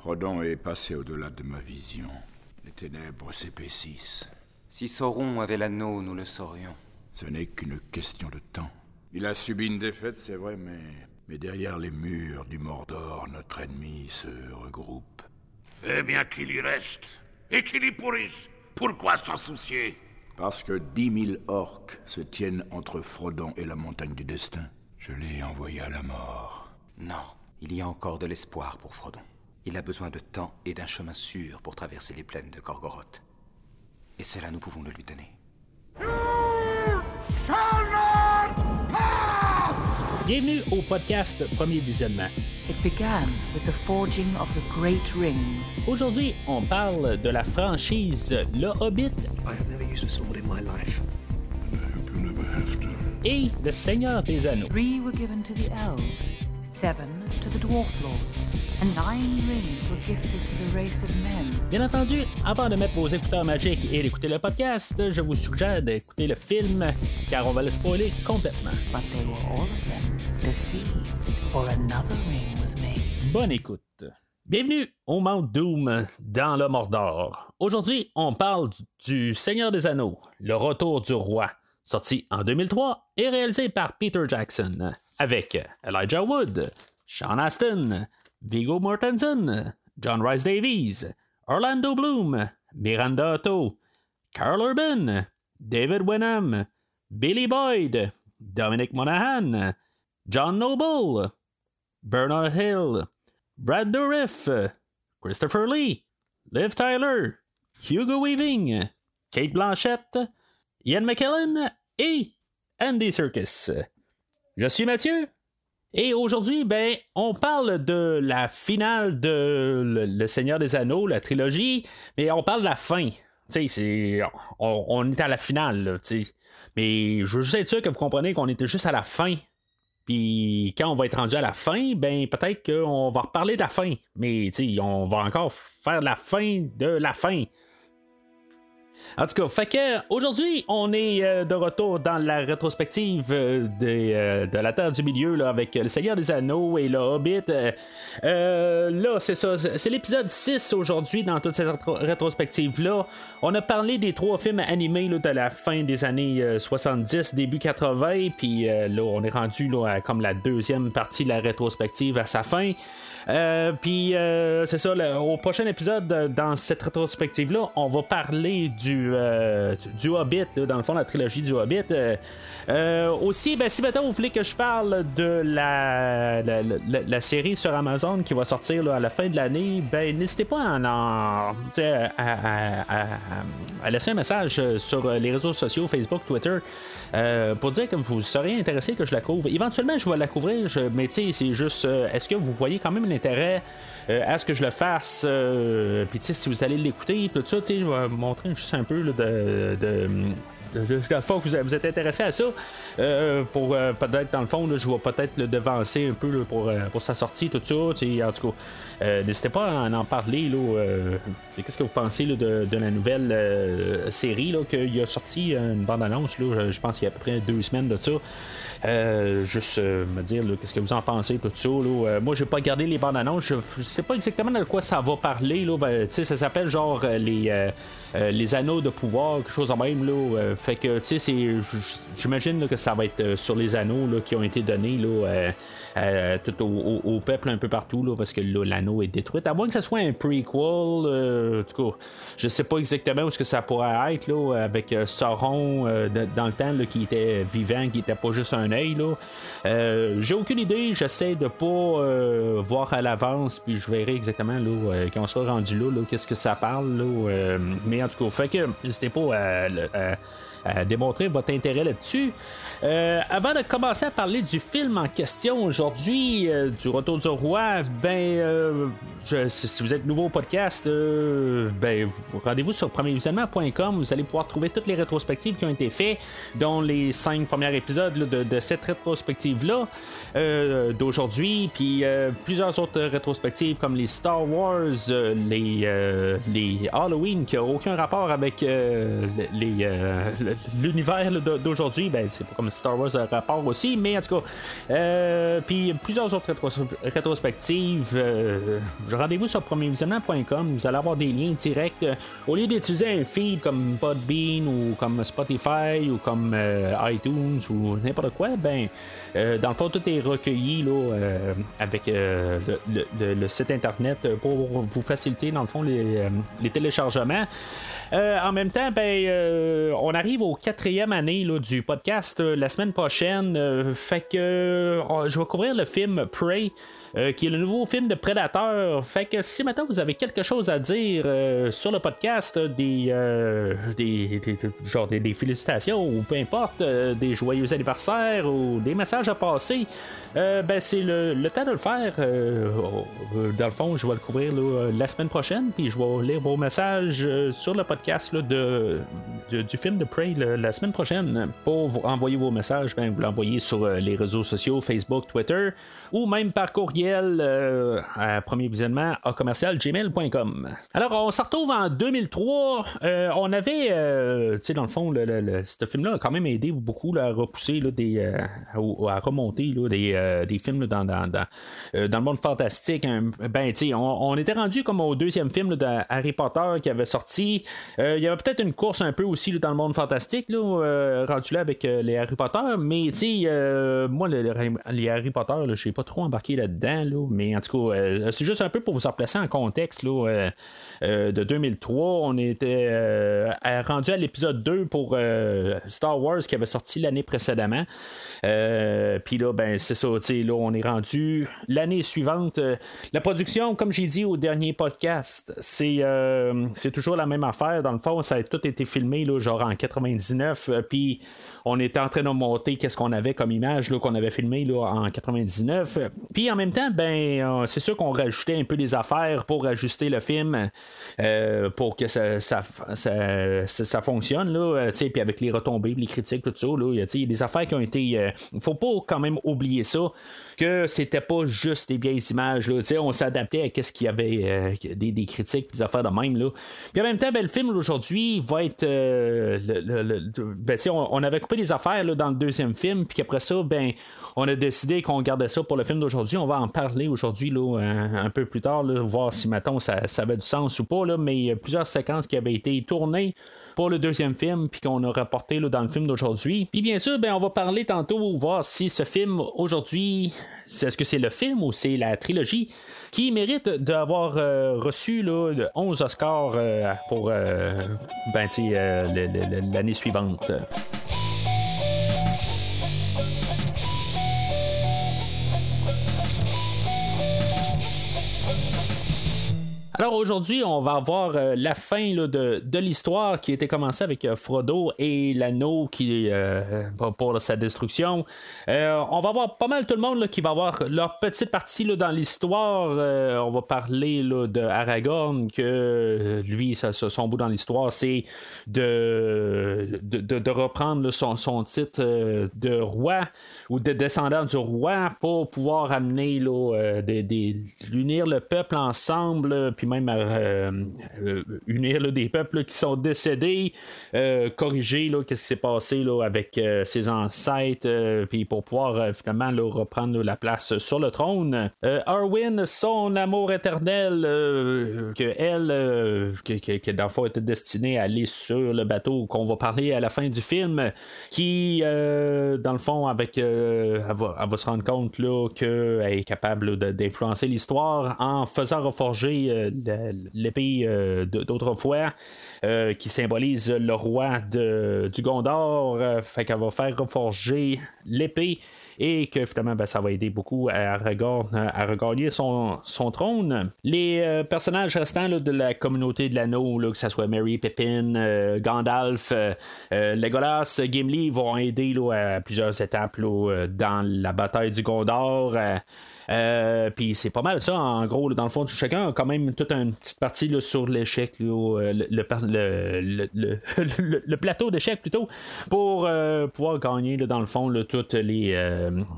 Frodon est passé au-delà de ma vision. Les ténèbres s'épaississent. Si Sauron avait l'anneau, nous le saurions. Ce n'est qu'une question de temps. Il a subi une défaite, c'est vrai, mais... Mais derrière les murs du Mordor, notre ennemi se regroupe. Eh bien qu'il y reste, et qu'il y pourrisse. Pourquoi s'en soucier? Parce que dix mille orques se tiennent entre Frodon et la montagne du destin. Je l'ai envoyé à la mort. Non, il y a encore de l'espoir pour Frodon. Il a besoin de temps et d'un chemin sûr pour traverser les plaines de Gorgoroth. Et cela, nous pouvons le lui donner. Bienvenue au podcast Premier Visionnement. It began with the forging of the Great Rings. Aujourd'hui, on parle de la franchise Le Hobbit I have never used a sword in my life. et Le Seigneur des Anneaux. Three were given to the elves, seven to the dwarf lords, and nine rings were gifted to the race of men. Bien entendu, avant de mettre vos écouteurs magiques et d'écouter le podcast, je vous suggère d'écouter le film car on va le spoiler complètement. Bonne écoute. Bienvenue au Mount Doom dans le Mordor. Aujourd'hui, on parle du Seigneur des Anneaux, le retour du roi, sorti en 2003 et réalisé par Peter Jackson, avec Elijah Wood, Sean Astin, Viggo Mortensen, John Rice Davies, Orlando Bloom, Miranda Otto, Carl Urban, David Wenham, Billy Boyd, Dominic Monaghan, John Noble, Bernard Hill, Brad Dourif, Christopher Lee, Liv Tyler, Hugo Weaving, Kate Blanchett, Ian McKellen et Andy Serkis. Je suis Mathieu. Et aujourd'hui, ben, on parle de la finale de Le, Seigneur des Anneaux, la trilogie, mais on parle de la fin. On, on est à la finale. Mais je veux juste être sûr que vous comprenez qu'on était juste à la fin. Puis quand on va être rendu à la fin, ben peut-être qu'on va reparler de la fin. Mais on va encore faire la fin de la fin. En tout cas, fait aujourd'hui, on est euh, de retour dans la rétrospective euh, euh, de la Terre du Milieu là, avec Le Seigneur des Anneaux et Le Hobbit. Là, c'est ça, c'est l'épisode 6 aujourd'hui dans toute cette rétro- rétrospective-là. On a parlé des trois films animés là, de la fin des années euh, 70, début 80, puis là, on est rendu là, à comme la deuxième partie de la rétrospective à sa fin. Puis c'est ça, le- au prochain épisode, dans cette rétrospective-là, on va parler du, euh, du, Hobbit, dans le fond, la trilogie du Hobbit. Euh, euh, aussi, ben, si maintenant vous voulez que je parle de la, la, série sur Amazon qui va sortir à la fin de l'année, ben n'hésitez pas à, en- laisser un message sur les réseaux sociaux, Facebook, Twitter, pour dire que vous seriez intéressé que je la couvre. Éventuellement, je vais la couvrir, je- mais c'est juste, est-ce que vous voyez quand même l'intérêt à ce que je le fasse? euh, Puis si vous allez l'écouter, tout ça, je vais vous montrer juste un peu de- dans le fond, vous, êtes intéressé à ça, euh, pour euh, peut-être, dans le fond, je vais peut-être le devancer un peu pour, euh, pour sa sortie, tout ça. En tout cas, n'hésitez pas à en, en parler. là, Qu'est-ce que vous pensez de, la nouvelle série qu'il a sorti une bande-annonce, je pense qu'il y a à peu près deux semaines de ça. Juste me dire qu'est-ce que vous en pensez, tout ça. Là. Moi, j'ai pas regardé les bandes annonces. Je, je sais pas exactement de quoi ça va parler. Là. Ben, ça s'appelle genre les, les anneaux de pouvoir, quelque chose de même. Là. Fait que, tu sais, c'est, j'imagine que ça va être euh, sur les anneaux là, qui ont été donnés là, euh, euh, tout au, peuple un peu partout, là, parce que là, l'anneau est détruit. À moins que ce soit un prequel, en tout cas, je sais pas exactement où ce que ça pourrait être là, avec Sauron dans le temps qui était vivant, qui était pas juste un œil. J'ai aucune idée, j'essaie de pas voir à l'avance, puis je verrai exactement là, quand on sera rendu là, qu'est-ce que ça parle. Là, mais en tout cas, fait que n'hésitez pas à démontrer votre intérêt là-dessus. Euh, avant de commencer à parler du film en question aujourd'hui, euh, du Retour du Roi, ben, euh, si vous êtes nouveau au podcast, ben, vous- rendez-vous sur premiervisionnement.com. Vous allez pouvoir trouver toutes les rétrospectives qui ont été faites, dont les cinq premiers épisodes de, cette rétrospective-là d'aujourd'hui, puis plusieurs autres rétrospectives comme les Star Wars, les, les Halloween qui n'ont aucun rapport avec l'univers d'aujourd'hui, ben, c'est pas comme Star Wars a rapport aussi, mais en tout cas, puis plusieurs autres rétrospectives. Rendez-vous sur premiervisionnement.com, vous allez avoir des liens directs. Au lieu d'utiliser un feed comme Podbean ou comme Spotify ou comme iTunes ou n'importe quoi, ben, dans le fond, tout est recueilli là, avec le, site internet pour vous faciliter, dans le fond, les téléchargements. Euh, en même temps, ben, euh, on arrive au quatrième année du podcast euh, la semaine prochaine. fait que je vais couvrir le film Prey. Euh, qui est le nouveau film de Predator. Fait que si maintenant vous avez quelque chose à dire euh, sur le podcast, des, euh, des, genre des, félicitations ou peu importe, des joyeux anniversaires ou des messages à passer, ben c'est le, temps de le faire. dans le fond, je vais le couvrir la semaine prochaine, puis je vais lire vos messages sur le podcast de, du film de Prey la semaine prochaine. Pour vous envoyer vos messages, ben, vous l'envoyez sur les réseaux sociaux, Facebook, Twitter, ou même par courrier euh, à premier visionnement à commercial gmail.com. Alors, on se retrouve en 2003. Euh, on avait, euh, tu sais, dans le fond, le, ce film-là a quand même aidé beaucoup à repousser des, à remonter des, des, films dans, dans, dans, le monde fantastique. ben, tu sais, on, était rendu comme au deuxième film de Harry Potter qui avait sorti. il y avait peut-être une course un peu aussi dans le monde fantastique, là, rendu là avec les Harry Potter, mais tu sais, moi, les Harry Potter, je sais pas trop embarqué là-dedans mais en tout cas, euh, c'est juste un peu pour vous replacer en contexte là, euh, euh, de 2003. On était rendu à l'épisode 2 pour Star Wars qui avait sorti l'année précédemment. Puis là, ben, c'est ça, là, on est rendu l'année suivante. la production, comme j'ai dit au dernier podcast, c'est, c'est toujours la même affaire. Dans le fond, ça a tout été filmé là, genre en 99. Puis on était en train de monter qu'est-ce qu'on avait comme image qu'on avait filmé là, en 99. Puis en même temps, ben euh, c'est sûr qu'on rajoutait un peu des affaires pour ajuster le film euh, pour que ça, ça, ça, fonctionne. Là, euh, puis avec les retombées, les critiques, tout ça, il y a des affaires qui ont été. Il faut pas quand même oublier ça que c'était pas juste des vieilles images. Là. On s'adaptait à ce qu'il y avait des, critiques, des affaires de même. Là. Puis en même temps, ben, le film aujourd'hui va être. ben, on, on, avait coupé des affaires là, dans le deuxième film, puis qu'après ça, ben, on a décidé qu'on gardait ça pour le film d'aujourd'hui. On va en parler aujourd'hui un, peu plus tard, voir si maintenant ça, ça avait du sens ou pas. Là, mais il y a plusieurs séquences qui avaient été tournées pour le deuxième film, puis qu'on a rapporté dans le film d'aujourd'hui. Puis bien sûr, ben, on va parler tantôt, voir si ce film aujourd'hui, est-ce que c'est le film ou c'est la trilogie qui mérite d'avoir euh, reçu là, 11 Oscars euh, pour euh, ben, l'année suivante. Alors aujourd'hui, on va avoir euh, la fin de, l'histoire qui était commencée avec euh, Frodo et l'anneau qui euh, pour sa destruction. on va voir pas mal tout le monde qui va avoir leur petite partie dans l'histoire. on va parler de Aragorn que lui, son bout dans l'histoire, c'est de, de, reprendre son, son, titre de roi ou de descendant du roi pour pouvoir amener l'unir le peuple ensemble, même à euh, euh, unir des peuples qui sont décédés, euh, corriger qu'est-ce qui s'est passé là, avec ses ancêtres, puis pour pouvoir finalement reprendre la place sur le trône. Arwen, son amour éternel, que elle, qui, le était destinée à aller sur le bateau qu'on va parler à la fin du film, qui, dans le fond, avec, elle va, se rendre compte qu'elle est capable d'influencer l'histoire en faisant reforger l'épée euh, d'autrefois euh, qui symbolise le roi du Gondor. Euh, fait qu'elle va faire reforger l'épée et que finalement ben, ça va aider beaucoup à, à regagner son, son, trône. Les personnages restants de la communauté de l'anneau, que ce soit Mary, Pippin, Gandalf, Legolas, Gimli vont aider à plusieurs étapes dans la bataille du Gondor. Euh, puis c'est pas mal ça, en gros, dans le fond, chacun a quand même toute une petite partie là, sur l'échec, le, le, le, plateau d'échec plutôt, pour pouvoir gagner dans le fond toutes les,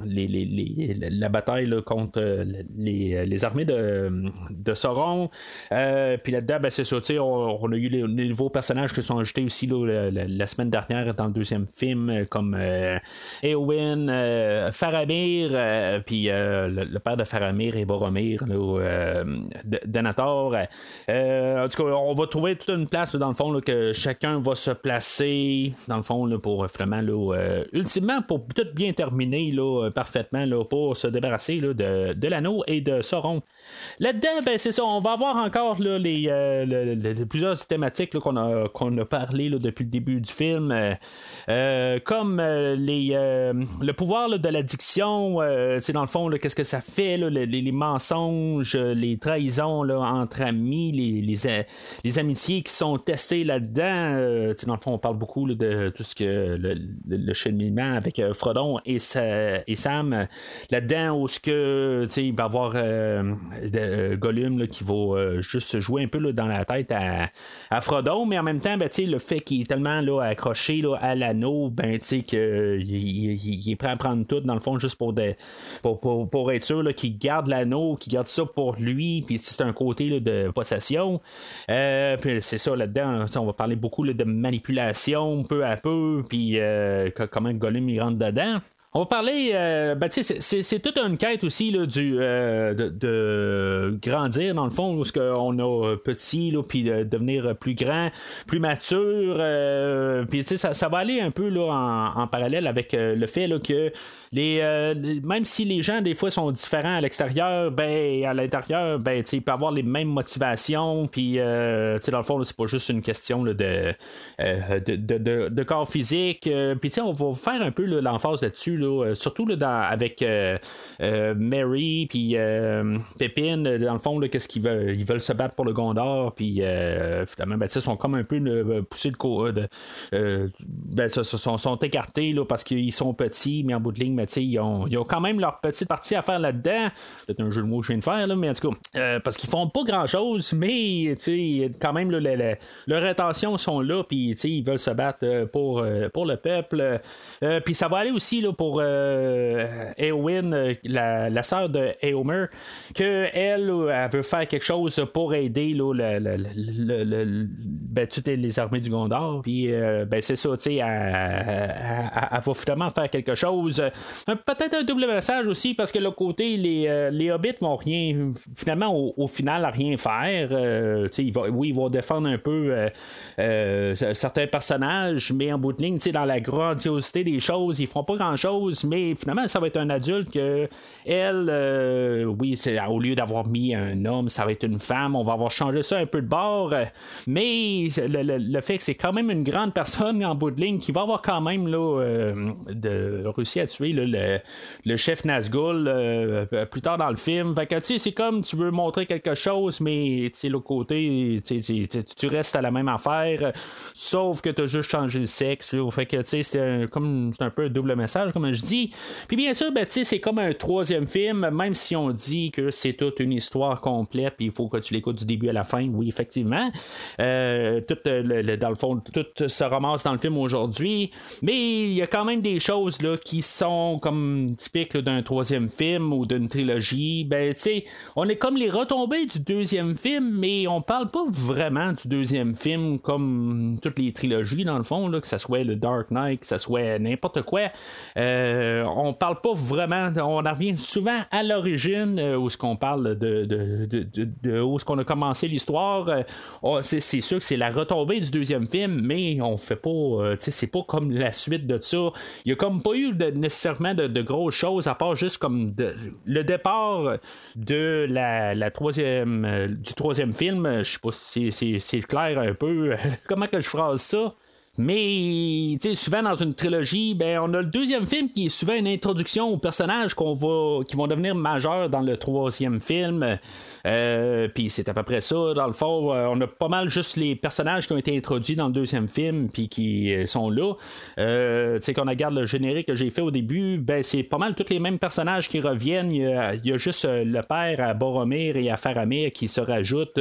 les, les, la bataille contre les, les, armées de, de Sauron. Puis là-dedans, ben, c'est ça, on, a eu les, nouveaux personnages qui sont ajoutés aussi la, semaine dernière dans le deuxième film, comme Eowyn, Faramir, puis le, père de Faramir et Boromir, là, Denator. en tout cas, on va trouver toute une place dans le fond que chacun va se placer dans le fond pour vraiment là, ultimement pour tout bien terminer là, parfaitement là, pour se débarrasser là, de, de l'anneau et de Sauron. Là-dedans, ben, c'est ça, on va avoir encore là, les, plusieurs thématiques qu'on a, qu'on a parlé depuis le début du film, comme les, le pouvoir de l'addiction, c'est dans le fond, qu'est-ce que ça fait, les, mensonges, les trahisons là, entre amis, les, les, amitiés qui sont testées là-dedans. dans le fond, on parle beaucoup de tout ce que le, cheminement avec Frodon et, et Sam là-dedans, où ce que il va y avoir de, Gollum qui va juste se jouer un peu là, dans la tête à, à Frodon, mais en même temps, ben, le fait qu'il est tellement là, accroché là, à l'anneau, ben, qu'il il, est prêt à prendre tout, dans le fond, juste pour, des, pour, pour, être sûr qu'il garde l'anneau, qu'il garde ça pour lui, puis c'est un côté de possession. Euh, puis c'est ça, là-dedans, on va parler beaucoup de manipulation, peu à peu, puis euh, comment Gollum il rentre dedans. On va parler, euh, ben, c'est toute une quête aussi là, du, euh, de, grandir dans le fond, parce qu'on a petit, puis de devenir plus grand, plus mature, euh, puis ça, ça va aller un peu là, en, en parallèle avec le fait là, que euh, les, même si les gens, des fois, sont différents à l'extérieur, ben, à l'intérieur, ben, il peut avoir les mêmes motivations. Puis, euh, dans le fond, c'est pas juste une question euh, de, de, de, corps physique. puis, on va faire un peu l'emphase là-dessus, là, surtout là, avec Mary, puis Pépine, dans le fond, qu'est-ce qu'ils veulent? Ils veulent se battre pour le Gondor. Puis, finalement, ben, ils sont comme un peu poussés de. de ben, sont, sont écartés là, parce qu'ils sont petits, mais en bout de ligne, ils ont, quand même leur petite partie à faire là-dedans. C'est un jeu de mots que je viens de faire, mais en tout cas, euh, parce qu'ils font pas grand-chose, mais quand même, leurs intentions sont là, puis ils veulent se battre euh, pour, euh, pour le peuple. puis ça va aller aussi là, pour Eowyn, la, la sœur de Eomer, qu'elle, elle, veut faire quelque chose pour aider là, ben, toutes les armées du Gondor. Puis ben, c'est ça, tu sais, elle, va finalement faire quelque chose Peut-être un double message aussi, parce que le côté, les, euh, les hobbits vont rien, finalement, au, final, rien faire. Euh, il va, oui, ils vont défendre un peu euh, certains personnages, mais en bout de ligne, dans la grandiosité des choses, ils feront pas grand-chose, mais finalement, ça va être un adulte que, elle, oui, c'est, au lieu d'avoir mis un homme, ça va être une femme, on va avoir changé ça un peu de bord, mais le, fait que c'est quand même une grande personne en bout de ligne qui va avoir quand même là, de réussir à tuer le, chef Nazgul euh, plus tard dans le film. Fait que tu sais, c'est comme tu veux montrer quelque chose, mais tu sais, l'autre côté, tu restes à la même affaire, sauf que tu as juste changé le sexe. Fait que tu sais, c'est un, comme c'est un peu un double message, comme je dis. Puis bien sûr, ben, c'est comme un troisième film, même si on dit que c'est toute une histoire complète, puis il faut que tu l'écoutes du début à la fin. Oui, effectivement. Euh, tout, le, dans le fond, se ramasse dans le film aujourd'hui. Mais il y a quand même des choses là, qui sont comme typique d'un troisième film ou d'une trilogie, ben, on est comme les retombées du deuxième film, mais on parle pas vraiment du deuxième film comme toutes les trilogies, dans le fond, là, que ce soit le Dark Knight, que ce soit n'importe quoi. Euh, on parle pas vraiment, on revient souvent à l'origine, euh, où ce qu'on parle de, où ce qu'on a commencé l'histoire. Euh, c'est, sûr que c'est la retombée du deuxième film, mais on fait pas, c'est pas comme la suite de ça. Il y a comme pas eu nécessairement de, grosses choses, à part juste comme le départ de la, troisième, euh, du troisième film. Je sais pas si c'est clair un peu comment que je phrase ça? Mais souvent dans une trilogie, ben, on a le deuxième film qui est souvent une introduction aux personnages qu'on va, qui vont devenir majeurs dans le troisième film. Euh, puis c'est à peu près ça. Dans le fond, euh, on a pas mal juste les personnages qui ont été introduits dans le deuxième film puis qui euh, sont là. Euh, tu sais, qu'on regarde le générique que j'ai fait au début, ben c'est pas mal tous les mêmes personnages qui reviennent. Il y a, juste le père à Boromir et à Faramir qui se rajoutent.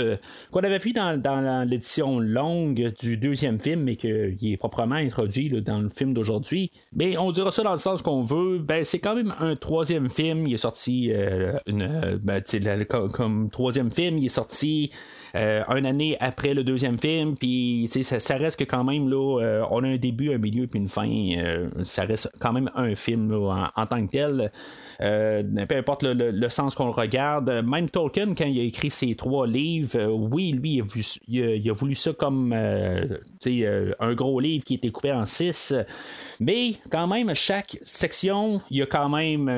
qu'on avait vu dans, dans l'édition longue du deuxième film, mais est proprement introduit dans le film d'aujourd'hui. Mais on dira ça dans le sens qu'on veut. Ben c'est quand même un troisième film. Il est sorti une, ben, comme troisième film, il est sorti euh, une année après le deuxième film, puis ça, reste que quand même, là, euh, on a un début, un milieu, puis une fin. Euh, ça reste quand même un film en, tant que tel. peu importe le, sens qu'on regarde. Même Tolkien, quand il a écrit ses trois livres, oui, lui, il a, vu, il a, voulu ça comme un gros livre qui était coupé en six. Mais quand même, chaque section, il y a quand même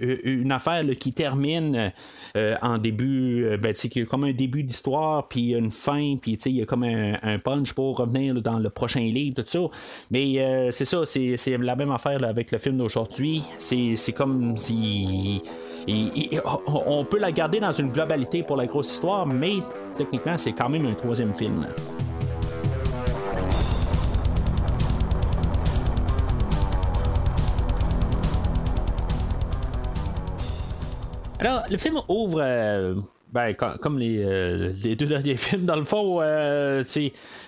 une affaire qui termine en début, ben, comme un début d'histoire puis une fin, puis il y a comme un, punch pour revenir dans le prochain livre, tout ça. Mais euh, c'est ça, c'est, la même affaire avec le film d'aujourd'hui. C'est, comme si. on peut la garder dans une globalité pour la grosse histoire, mais techniquement, c'est quand même un troisième film. Alors, le film ouvre euh, ben, comme euh, les, deux derniers films, dans le fond, euh,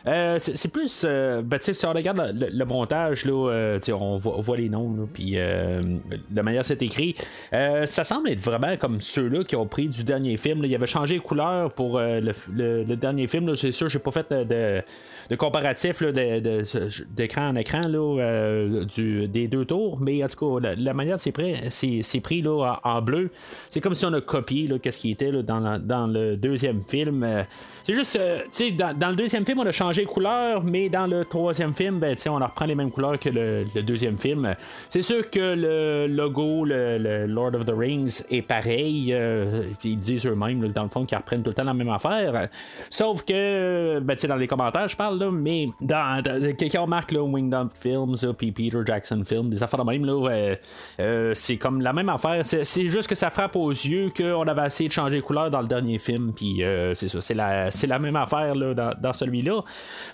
euh c'est plus. Euh, ben, si on regarde le, montage, là, on voit, on, voit, les noms, puis la manière c'est écrit, ça semble être vraiment comme ceux-là qui ont pris du dernier film. Il avait changé les couleurs pour le, dernier film. C'est sûr, j'ai pas fait de, de comparatif d'écran en écran là, du, des deux tours, mais en tout cas, la, manière c'est pris, c'est, pris là, en, bleu. C'est comme si on a copié qu'est-ce qui était là, dans dans, le deuxième film. Euh, c'est juste, euh, tu sais, dans, le deuxième film, on a changé de couleur, mais dans le troisième film, ben, on reprend les mêmes couleurs que le, deuxième film. C'est sûr que le logo, le, Lord of the Rings, est pareil. Euh, ils disent eux-mêmes, dans le fond, qu'ils reprennent tout le temps la même affaire. Sauf que, ben, dans les commentaires, je parle, mais dans, quelqu'un remarque, là, Wingdom Films, puis Peter Jackson Films, des affaires de même, là, c'est comme la même affaire. C'est juste que ça frappe aux yeux qu'on avait essayé de changer de couleur dans le dernier film, puis c'est ça, c'est la c'est la même affaire là, dans, celui-là.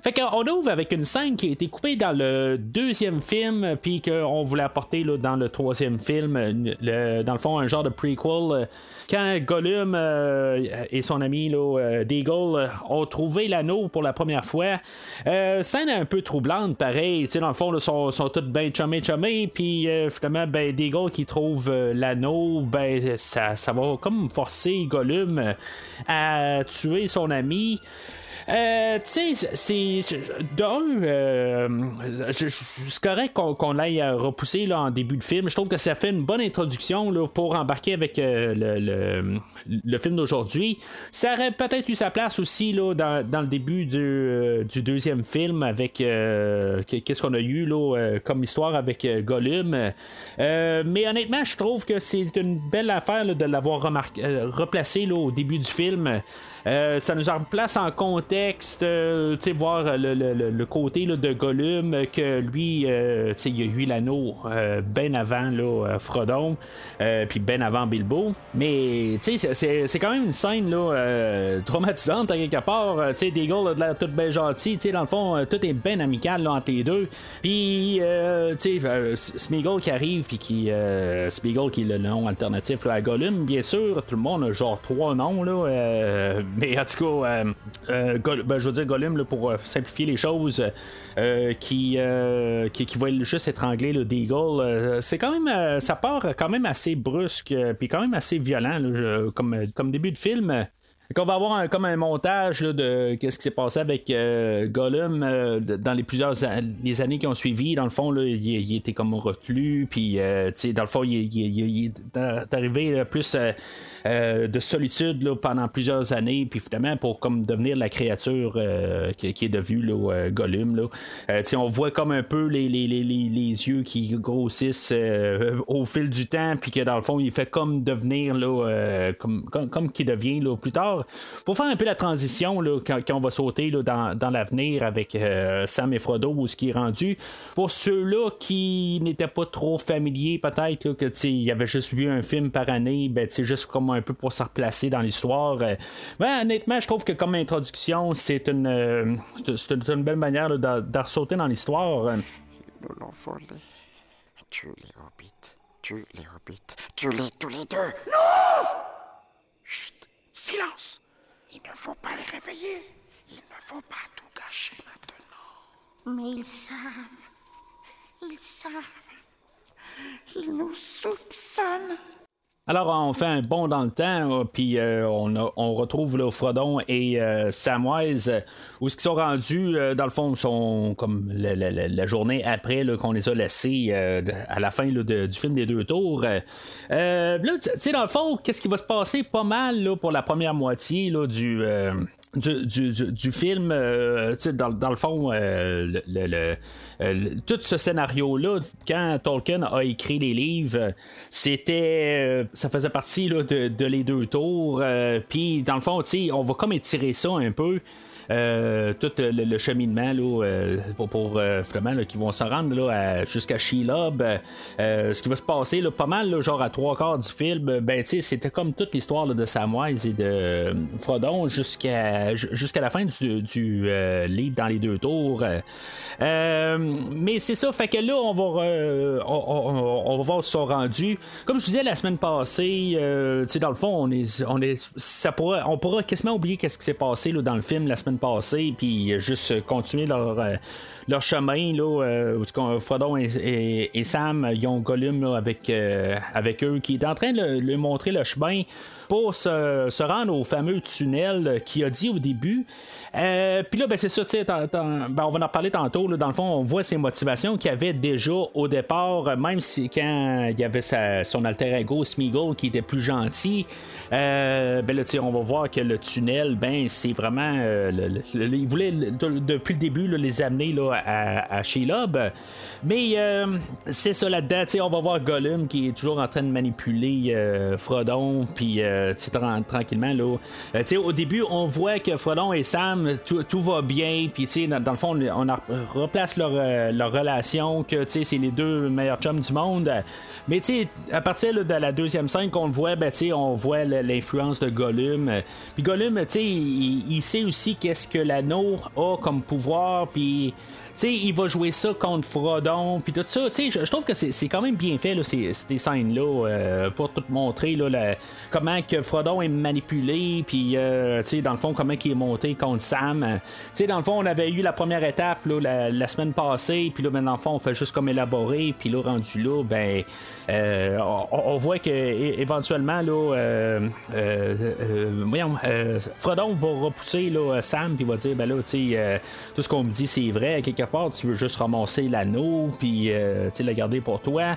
Fait qu'on ouvre avec une scène qui a été coupée dans le deuxième film, puis qu'on voulait apporter là, dans le troisième film, dans le fond, un genre de prequel. Quand Gollum euh, et son ami là, euh, Deagle ont trouvé l'anneau pour la première fois, euh, scène un peu troublante, pareil. dans le fond, ils sont, sont tous bien chumés, chumés, puis finalement, ben, Deagle qui trouve l'anneau, ben, ça, va comme forcer Gollum à tuer son ami euh, tu sais, c'est. D'un, euh, c'est correct qu'on qu l'aille repousser là, en début de film. Je trouve que ça fait une bonne introduction là, pour embarquer avec euh, le, film d'aujourd'hui. Ça aurait peut-être eu sa place aussi là, dans, dans le début du, du, deuxième film avec. Qu'est-ce qu'on a eu là, comme histoire avec Gollum. mais honnêtement, je trouve que c'est une belle affaire de l'avoir replacé là, au début du film. Euh, ça nous en contexte, euh, tu sais, voir le, le, le côté là, de Gollum, que lui, euh, sais, il a eu l'anneau bien avant là, Frodon, puis bien avant Bilbo. Mais, tu sais, c'est quand même une scène là, traumatisante à quelque part. tu sais, Deagle a de l'air tout bien gentil, dans le fond, tout est bien amical là, entre les deux. Puis, tu sais, Smeagol qui arrive, puis qui. Smeagol qui est le nom alternatif à Gollum, bien sûr, tout le monde a genre trois noms, là. Mais en tout cas, euh, euh, ben, je veux dire Gollum, pour euh, simplifier les choses, qui, qui, va juste étrangler le Deagle, c'est quand même. ça part quand même assez brusque, puis quand même assez violent, comme, comme début de film. On va avoir comme un montage de qu'est-ce qui s'est passé avec Gollum dans les plusieurs les années qui ont suivi. Dans le fond, là, il, était comme reclus, puis dans le fond, il, il est arrivé plus euh, de solitude là, pendant plusieurs années, puis finalement pour comme devenir la créature euh, qui, est devenue là, euh, Gollum. Là. on voit comme un peu les, les, les, les yeux qui grossissent au fil du temps, puis que dans le fond, il fait comme devenir là, comme, comme, comme qui devient plus tard. Pour faire un peu la transition là, quand, on va sauter là, dans, dans l'avenir avec Sam et Frodo, où ce qui est rendu. Pour ceux-là qui n'étaient pas trop familiers, peut-être, que ils avaient juste vu un film par année, ben, juste comme un peu pour se replacer dans l'histoire. euh, ben, honnêtement, je trouve que comme introduction, c'est une, euh, c'est- c'est une, une belle manière de, de ressauter dans l'histoire. Euh, Nous l'ont volé. Tue les hobbits. Tue les hobbits. Tue-les tous les deux. Non Chut Silence Il ne faut pas les réveiller. Il ne faut pas tout gâcher maintenant. Mais ils savent. Ils savent. Ils nous soupçonnent. Alors, on fait un bond dans le temps, puis euh, on, retrouve là, Frodon et euh, Samwise, où ce qu'ils sont rendus, euh, dans le fond, sont comme la, journée après qu'on les a laissés euh, à la fin du film des deux tours. Euh, là, tu sais, dans le fond, qu'est-ce qui va se passer pas mal là, pour la première moitié du. Du, du- du- du film, euh, dans, dans le fond, euh, le, le- euh, le- tout ce scénario-là, quand Tolkien a écrit les livres, c'était, euh, ça faisait partie là, de, de les deux tours. euh, Puis, dans le fond, on va comme étirer ça un peu. Euh, tout le, cheminement là, euh, pour, pour euh, vraiment là, qui vont se rendre jusqu'à Shelob. Ce qui va se passer pas mal, genre à trois quarts du film, ben c'était comme toute l'histoire de Samwise et de Frodon jusqu'à jusqu'à la fin du, livre dans les deux tours. Mais c'est ça, fait que là, on va, on, on- on va voir ce sont rendus. Comme je disais la semaine passée, dans le fond, on est, on est, ça pourrait, on pourra quasiment oublier qu'est-ce qui s'est passé là, dans le film la semaine passée, puis juste continuer leur, euh, leur chemin là, euh, Frodon et, et- Sam, ils ont Gollum avec, euh, avec eux, qui est en train de lui montrer le chemin pour se, se rendre au fameux tunnel qu'il a dit au début. Euh, Puis là, ben, c'est ça, ben, on va en reparler tantôt. dans le fond, on voit ses motivations qu'il avait déjà au départ, euh, même si quand il y avait sa- son alter ego Smeagol qui était plus gentil. euh, ben là, on va voir que le tunnel, ben, c'est vraiment. euh, il voulait depuis le début les amener là, à, à Shelob. Mais euh, c'est ça là-dedans, on va voir Gollum qui est toujours en train de manipuler euh, Frodon, puis euh, tran- tranquillement là. Euh, au début, on voit que Frodon et Sam, tout, va bien, puis dans, dans le fond, on replace leur, euh, leur relation, que c'est les deux meilleurs chums du monde. Mais à partir de la deuxième scène qu'on le voit, ben, on voit l'influence de Gollum. Puis Gollum, il, il sait aussi qu'est-ce que l'anneau a comme pouvoir, puis sais, il va jouer ça contre Frodon, puis tout ça. Je, trouve que c'est quand même bien fait, là, ces, ces scènes-là, euh, pour tout montrer là, comment que Frodon est manipulé, puis, euh, tu dans le fond, comment il est monté contre Sam. Euh, Tu dans le fond, on avait eu la première étape là, la, semaine passée, puis là, ben, dans le fond, on fait juste comme élaborer, puis là, rendu là, ben, on, voit que éventuellement, là, voyons, Frodon va repousser là, Sam, puis va dire, ben là, tu sais, tout ce qu'on me dit, c'est vrai, quelque tu veux juste ramasser l'anneau, puis, euh, le garder pour toi.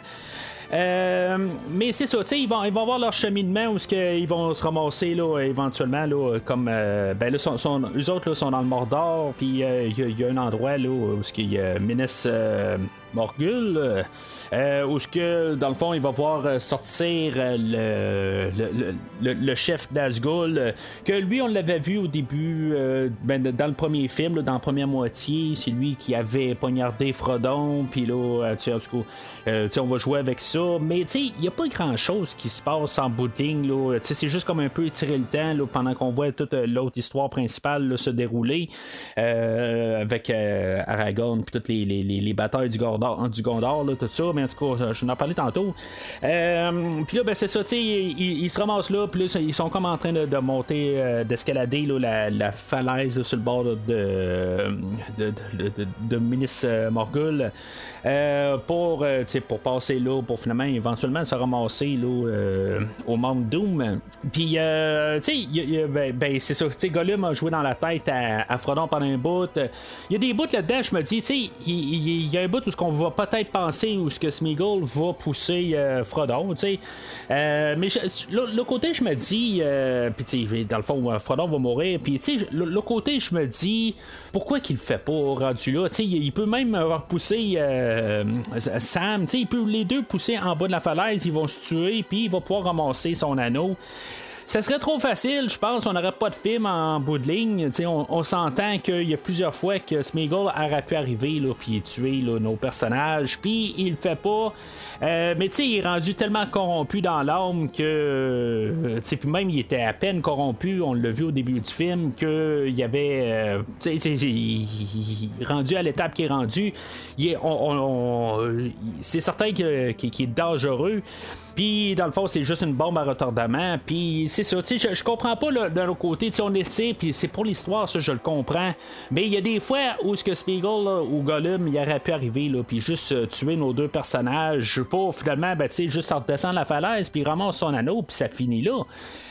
Euh, mais c'est ça, ils vont, ils vont avoir leur cheminement où ils vont se ramasser là, éventuellement là, comme euh, ben là, sont, eux autres là, sont dans le Mordor, puis euh, il y, a- il un endroit là où qu'il y a Minas euh, Morgul. Euh, où ce que dans le fond il va voir euh, sortir euh, le, le, le- le chef d'Asgul euh, que lui on l'avait vu au début euh, ben, dans le premier film là, dans la première moitié. C'est lui qui avait poignardé Frodon puis là tu sais, tout cas euh, tu sais, on va jouer avec ça. Mais tu sais il n'y a pas grand chose qui se passe en ligne là. Tu sais, c'est juste comme un peu étirer le temps là, pendant qu'on voit toute l'autre histoire principale là, se dérouler avec Aragorn puis toutes les, les, les- les batailles du Gondor, du Gondor tout ça en tout cas je vous en parlais tantôt. Euh, puis là ben c'est ça tu sais ils, se ramassent là puis ils sont comme en train de, de monter euh, d'escalader la, la falaise sur le bord de, de, de, Minas euh, Morgul. Pour, pour passer là pour finalement éventuellement se ramasser là, au Mount Doom. Puis tu sais ben, ben, c'est ça tu sais Gollum a joué dans la tête à, Frodon pendant un bout. Il y a des bouts là-dedans je me dis tu sais il y a un bout où ce qu'on va peut-être penser où ce que Smeagol va pousser euh, Frodon tu sais. Euh, mais le, côté je me dis euh, puis dans le fond euh, Frodon va mourir puis tu sais le, le côté je me dis pourquoi qu'il le fait pas rendu là? Tu sais il, il peut même repousser euh, Sam tu sais il peut les deux pousser en bas de la falaise ils vont se tuer puis il va pouvoir ramasser son anneau ça serait trop facile, je pense. On n'aurait pas de film en bout de ligne. On, on s'entend qu'il y a plusieurs fois que Smeagol aurait pu arriver puis tuer nos personnages, puis il le fait pas. Euh, mais tu il est rendu tellement corrompu dans l'âme que. Euh, puis même, il était à peine corrompu, on l'a vu au début du film, qu'il y avait. Euh, tu sais, rendu à l'étape qui est rendu, c'est certain qu'il est dangereux. Puis, dans le fond, c'est juste une bombe à retardement. Puis, c'est ça. Tu sais, je, comprends pas d'un autre côté. Tu on est puis c'est pour l'histoire, ça, je le comprends. Mais il y a des fois où ce que Spiegel ou Gollum, il aurait pu arriver, là, puis juste euh, tuer nos deux personnages. Pour finalement, ben, tu sais, juste redescendre la falaise, puis ramasse son anneau, puis ça finit là.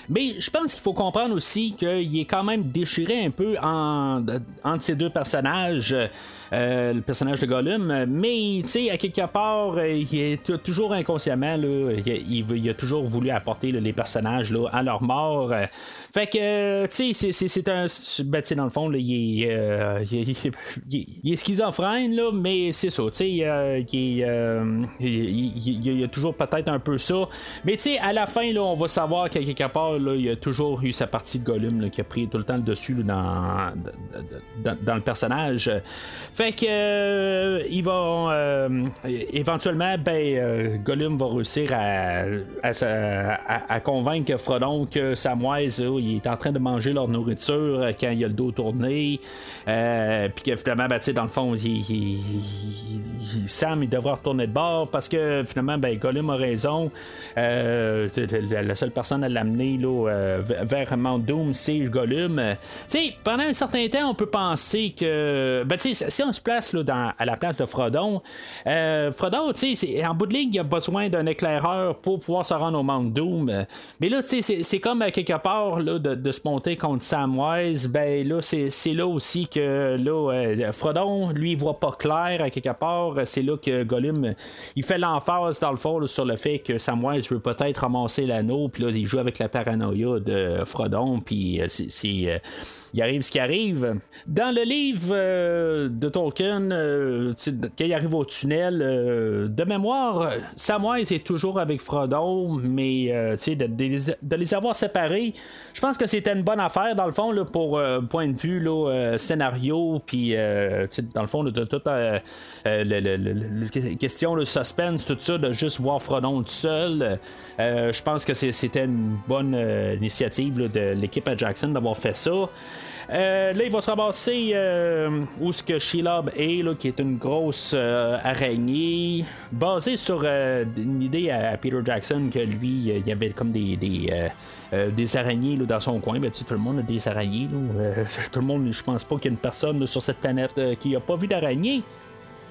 Mais je pense qu'il faut comprendre aussi qu'il est quand même déchiré un peu en, entre ces deux personnages. Euh, le personnage de Gollum, mais tu sais, à quelque part, euh, il est toujours inconsciemment, là, a toujours voulu apporter les personnages là, à leur mort. Euh. fait que, tu sais, c'est un. Ben, dans le fond, il, est, il, est schizophrène, là, mais c'est ça, tu sais, il, y a toujours peut-être un peu ça. Mais tu sais, à la fin, là, on va savoir qu'à quelque part, là, il a toujours eu sa partie de Gollum qui a pris tout le temps le dessus dans, dans, le personnage. Fait que euh, il va euh, éventuellement, ben, euh, Gollum va réussir à, à, convaincre Frodon que Samwise il est en train de manger leur nourriture quand il a le dos tourné. Puis que finalement, ben, dans le fond, Sam il devra retourner de bord parce que finalement, ben, Gollum a raison. la seule personne à l'amener vers Mount Doom, c'est Gollum. pendant un certain temps, on peut penser que. Ben, si on se place là, à la place de Frodon, euh, Frodon, en bout de ligne, il a besoin d'un éclaireur pour pouvoir se rendre au Mount Doom. Mais là, c'est comme à quelque part là, de, se monter contre Samwise. Ben là, c'est là aussi que là, euh, Frodon, lui, voit pas clair à quelque part. C'est là que Gollum, il fait l'emphase dans le fond sur le fait que Samwise veut peut-être ramasser l'anneau, puis là, il joue avec la paranoïa de Frodon, puis euh, c'est il arrive ce qui arrive. Dans le livre euh, de Tolkien, euh, quand il arrive au tunnel, euh, de mémoire, Samwise est toujours avec Frodon, mais de, de, les avoir séparés, je pense que c'était une bonne affaire, dans le fond, là, pour point de vue là, scénario, puis dans le fond, de toute la question, le suspense, tout ça, de juste voir Frodon tout seul. je pense que c'était une bonne initiative de l'équipe à Jackson d'avoir fait ça. Euh, là, il va se ramasser euh, où ce que est, là, qui est une grosse euh, araignée, basée sur une idée à, Peter Jackson que lui, il y avait comme des, des, araignées là, dans son coin. Ben, tout le monde a des araignées. tout le monde, je pense pas qu'il y ait une personne sur cette planète qui a pas vu d'araignée.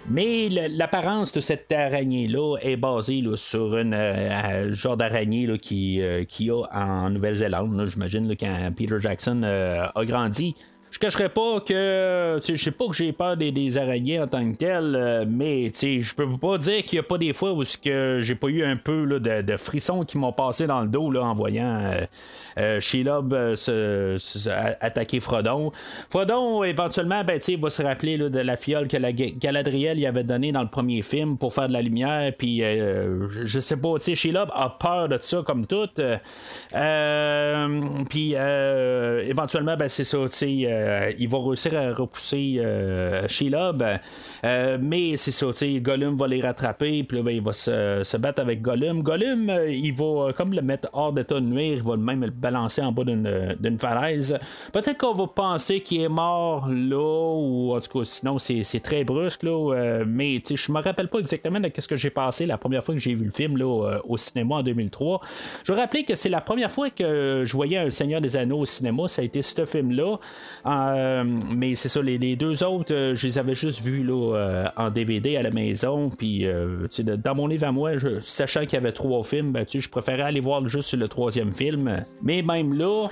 Mais l'apparence de cette araignée-là est basée sur un euh, genre d'araignée qui, euh, qui a en Nouvelle-Zélande. J'imagine quand Peter Jackson euh, a grandi. Je cacherai pas que. Je sais pas que j'ai peur des, araignées en tant que telles, mais je peux pas dire qu'il y a pas des fois où j'ai pas eu un peu de, frissons qui m'ont passé dans le dos en voyant euh, euh, se, attaquer Frodon. Frodon, éventuellement, ben, va se rappeler de la fiole que la Galadriel y avait donnée dans le premier film pour faire de la lumière. Puis, euh, je sais pas, Sheila a peur de ça comme tout. puis, éventuellement, ben, c'est ça, il va réussir à repousser Sheila. mais c'est ça, Gollum va les rattraper. Puis ben, il va se, battre avec Gollum. Gollum, il va comme le mettre hors d'état de nuire. Il va même le balancé en bas d'une falaise. Peut-être qu'on va penser qu'il est mort là, ou en tout cas, sinon c'est très brusque, là, euh, mais je me rappelle pas exactement de ce que j'ai passé la première fois que j'ai vu le film là, euh, au cinéma en 2003. Je rappeler que c'est la première fois que je voyais Un Seigneur des Anneaux au cinéma, ça a été ce film-là. Euh, mais c'est ça, les, deux autres, je les avais juste vus là, en DVD à la maison. Puis, dans mon livre à moi, sachant qu'il y avait trois films, ben, je préférais aller voir juste le troisième film. Mais même là,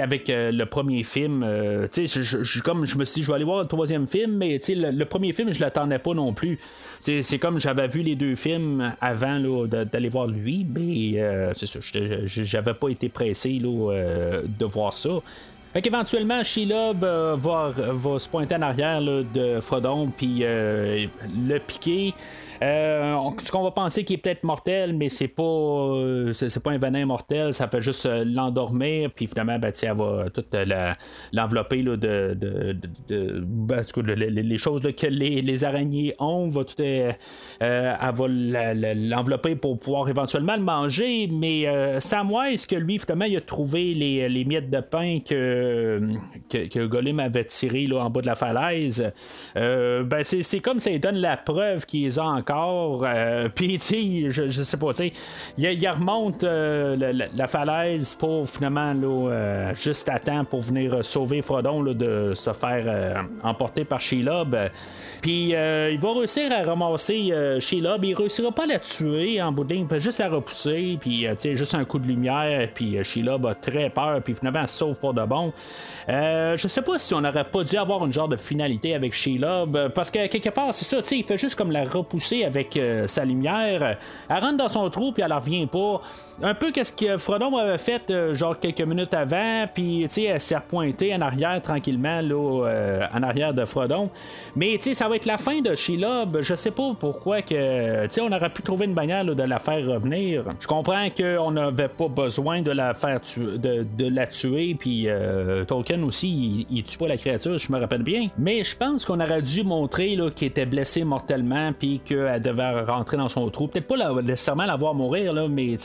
avec euh, le premier film, euh, je, comme je me suis dit, je vais aller voir le troisième film, mais le, le, premier film, je l'attendais pas non plus. C'est comme j'avais vu les deux films avant d'aller voir lui, mais euh, c'est ça, j'avais pas été pressé là, de voir ça. Fait qu'éventuellement, Shelob va, va se pointer en arrière de Frodon, puis euh, le piquer. Euh, ce qu'on va penser qui est peut-être mortel, mais c'est pas euh, c'est, pas un venin mortel, ça fait juste l'endormir, puis finalement, ben, elle va tout l'envelopper là, de, de, de, ben, les, choses que les, araignées ont, va tout, elle va l'envelopper pour pouvoir éventuellement le manger, mais Samwise, que lui, finalement, il a trouvé les, les miettes de pain que, que, que Gollum avait tiré là, en bas de la falaise, ben, c'est, comme ça il donne la preuve qu'ils ont encore. Euh, Puis, je, je sais pas, tu sais, il, remonte euh, la, falaise pour finalement, là, euh, juste à temps pour venir sauver Frodon de se faire emporter par Shelob. Puis, il va réussir à ramasser Shelob. Il réussira pas à la tuer en bout de ligne, juste la repousser. Puis, tu sais, juste un coup de lumière. Puis, Shelob a très peur. Puis, finalement, elle se sauve pour de bon. Je sais pas si on aurait pas dû avoir une genre de finalité avec Shelob. Parce que quelque part, c'est ça, tu sais, il fait juste comme la repousser avec euh, sa lumière. Elle rentre dans son trou, puis elle revient pas. Un peu qu'est-ce que Frodon avait fait, euh, genre quelques minutes avant, puis tu sais, elle s'est repointée en arrière tranquillement, là, euh, en arrière de Frodon. Mais tu sais, ça va être la fin de Sheila. Je sais pas pourquoi que, tu sais, on aurait pu trouver une manière de la faire revenir. Je comprends qu'on n'avait pas besoin de la faire tuer, de, la tuer, puis Tolkien aussi, il, tue pas la créature, je me rappelle bien. Mais je pense qu'on aurait dû montrer qu'il était blessé mortellement, puis que elle devait rentrer dans son trou. Peut-être pas nécessairement la voir mourir, là, mais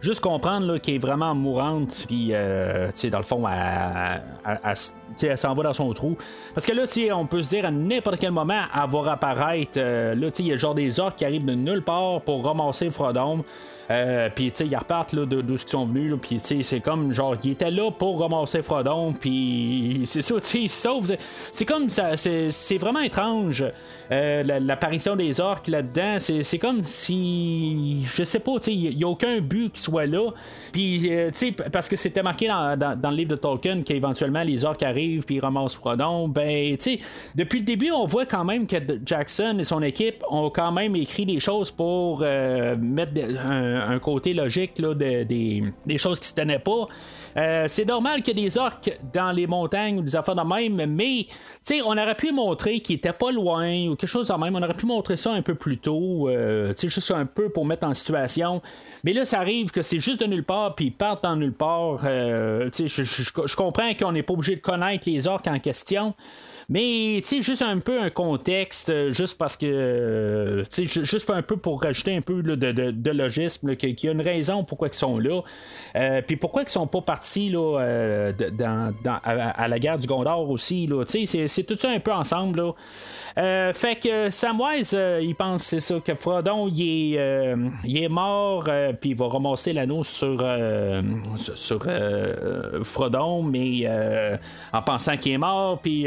juste comprendre qu'elle est vraiment mourante, puis euh, dans le fond, elle, s'en va dans son trou. Parce que là, on peut se dire à n'importe quel moment, elle va apparaître. Euh, là, il y a genre des orques qui arrivent de nulle part pour ramasser Frodon. Euh, puis, tu sais, ils repartent là, d'où ils sont venus. Puis, tu sais, c'est comme genre, ils étaient là pour ramasser Frodon. Puis, c'est ça, tu sais, ils sauvent. C'est comme ça, c'est vraiment étrange. Euh, l'apparition des orques là-dedans, c'est comme si. Je sais pas, tu sais, il n'y a aucun but qui soit là. Puis, euh, tu sais, parce que c'était marqué dans, dans, le livre de Tolkien qu'éventuellement les orques arrivent puis ils ramassent Frodon. Ben, tu sais, depuis le début, on voit quand même que Jackson et son équipe ont quand même écrit des choses pour mettre un un, côté logique là, de, des, des, choses qui se tenaient pas. Euh, c'est normal qu'il y ait des orques dans les montagnes ou des affaires de même, mais on aurait pu montrer qu'ils étaient pas loin ou quelque chose de même. On aurait pu montrer ça un peu plus tôt, euh, juste un peu pour mettre en situation. Mais là, ça arrive que c'est juste de nulle part, puis ils partent en nulle part. Euh, je comprends qu'on n'est pas obligé de connaître les orques en question. Mais, tu sais, juste un peu un contexte, euh, juste parce que, euh, tu sais, juste un peu pour rajouter un peu de, de, logisme, qu'il y a une raison pourquoi ils sont là. Euh, puis pourquoi ils sont pas partis là, dans, à, la guerre du Gondor aussi. Tu sais, c'est tout ça un peu ensemble. Là. Fait que Samwise, il pense c'est ça que Frodon, il est, il est mort, puis il va ramasser l'anneau sur, sur, Frodon, mais en pensant qu'il est mort, puis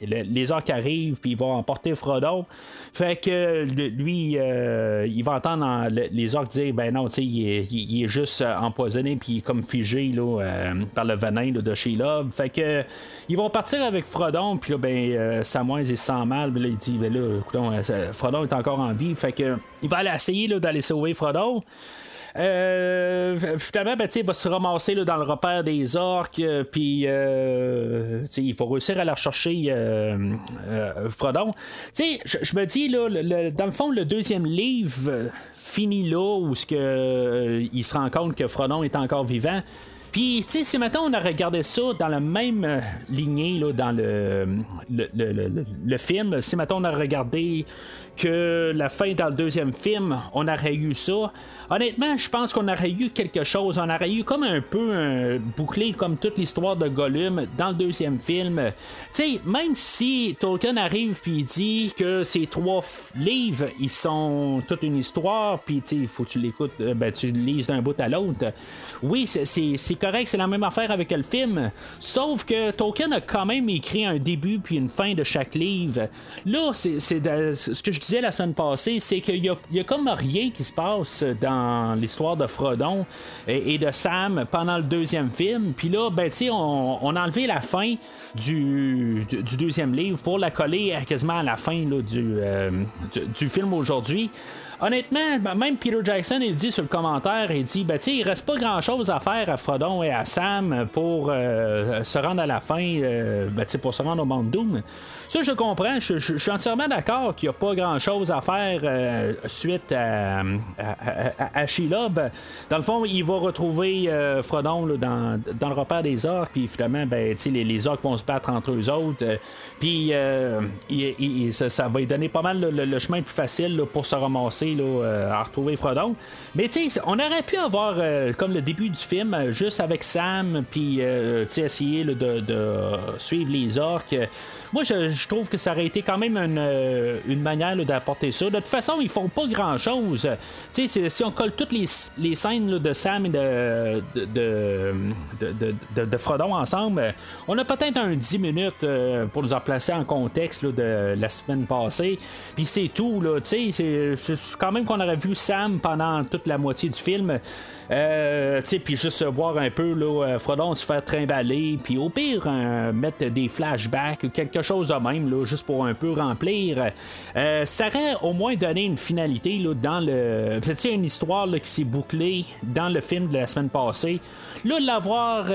les orques arrivent, puis ils vont emporter Frodon. Fait que lui, euh, il va entendre les orques dire ben non, il est, il, est juste euh, empoisonné, puis il est comme figé là, euh, par le venin de Sheila. Fait que ils vont partir avec Frodon, puis là, ben, Samwise, il se mal, là, il dit ben là, Frodon est encore en vie. Fait que il va aller essayer d'aller sauver Frodon. Euh, finalement, ben, il va se ramasser là, dans le repère des orques, euh, puis euh, il faut réussir à la rechercher euh, Frodon. Je me dis, là, dans le fond, le deuxième livre finit là où que, il se rend compte que Frodon est encore vivant. Puis, tu sais, si maintenant on a regardé ça dans la même lignée, là, dans le, le, le, le film, si maintenant on a regardé que la fin dans le deuxième film, on aurait eu ça. Honnêtement, je pense qu'on aurait eu quelque chose. On aurait eu comme un peu un bouclé comme toute l'histoire de Gollum dans le deuxième film. Tu sais, même si Tolkien arrive puis dit que ces trois livres, ils sont toute une histoire, puis tu sais, il faut que tu l'écoutes, euh, ben, tu lises d'un bout à l'autre. Oui, c'est correct, c'est la même affaire avec le film. Sauf que Tolkien a quand même écrit un début puis une fin de chaque livre. Là, c'est ce que je dis la semaine passée, c'est qu'il y, a, comme rien qui se passe dans l'histoire de Frodon et, de Sam pendant le deuxième film. Puis là, ben, on, on a enlevé la fin du, deuxième livre pour la coller quasiment à la fin euh, du, film aujourd'hui. Honnêtement, ben, même Peter Jackson, il dit sur le commentaire, il dit, ben, il reste pas grand chose à faire à Frodon et à Sam pour se rendre à la fin, ben, pour se rendre au monde Doom. Ça, je comprends. Je, suis entièrement d'accord qu'il n'y a pas grand-chose à faire suite à, à, Shelob. Dans le fond, il va retrouver Frodon dans, dans, le repère des orques, puis finalement, ben, les, les orques vont se battre entre eux autres. puis ça, va lui donner pas mal le, chemin plus facile pour se ramasser à retrouver Frodon. Mais tu sais, on aurait pu avoir euh, comme le début du film, euh, juste avec Sam, puis euh, essayer de, suivre les orques. Moi, je, trouve que ça aurait été quand même une, manière d'apporter ça. De toute façon, ils font pas grand chose. Si, on colle toutes les, scènes de Sam et de, de, Frodon ensemble, on a peut-être un 10 minutes pour nous en placer en contexte de la semaine passée. Puis c'est tout. C'est quand même qu'on aurait vu Sam pendant toute la moitié du film. Euh, puis juste voir un peu là, euh, Frodon se faire trimballer, puis au pire, euh, mettre des flashbacks ou quelque chose de même, là, juste pour un peu remplir. Euh, ça aurait au moins donné une finalité là, dans le. C'est une histoire là, qui s'est bouclée dans le film de la semaine passée. Là, l'avoir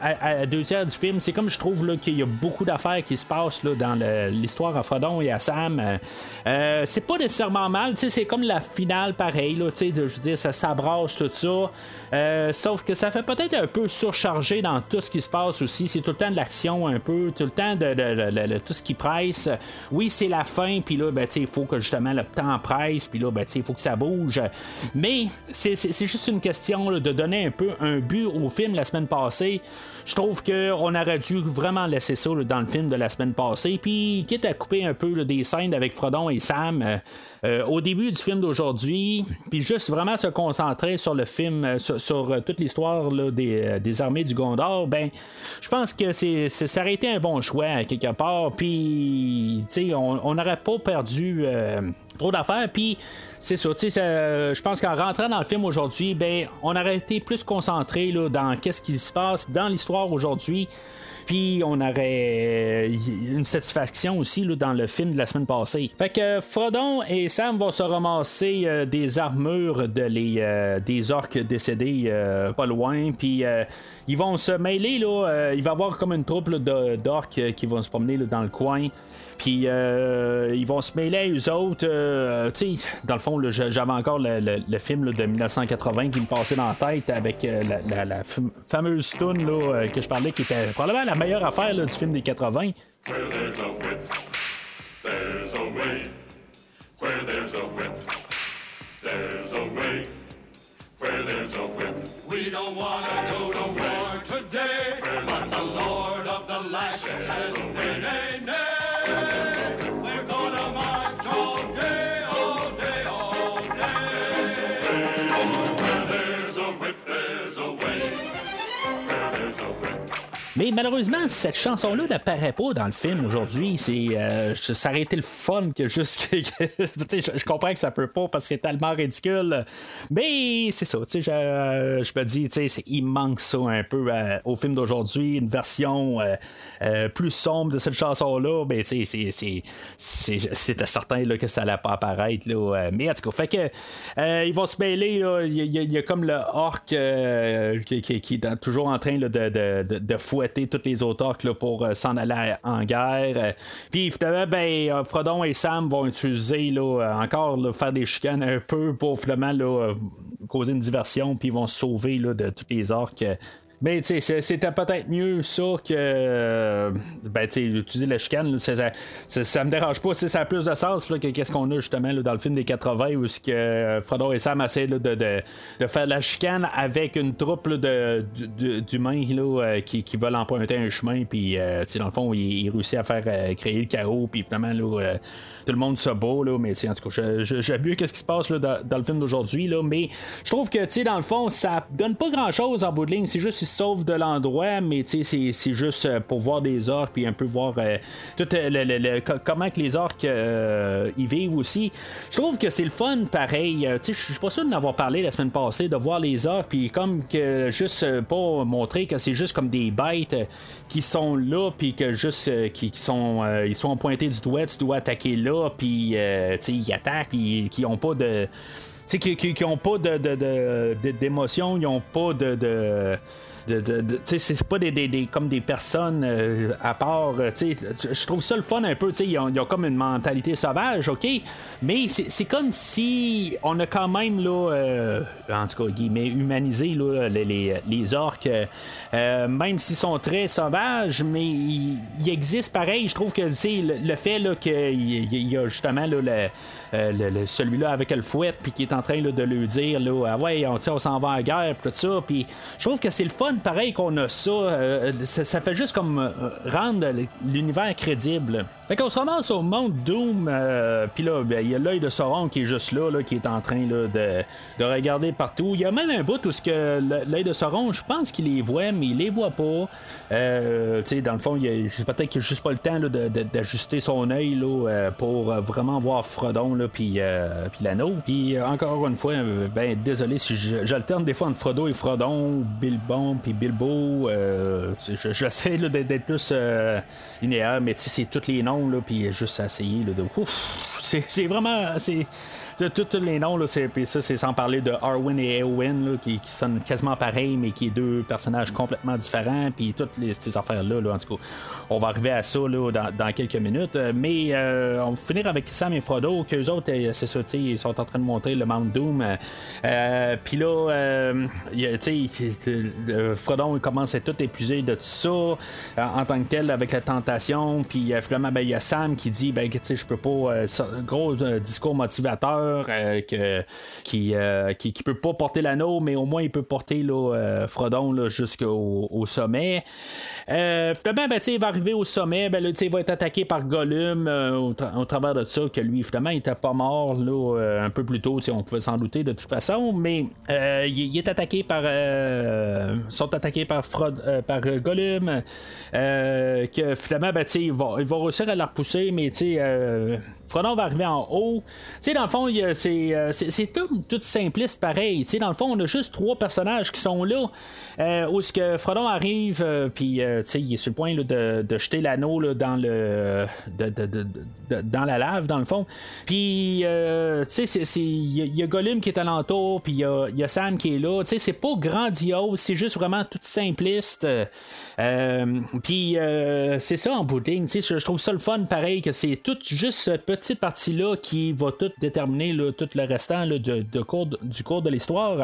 à, deux heures du film, c'est comme je trouve qu'il y a beaucoup d'affaires qui se passent là, dans l'histoire à Frodon et à Sam. c'est pas nécessairement mal, c'est comme la finale pareil, là, je veux dire, ça s'abrasse tout ça. sure Euh, sauf que ça fait peut-être un peu surchargé dans tout ce qui se passe aussi. C'est tout le temps de l'action un peu, tout le temps de, tout ce qui presse. Oui, c'est la fin, puis là, ben, il faut que justement le temps presse, puis là, ben, il faut que ça bouge. Mais c'est juste une question de donner un peu un but au film la semaine passée. Je trouve qu'on aurait dû vraiment laisser ça dans le film de la semaine passée. Puis, quitte à couper un peu des scènes avec Frodon et Sam euh, euh, au début du film d'aujourd'hui, puis juste vraiment se concentrer sur le film, sur, toute l'histoire des, armées du Gondor, ben, je pense que c'est, ça aurait été un bon choix quelque part. Puis, on n'aurait pas perdu trop d'affaires. Puis c'est ça, je pense qu'en rentrant dans le film aujourd'hui, ben, on aurait été plus concentré dans qu'est-ce qui se passe dans l'histoire aujourd'hui. Puis on aurait euh, une satisfaction aussi là, dans le film de la semaine passée. Fait que Frodon et Sam vont se ramasser euh, des armures de les, euh, des orques décédés pas loin. Puis ils vont se mêler. Là, il va y avoir comme une troupe d'orques qui vont se promener dans le coin. Puis euh, ils vont se mêler à eux autres. Euh, tu sais, dans le fond, j'avais encore le, film de 1980 qui me passait dans la tête avec euh, la, fameuse tune que je parlais qui était probablement la meilleure affaire du film des 80. We don't want to go to war today, but the Lord of the Lashes Mais malheureusement, cette chanson-là n'apparaît pas dans le film aujourd'hui. C'est, euh, ça aurait été le fun que juste. je, comprends que ça peut pas parce que c'est tellement ridicule. Mais c'est ça. Je, je me dis, il manque ça un peu euh, au film d'aujourd'hui. Une version euh, plus sombre de cette chanson-là. Mais c'est, c'est, c'était certain là, que ça allait pas apparaître. Là. Mais en tout cas, fait que ils vont se mêler. Il y, a comme le orc qui, qui, est toujours en train de, de, de fouetter toutes les autres orques pour euh, s'en aller en guerre. Puis finalement, ben, euh, Frodon et Sam vont utiliser là, euh, encore faire des chicanes un peu pour finalement causer une diversion, puis ils vont se sauver de tous les orques mais sais, c'était peut-être mieux ça que. Ben, tu sais, utiliser la chicane, ça, me dérange pas. Ça a plus de sens que qu'est-ce qu'on a justement dans le film des 80 où ce que Frodo et Sam essaient de, de, de, faire la chicane avec une troupe d'humains euh, qui, qui veulent emprunter un chemin. Puis, euh, tu sais, dans le fond, ils, réussissent à faire euh, créer le chaos. Puis, finalement, là, tout le monde se bat, là, mais en tout cas, mieux qu'est-ce qui se passe là, dans, le film d'aujourd'hui, là, mais je trouve que, tu dans le fond, ça donne pas grand-chose en bout de ligne, c'est juste sauvent de l'endroit, mais sais, c'est juste euh, pour voir des orques, puis un peu voir euh, tout euh, comment que les orques y vivent aussi. Je trouve que c'est le fun, pareil, je suis pas sûr de n'avoir parlé la semaine passée, de voir les orques, puis comme que juste pas montrer que c'est juste comme des bêtes qui sont là, puis que juste qui, sont, ils sont pointés du doigt, tu dois attaquer là, puis ils attaquent, puis qui ont pas de. qui, qui, ont pas de, d'émotion, ils ont pas de, c'est pas des, comme des personnes euh, à part. euh, je trouve ça le fun un peu. Ils ont, ils comme une mentalité sauvage, ok, mais c'est comme si on a quand même là, euh, en tout cas guillemets humanisé les, orques, même s'ils sont très sauvages, mais ils, existent pareil. Je trouve que le, fait qu'il y, y a justement celui-là avec le fouet, puis qui est en train de lui dire ah ouais, on, s'en va en guerre, puis tout ça. Puis je trouve que c'est le fun, pareil qu'on a ça. euh, ça. ça fait juste comme euh, rendre l'univers crédible. Fait qu'on se ramasse au monde Doom, euh, puis là, ben, il y a l'œil de Sauron qui est juste là, là, qui est en train là, de, de regarder partout. Il y a même un bout où ce que l'œil de Sauron, je pense qu'il les voit, mais il les voit pas. Euh, tu sais, dans le fond, peut-être qu'il a juste pas le temps d'ajuster son œil pour vraiment voir Frodon puis, l'anneau. Puis encore une fois, ben désolé si j'alterne des fois entre Frodo et Frodon, Bilbon puis Bilbo. euh, j'essaie d'être, plus euh, linéaire, mais c'est tous les noms puis juste essayer de. C'est, vraiment, c'est tous les noms, là, c'est, ça, c'est sans parler de Arwen et Eowyn, qui, sonnent quasiment pareil, mais qui est deux personnages complètement différents, puis toutes ces affaires-là, là, en tout cas, on va arriver à ça là, dans, quelques minutes. Euh, Mais euh, on va finir avec Sam et Frodo, qu'eux autres, euh, c'est ça, ils sont en train de monter le Mount Doom. euh, puis là, euh, sais, Frodon, il commence à tout épuisé de tout ça, en tant que tel, avec la tentation, puis finalement, ben, il y a Sam qui dit, ben, tu je peux pas, gros discours motivateur, euh, que, qui, euh, qui, qui peut pas porter l'anneau, mais au moins il peut porter là, euh, Frodon là, jusqu'au au sommet. Euh, finalement, ben, il va arriver au sommet, ben, il va être attaqué par Gollum au, tra- au travers de ça, que lui, finalement, il était pas mort là, un peu plus tôt, on pouvait s'en douter de toute façon, mais il, est attaqué par. Sont attaqués par, Frod, par Gollum, que finalement, ben, il va, il va réussir à la repousser, mais euh, Frodon va arriver en haut. Dans le fond, il euh, c'est, comme tout simpliste pareil. Dans le fond, on a juste trois personnages qui sont là. Euh, où ce que Frodon arrive, euh, puis euh, il est sur le point de, de jeter l'anneau dans le de- de- dans la lave, dans le fond. Puis, euh, il y, a- Gollum qui est alentour, puis il y a, y a Sam qui est là. C'est pas grandiose, c'est juste vraiment tout simpliste. Euh, puis, euh, c'est ça en sais, je, trouve ça le fun, pareil, que c'est tout juste cette petite partie-là qui va tout déterminer tout le restant de, du cours de l'histoire.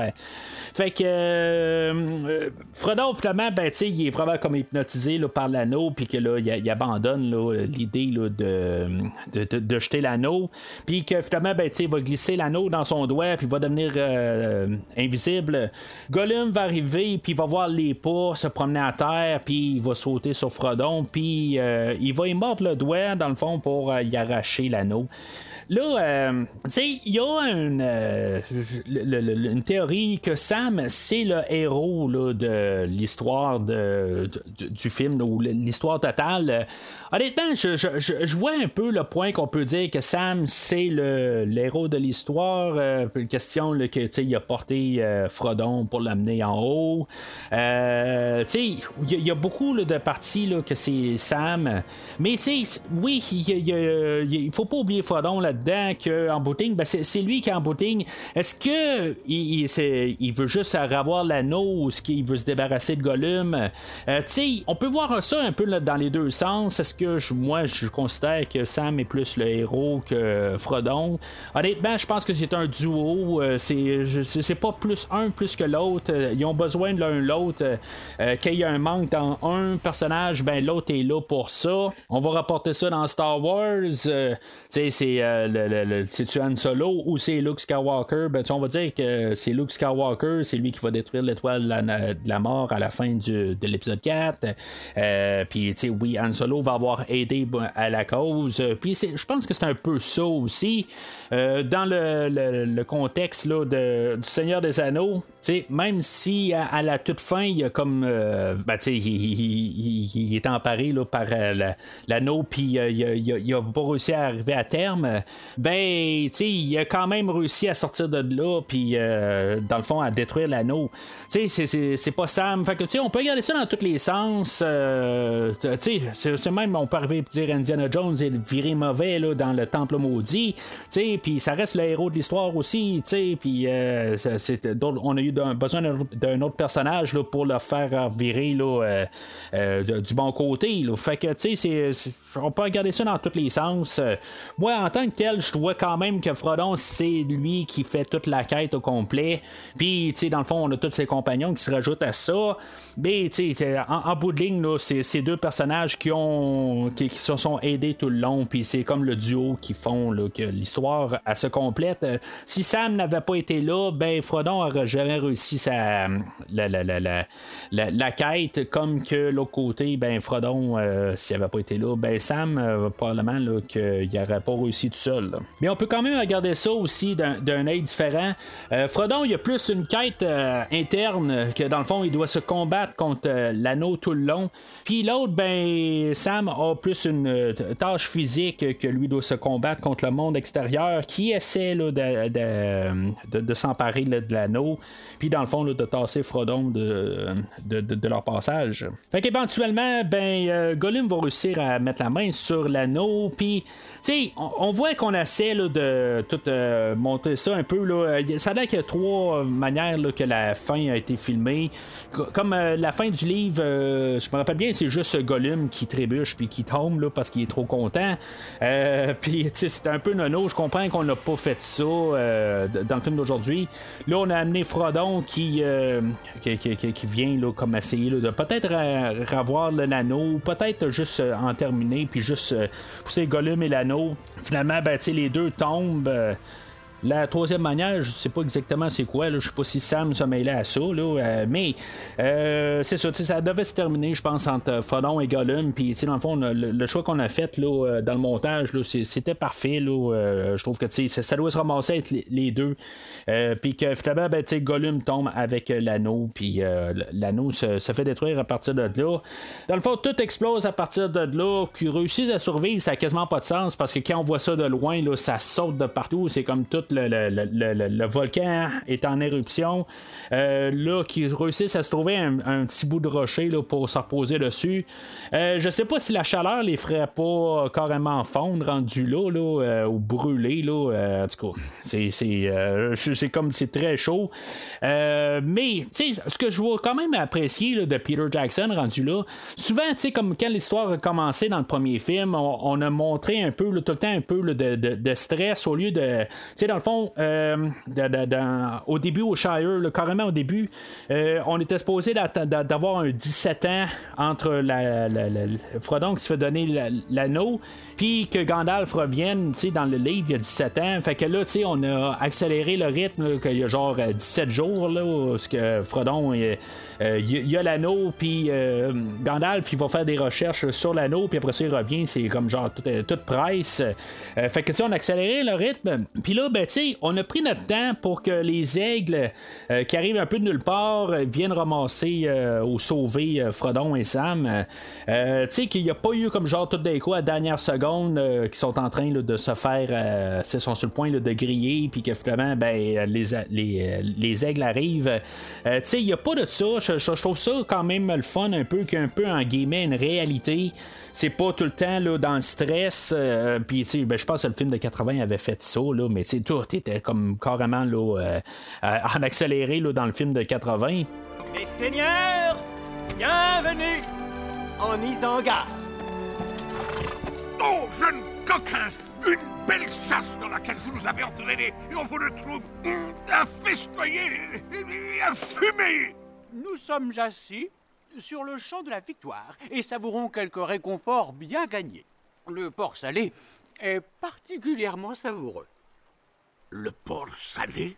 Fait que euh, euh, Frodon, finalement, ben, il est vraiment comme hypnotisé par l'anneau, puis que là, il, abandonne l'idée de, jeter l'anneau, puis que finalement, ben, il va glisser l'anneau dans son doigt, puis va devenir euh, invisible. Gollum va arriver, puis il va voir les pas se promener à terre, puis il va sauter sur Frodon, puis euh, il va y mordre le doigt, dans le fond, pour euh, y arracher l'anneau. Là, euh, tu sais, il y a une, euh, une théorie que Sam, c'est le héros là, de l'histoire de, du film, là, ou l'histoire totale. Honnêtement, je, je- je- vois un peu le point qu'on peut dire que Sam, c'est le, l'héros de l'histoire. Euh, question là, que, tu sais, il a porté euh, Frodon pour l'amener en haut. Tu sais, il y, a- beaucoup là, de parties là, que c'est Sam. Mais, tu sais, oui, il faut pas oublier Frodon là-dedans qu'en booting, ben, c'est, lui qui est en booting. Est-ce que il, veut juste avoir l'anneau ou est-ce qu'il veut se débarrasser de Gollum? Euh, on peut voir ça un peu dans les deux sens. Est-ce que je- moi, je considère que Sam est plus le héros que Frodon? Honnêtement, je pense que c'est un duo. Euh, c'est, pas plus un plus que l'autre. Euh, Ils ont besoin de l'un l'autre. Euh, euh, Qu'il y a un manque dans un personnage, ben l'autre est là pour ça. On va rapporter ça dans Star Wars. Euh, c'est le, le- c'est-tu Han Solo ou c'est Luke Skywalker? Ben, tu on va dire que c'est Luke Skywalker, c'est lui qui va détruire l'étoile de la, mort à la fin de l'épisode 4. Euh, Puis, tu sais, oui, Han Solo va avoir aidé ben, à la cause. Puis, je pense que c'est un peu ça aussi. Euh, dans le, le- contexte là, de, du Seigneur des Anneaux, tu même si à, la toute fin, il y a comme. euh, ben, tu il, il- est emparé là, par la- l'anneau, puis il, a, il a- il a pas réussi à arriver à terme. Ben, tu sais, il a quand même réussi à sortir de là, puis euh, dans le fond, à détruire l'anneau. Tu sais, c'est pas Sam. Fait que, tu sais, on peut regarder ça dans tous les sens. Euh, tu sais, c'est même, on peut arriver à dire Indiana Jones est viré mauvais là, dans le temple maudit. Tu sais, puis ça reste le héros de l'histoire aussi. Tu sais, puis euh, on a eu besoin d'un autre personnage là, pour le faire virer là, du bon côté. Fait que, tu sais, on peut regarder ça dans tous les sens. moi, en tant que je vois quand même que Frodon, c'est lui qui fait toute la quête au complet. Puis, tu sais, dans le fond, on a tous ses compagnons qui se rajoutent à ça. Mais, tu sais, en, bout de ligne, c'est ces deux personnages qui ont qui, se sont aidés tout le long. Puis, c'est comme le duo qui font là, que l'histoire se complète. Si Sam n'avait pas été là, ben, Frodon n'aurait jamais réussi sa, la, la, la, la, quête. Comme que l'autre côté, ben, Frodon, euh, s'il n'avait pas été là, ben, Sam, euh, probablement qu'il n'aurait pas réussi tout Mais on peut quand même regarder ça aussi d'un œil différent. Euh, Frodon, il y a plus une quête euh, interne que dans le fond, il doit se combattre contre euh, l'anneau tout le long. Puis l'autre, ben, Sam a plus une tâche physique que lui doit se combattre contre le monde extérieur qui essaie de, de, de, s'emparer de l'anneau. Puis dans le fond, de tasser Frodon de, de, leur passage. Fait qu'éventuellement, ben, Gollum va réussir à mettre la main sur l'anneau. Puis, tu sais, on, on voit qu'on essaie de tout euh, monter ça un peu. Là. Ça a l'air qu'il y a trois manières que la fin a été filmée. Comme euh, la fin du livre, euh, je me rappelle bien, c'est juste Gollum qui trébuche puis qui tombe là, parce qu'il est trop content. puis c'est un peu nono. Je comprends qu'on n'a pas fait ça dans le film d'aujourd'hui. Là, on a amené Frodon qui, qui, vient là, comme essayer de peut-être revoir le nano, peut-être juste en terminer, puis juste pousser Gollum et l'anneau. Finalement, ben, les deux tombent. La troisième manière, je sais pas exactement c'est quoi, je sais pas si Sam se mêlait à ça, euh, mais euh, c'est ça, ça devait se terminer, je pense, entre Frodon et Gollum, puis dans le fond, le, choix qu'on a fait là, euh, dans le montage, c'était parfait, je trouve que ça, doit se ramasser avec les, deux, puis que finalement, ben, Gollum tombe avec l'anneau, puis l'anneau se, fait détruire à partir de là. Dans le fond, tout explose à partir de là, qui réussissent à survivre, ça n'a quasiment pas de sens, parce que quand on voit ça de loin, ça saute de partout, c'est comme tout le, volcan est en éruption. Euh, là, qui réussissent à se trouver un, petit bout de rocher là, pour se reposer dessus. Euh, je sais pas si la chaleur les ferait pas carrément fondre rendu là, là euh, ou brûler. Là, en tout cas, c'est, c'est, comme c'est très chaud. mais ce que je vois quand même apprécier de Peter Jackson rendu là, souvent, comme quand l'histoire a commencé dans le premier film, on, a montré un peu tout le temps un peu de, de, stress au lieu de. Dans le fond, euh, au début au Shire, carrément au début, euh, on était supposé d'avoir un 17 ans entre la, Frodon qui se fait donner l'anneau, puis que Gandalf revienne dans le livre il y a 17 ans. Fait que là, on a accéléré le rythme, qu'il y a genre 17 euh, jours, là, où que Frodon, il, y a l'anneau, puis Gandalf, il va faire des recherches sur l'anneau, puis après ça, il revient, c'est comme genre toute, toute presse. fait que, tu on a accéléré le rythme, puis là, ben, on a pris notre temps pour que les aigles euh, qui arrivent un peu de nulle part euh, viennent ramasser euh, ou sauver Frodon et Sam. tu sais, qu'il n'y a pas eu comme genre tout d'un coup à dernière seconde qui sont en train de se faire, c'est sont sur le point de griller, puis que finalement, ben, les, les, aigles arrivent. tu sais, il n'y a pas de ça. Je, trouve ça quand même le fun un peu, qu'un peu en guillemets une réalité c'est pas tout le temps là, dans le stress. Euh, puis, tu sais, ben, je pense que le film de 80 avait fait ça, là, mais tu sais, tout était comme carrément là, euh, en accéléré là, dans le film de 80. Les seigneurs, bienvenue en Isengard. Oh, jeune coquin Une belle chasse dans laquelle vous nous avez entraînés et on vous retrouve à festoyer et à fumer Nous sommes assis sur le champ de la victoire et savourons quelques réconforts bien gagnés. Le porc salé est particulièrement savoureux. Le porc salé?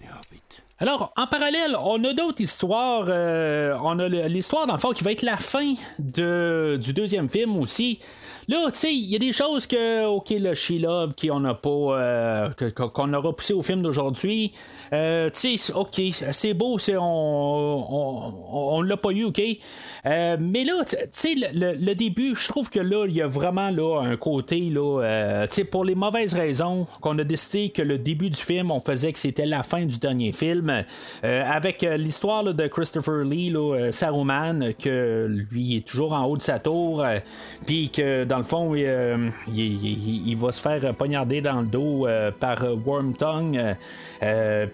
Les hobbits. Alors, en parallèle, on a d'autres histoires. Euh, on a l'histoire, dans le fond, qui va être la fin de, du deuxième film aussi. Là, tu sais, il y a des choses que, OK, le She-Love qui on n'a pas, euh, qu'on a repoussé au film d'aujourd'hui. Euh, tu sais, OK, c'est beau, on, on, on, l'a pas eu, OK. Euh, mais là, tu sais, le, début, je trouve que là, il y a vraiment là, un côté, là, tu sais, pour les mauvaises raisons, qu'on a décidé que le début du film, on faisait que c'était la fin du dernier film. avec l'histoire de Christopher Lee, là, Saruman, que lui est toujours en haut de sa tour, puis que dans le fond, euh, il, va se faire poignarder dans le dos euh, par euh, Wormtongue,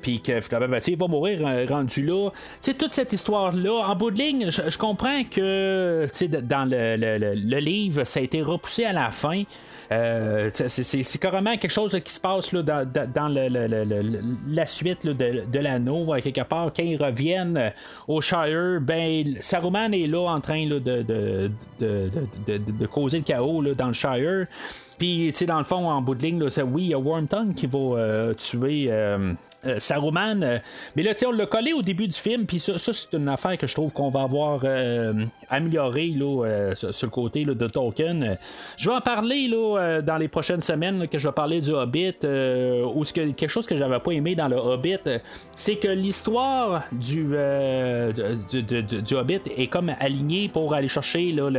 puis que ben, il va mourir rendu là. toute cette histoire-là, en bout de ligne, je comprends que dans le, livre, ça a été repoussé à la fin. c'est carrément quelque chose qui se passe là, dans, la suite de, l'anneau, quelque part. Quand ils reviennent au Shire, ben, Saruman est là en train de, de, causer le chaos dans le Shire. Puis, tu sais, dans le fond, en bout de ligne, c'est, oui, il y a Wormtongue qui va euh, tuer. Euh, euh, Saruman. Euh, mais là, on l'a collé au début du film, puis ça, c'est une affaire que je trouve qu'on va avoir euh, amélioré là, sur, le côté de Tolkien. Je vais en parler là, dans les prochaines semaines que je vais parler du Hobbit, ou ce que, quelque chose que j'avais pas aimé dans le Hobbit, c'est que l'histoire du, du, Hobbit est comme alignée pour aller chercher là,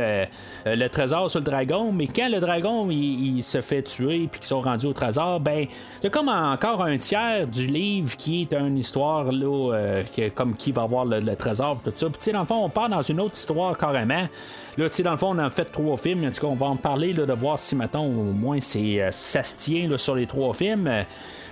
le, trésor sur le dragon, mais quand le dragon il, se fait tuer puis qu'ils sont rendus au trésor, ben, c'est comme encore un tiers du livre qui est une histoire là, euh, comme qui va avoir le, trésor tout ça. Puis dans le fond, on part dans une autre histoire carrément. Là, dans le fond, on a fait trois films. En tout cas, on va en parler là, de voir si maintenant au moins c'est, euh, ça se tient sur les trois films.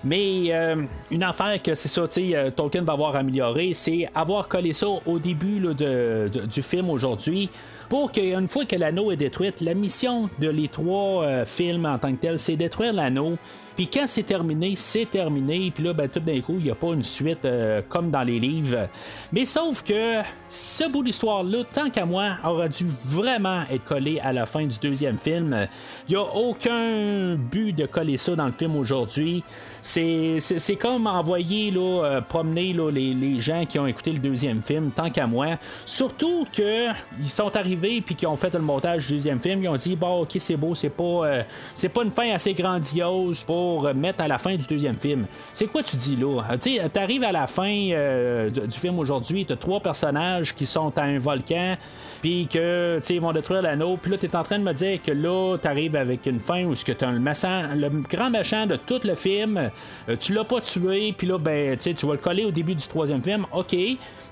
Mais euh, une affaire que c'est ça, Tolkien va avoir amélioré, c'est avoir collé ça au début de, du film aujourd'hui pour qu'une fois que l'anneau est détruite, la mission de les trois films en tant que tel, c'est détruire l'anneau puis quand c'est terminé, c'est terminé. Puis là, ben, tout d'un coup, il n'y a pas une suite euh, comme dans les livres. Mais sauf que ce bout d'histoire-là, tant qu'à moi, aurait dû vraiment être collé à la fin du deuxième film. Il n'y a aucun but de coller ça dans le film aujourd'hui. C'est comme envoyer, là, euh, promener là, les, les, gens qui ont écouté le deuxième film, tant qu'à moi. Surtout que ils sont arrivés puis qu'ils ont fait le montage du deuxième film, ils ont dit bon ok c'est beau, c'est pas euh, c'est pas une fin assez grandiose pour mettre à la fin du deuxième film. C'est quoi tu dis là? Tu arrives à la fin euh, du, film aujourd'hui, tu as trois personnages qui sont à un volcan, puis que ils vont détruire l'anneau, puis là tu es en train de me dire que là tu arrives avec une fin où ce que tu as le, le grand machin de tout le film euh, tu l'as pas tué, puis là, ben, tu vas le coller au début du troisième film, ok.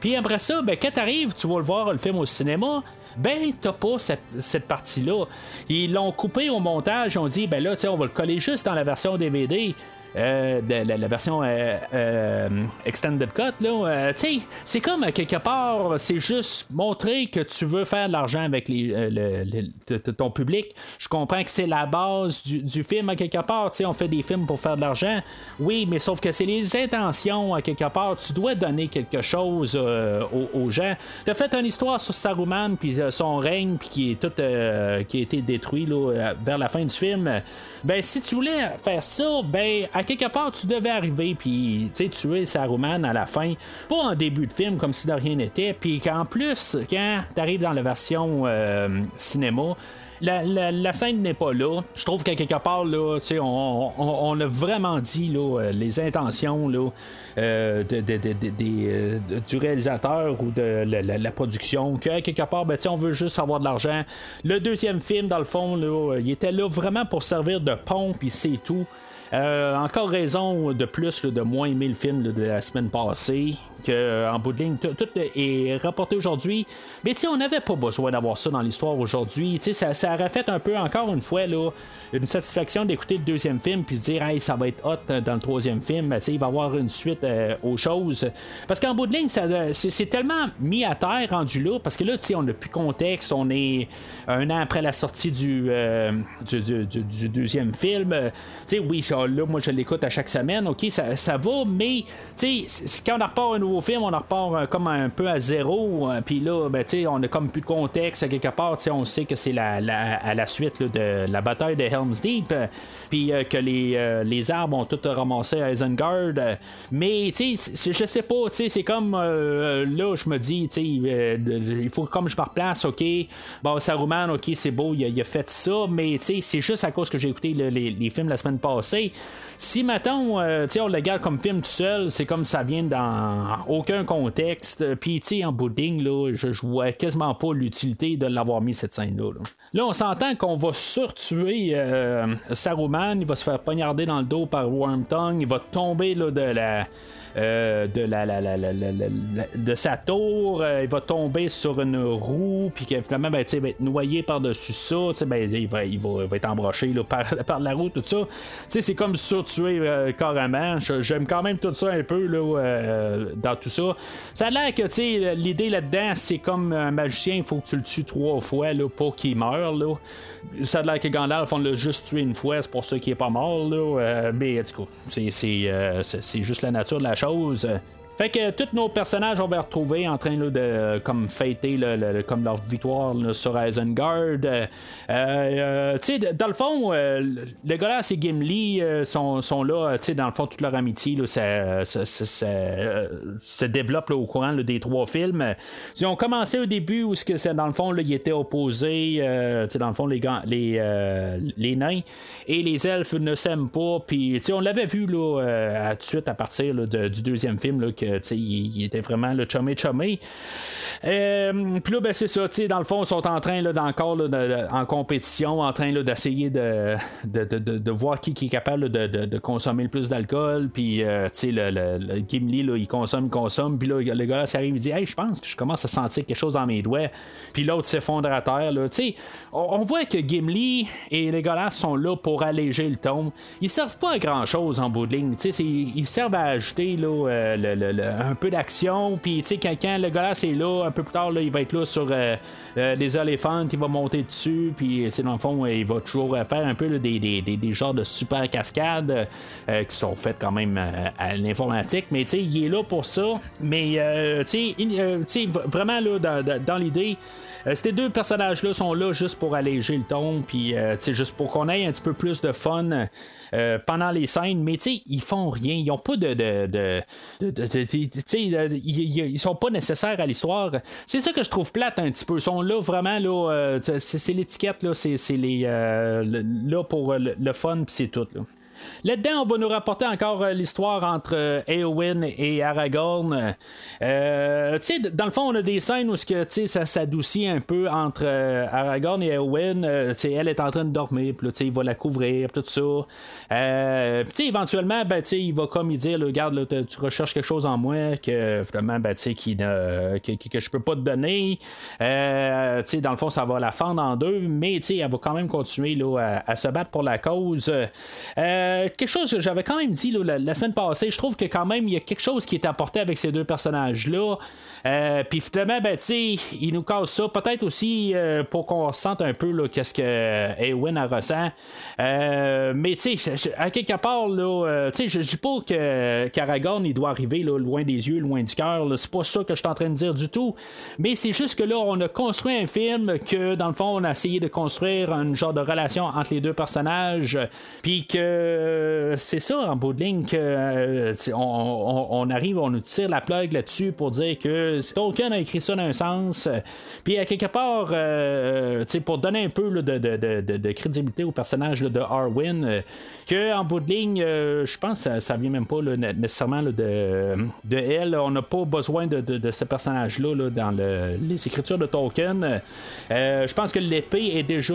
Puis après ça, ben, quand t'arrives, tu vas le voir le film au cinéma, ben, t'as pas cette, partie-là. Ils l'ont coupé au montage, ils ont dit, ben là, on va le coller juste dans la version DVD. Euh, de, la, version euh, euh, Extended Cut, là, c'est comme quelque part, c'est juste montrer que tu veux faire de l'argent avec les, ton public. Je comprends que c'est la base du, film à quelque part. On fait des films pour faire de l'argent. Oui, mais sauf que c'est les intentions à quelque part. Tu dois donner quelque chose aux, gens. Tu as fait une histoire sur Saruman, puis son règne, puis qui est tout qui a été détruit là, vers la fin du film. Ben, si tu voulais faire ça, ben, à quelque part, tu devais arriver puis tuer Saruman à la fin, pas en début de film comme si de rien n'était, puis qu'en plus, quand tu arrives dans la version euh, cinéma, la, scène n'est pas là. Je trouve qu'à quelque part, là, on, on, a vraiment dit euh, les intentions euh, du réalisateur ou de la, production, qu'à quelque part, ben, on veut juste avoir de l'argent. Le deuxième film, dans le fond, il était là vraiment pour servir de pont, puis c'est tout. Euh, encore raison de plus de moins aimer le film de la semaine passée que euh, en bout de ligne, tout est rapporté aujourd'hui. Mais on n'avait pas besoin d'avoir ça dans l'histoire aujourd'hui. Ça, ça aurait fait un peu, encore une fois, là, une satisfaction d'écouter le deuxième film puis se dire, hey, ça va être hot dans le troisième film. Il va y avoir une suite euh, aux choses. Parce qu'en bout de ligne, c'est tellement mis à terre rendu là, parce que là, tu on n'a plus contexte, on est un an après la sortie du, euh, du, deuxième film. Tu sais, oui, là, moi, je l'écoute à chaque semaine, ok, ça, ça va, mais quand on repart un nouveau nouveau film, on repart comme un peu à zéro. Puis là, ben, on a comme plus de contexte quelque part. On sait que c'est la, à la suite de la bataille de Helm's Deep. Puis que les, les arbres ont tout ramassé à Isengard. mais je sais pas, c'est comme là, je me dis, il faut comme je me replace, ok. Bon, Saruman, ok, c'est beau, il a, fait ça, mais c'est juste à cause que j'ai écouté les, films la semaine passée. Si maintenant, euh, on le garde comme film tout seul, c'est comme ça vient dans aucun contexte. Puis, en bouding, là, je, vois quasiment pas l'utilité de l'avoir mis cette scène-là. Là. on s'entend qu'on va surtuer euh, Saruman, il va se faire poignarder dans le dos par Wormtongue, il va tomber là, de la euh, de, la, la, la, de sa tour, euh, il va tomber sur une roue, puis finalement, ben, il va être noyé par-dessus ça, ben, il, va, il, va, être embroché là, par, par, la roue, tout ça. C'est comme ça tuer euh, carrément. J'aime quand même tout ça un peu là, dans tout ça. Ça a l'air que l'idée là-dedans, c'est comme un magicien, il faut que tu le tues trois fois là, pour qu'il meure. Là. Ça a l'air que Gandalf, on l'a juste tué une fois, c'est pour ça qu'il est pas mort. Là. mais en tout cas, c'est juste la nature de la chose. Fait que tous nos personnages, on va retrouver en train de comme fêter comme leur victoire sur Isengard. Euh, euh, dans le fond, euh, Legolas et Gimli sont, sont, là, dans le fond, toute leur amitié ça, se développe au courant des trois films. Ils ont commencé au début où que dans le fond, ils étaient opposés, dans le fond, les, les, les nains et les elfes ne s'aiment pas. Puis, on l'avait vu là, tout de suite à partir du deuxième film il, était vraiment le chumé chumé. Euh, puis là, ben, c'est ça, dans le fond, ils sont en train là, en compétition, en train d'essayer de, de, voir qui, qui est capable de, consommer le plus d'alcool. Puis, euh, le, Gimli, là, il consomme, il consomme. Puis là, le gars, ça arrive, il dit Hey, je pense que je commence à sentir quelque chose dans mes doigts. Puis l'autre s'effondre à terre. On voit que Gimli et les gars sont là pour alléger le ton. Ils servent pas à grand chose en bout de ligne. Ils servent à ajouter là, euh, le un peu d'action. Puis, tu sais, quand, le gars est là, un peu plus tard, il va être là sur euh, euh, les éléphants, il va monter dessus. Puis, c'est dans le fond, il va toujours faire un peu des, des, des, genres de super cascades euh, qui sont faites quand même à l'informatique. Mais, tu sais, il est là pour ça. Mais, tu sais, vraiment, là, dans, dans l'idée, ces deux personnages-là sont là juste pour alléger le ton, puis juste pour qu'on ait un petit peu plus de fun euh, pendant les scènes, mais ils font rien. Ils ont pas de. de, ils, sont pas nécessaires à l'histoire. C'est ça que je trouve plate un petit peu. Ils sont là vraiment, là. Euh, c'est l'étiquette, là. C'est les. Euh, là pour le, fun, puis c'est tout, là. Là-dedans, on va nous rapporter encore euh, l'histoire entre euh, Éowyn et Aragorn. Euh, dans le fond, on a des scènes où que, ça s'adoucit un peu entre Aragorn et Éowyn. elle est en train de dormir, puis il va la couvrir, tout ça. éventuellement, ben, il va comme il dire, regarde, tu recherches quelque chose en moi que vraiment, ben, que, que, je peux pas te donner. dans le fond, ça va la fendre en deux, mais elle va quand même continuer à, se battre pour la cause. Quelque chose que j'avais quand même dit la, semaine passée, je trouve que quand même il y a quelque chose qui est apporté avec ces deux personnages-là. Euh, puis finalement, ben, il nous casse ça. Peut-être aussi euh, pour qu'on ressente un peu qu'est-ce que Eowyn ressent. mais tu sais, à quelque part, là, je dis pas que qu'Aragorn il doit arriver loin des yeux, loin du cœur. C'est pas ça que je suis en train de dire du tout. Mais c'est juste que là, on a construit un film que dans le fond, on a essayé de construire un genre de relation entre les deux personnages. Puis que euh, c'est ça, en bout de ligne, que, euh, on, arrive, on nous tire la plug là-dessus pour dire que Tolkien a écrit ça dans un sens. Puis à quelque part, euh, pour donner un peu de, crédibilité au personnage de Arwen, que en bout de ligne, je pense que ça, vient même pas nécessairement de, de elle. On n'a pas besoin de, ce personnage-là dans les écritures de Tolkien. je pense que l'épée est déjà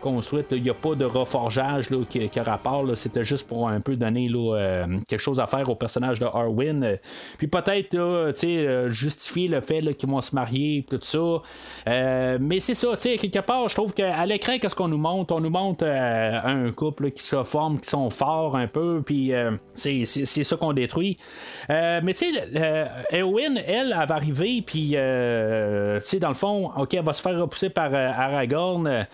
construite. Il n'y a pas de reforgeage qui, a rapport. C'était juste pour un peu donner euh, quelque chose à faire au personnage de Arwen. Puis peut-être euh, le fait qu'ils vont se marier, tout ça. Euh, mais c'est ça, quelque part, je trouve qu'à l'écran, qu'est-ce qu'on nous montre? On nous montre un couple qui se forme, qui sont forts un peu, puis c'est ça qu'on détruit. mais tu sais, Eowyn, elle, elle va arriver, puis tu sais, dans le fond, ok, elle va se faire repousser par Aragorn.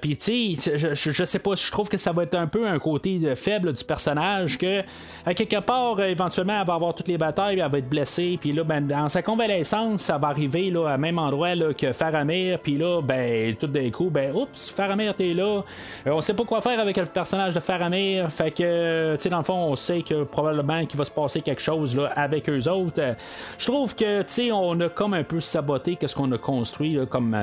puis tu sais, je, je, sais pas, je trouve que ça va être un peu un côté faible du personnage que, à quelque part, éventuellement, elle va avoir toutes les batailles, elle va être blessée, puis là, ben, dans sa convalescence, ça va arriver là, à même endroit là, que Faramir, puis là, ben, tout d'un coup, ben, oups, Faramir, t'es là. on sait pas quoi faire avec le personnage de Faramir, fait que, tu sais, dans le fond, on sait que probablement qu'il va se passer quelque chose là, avec eux autres. Je trouve que, tu sais, on a comme un peu saboté qu'est-ce qu'on a construit comme,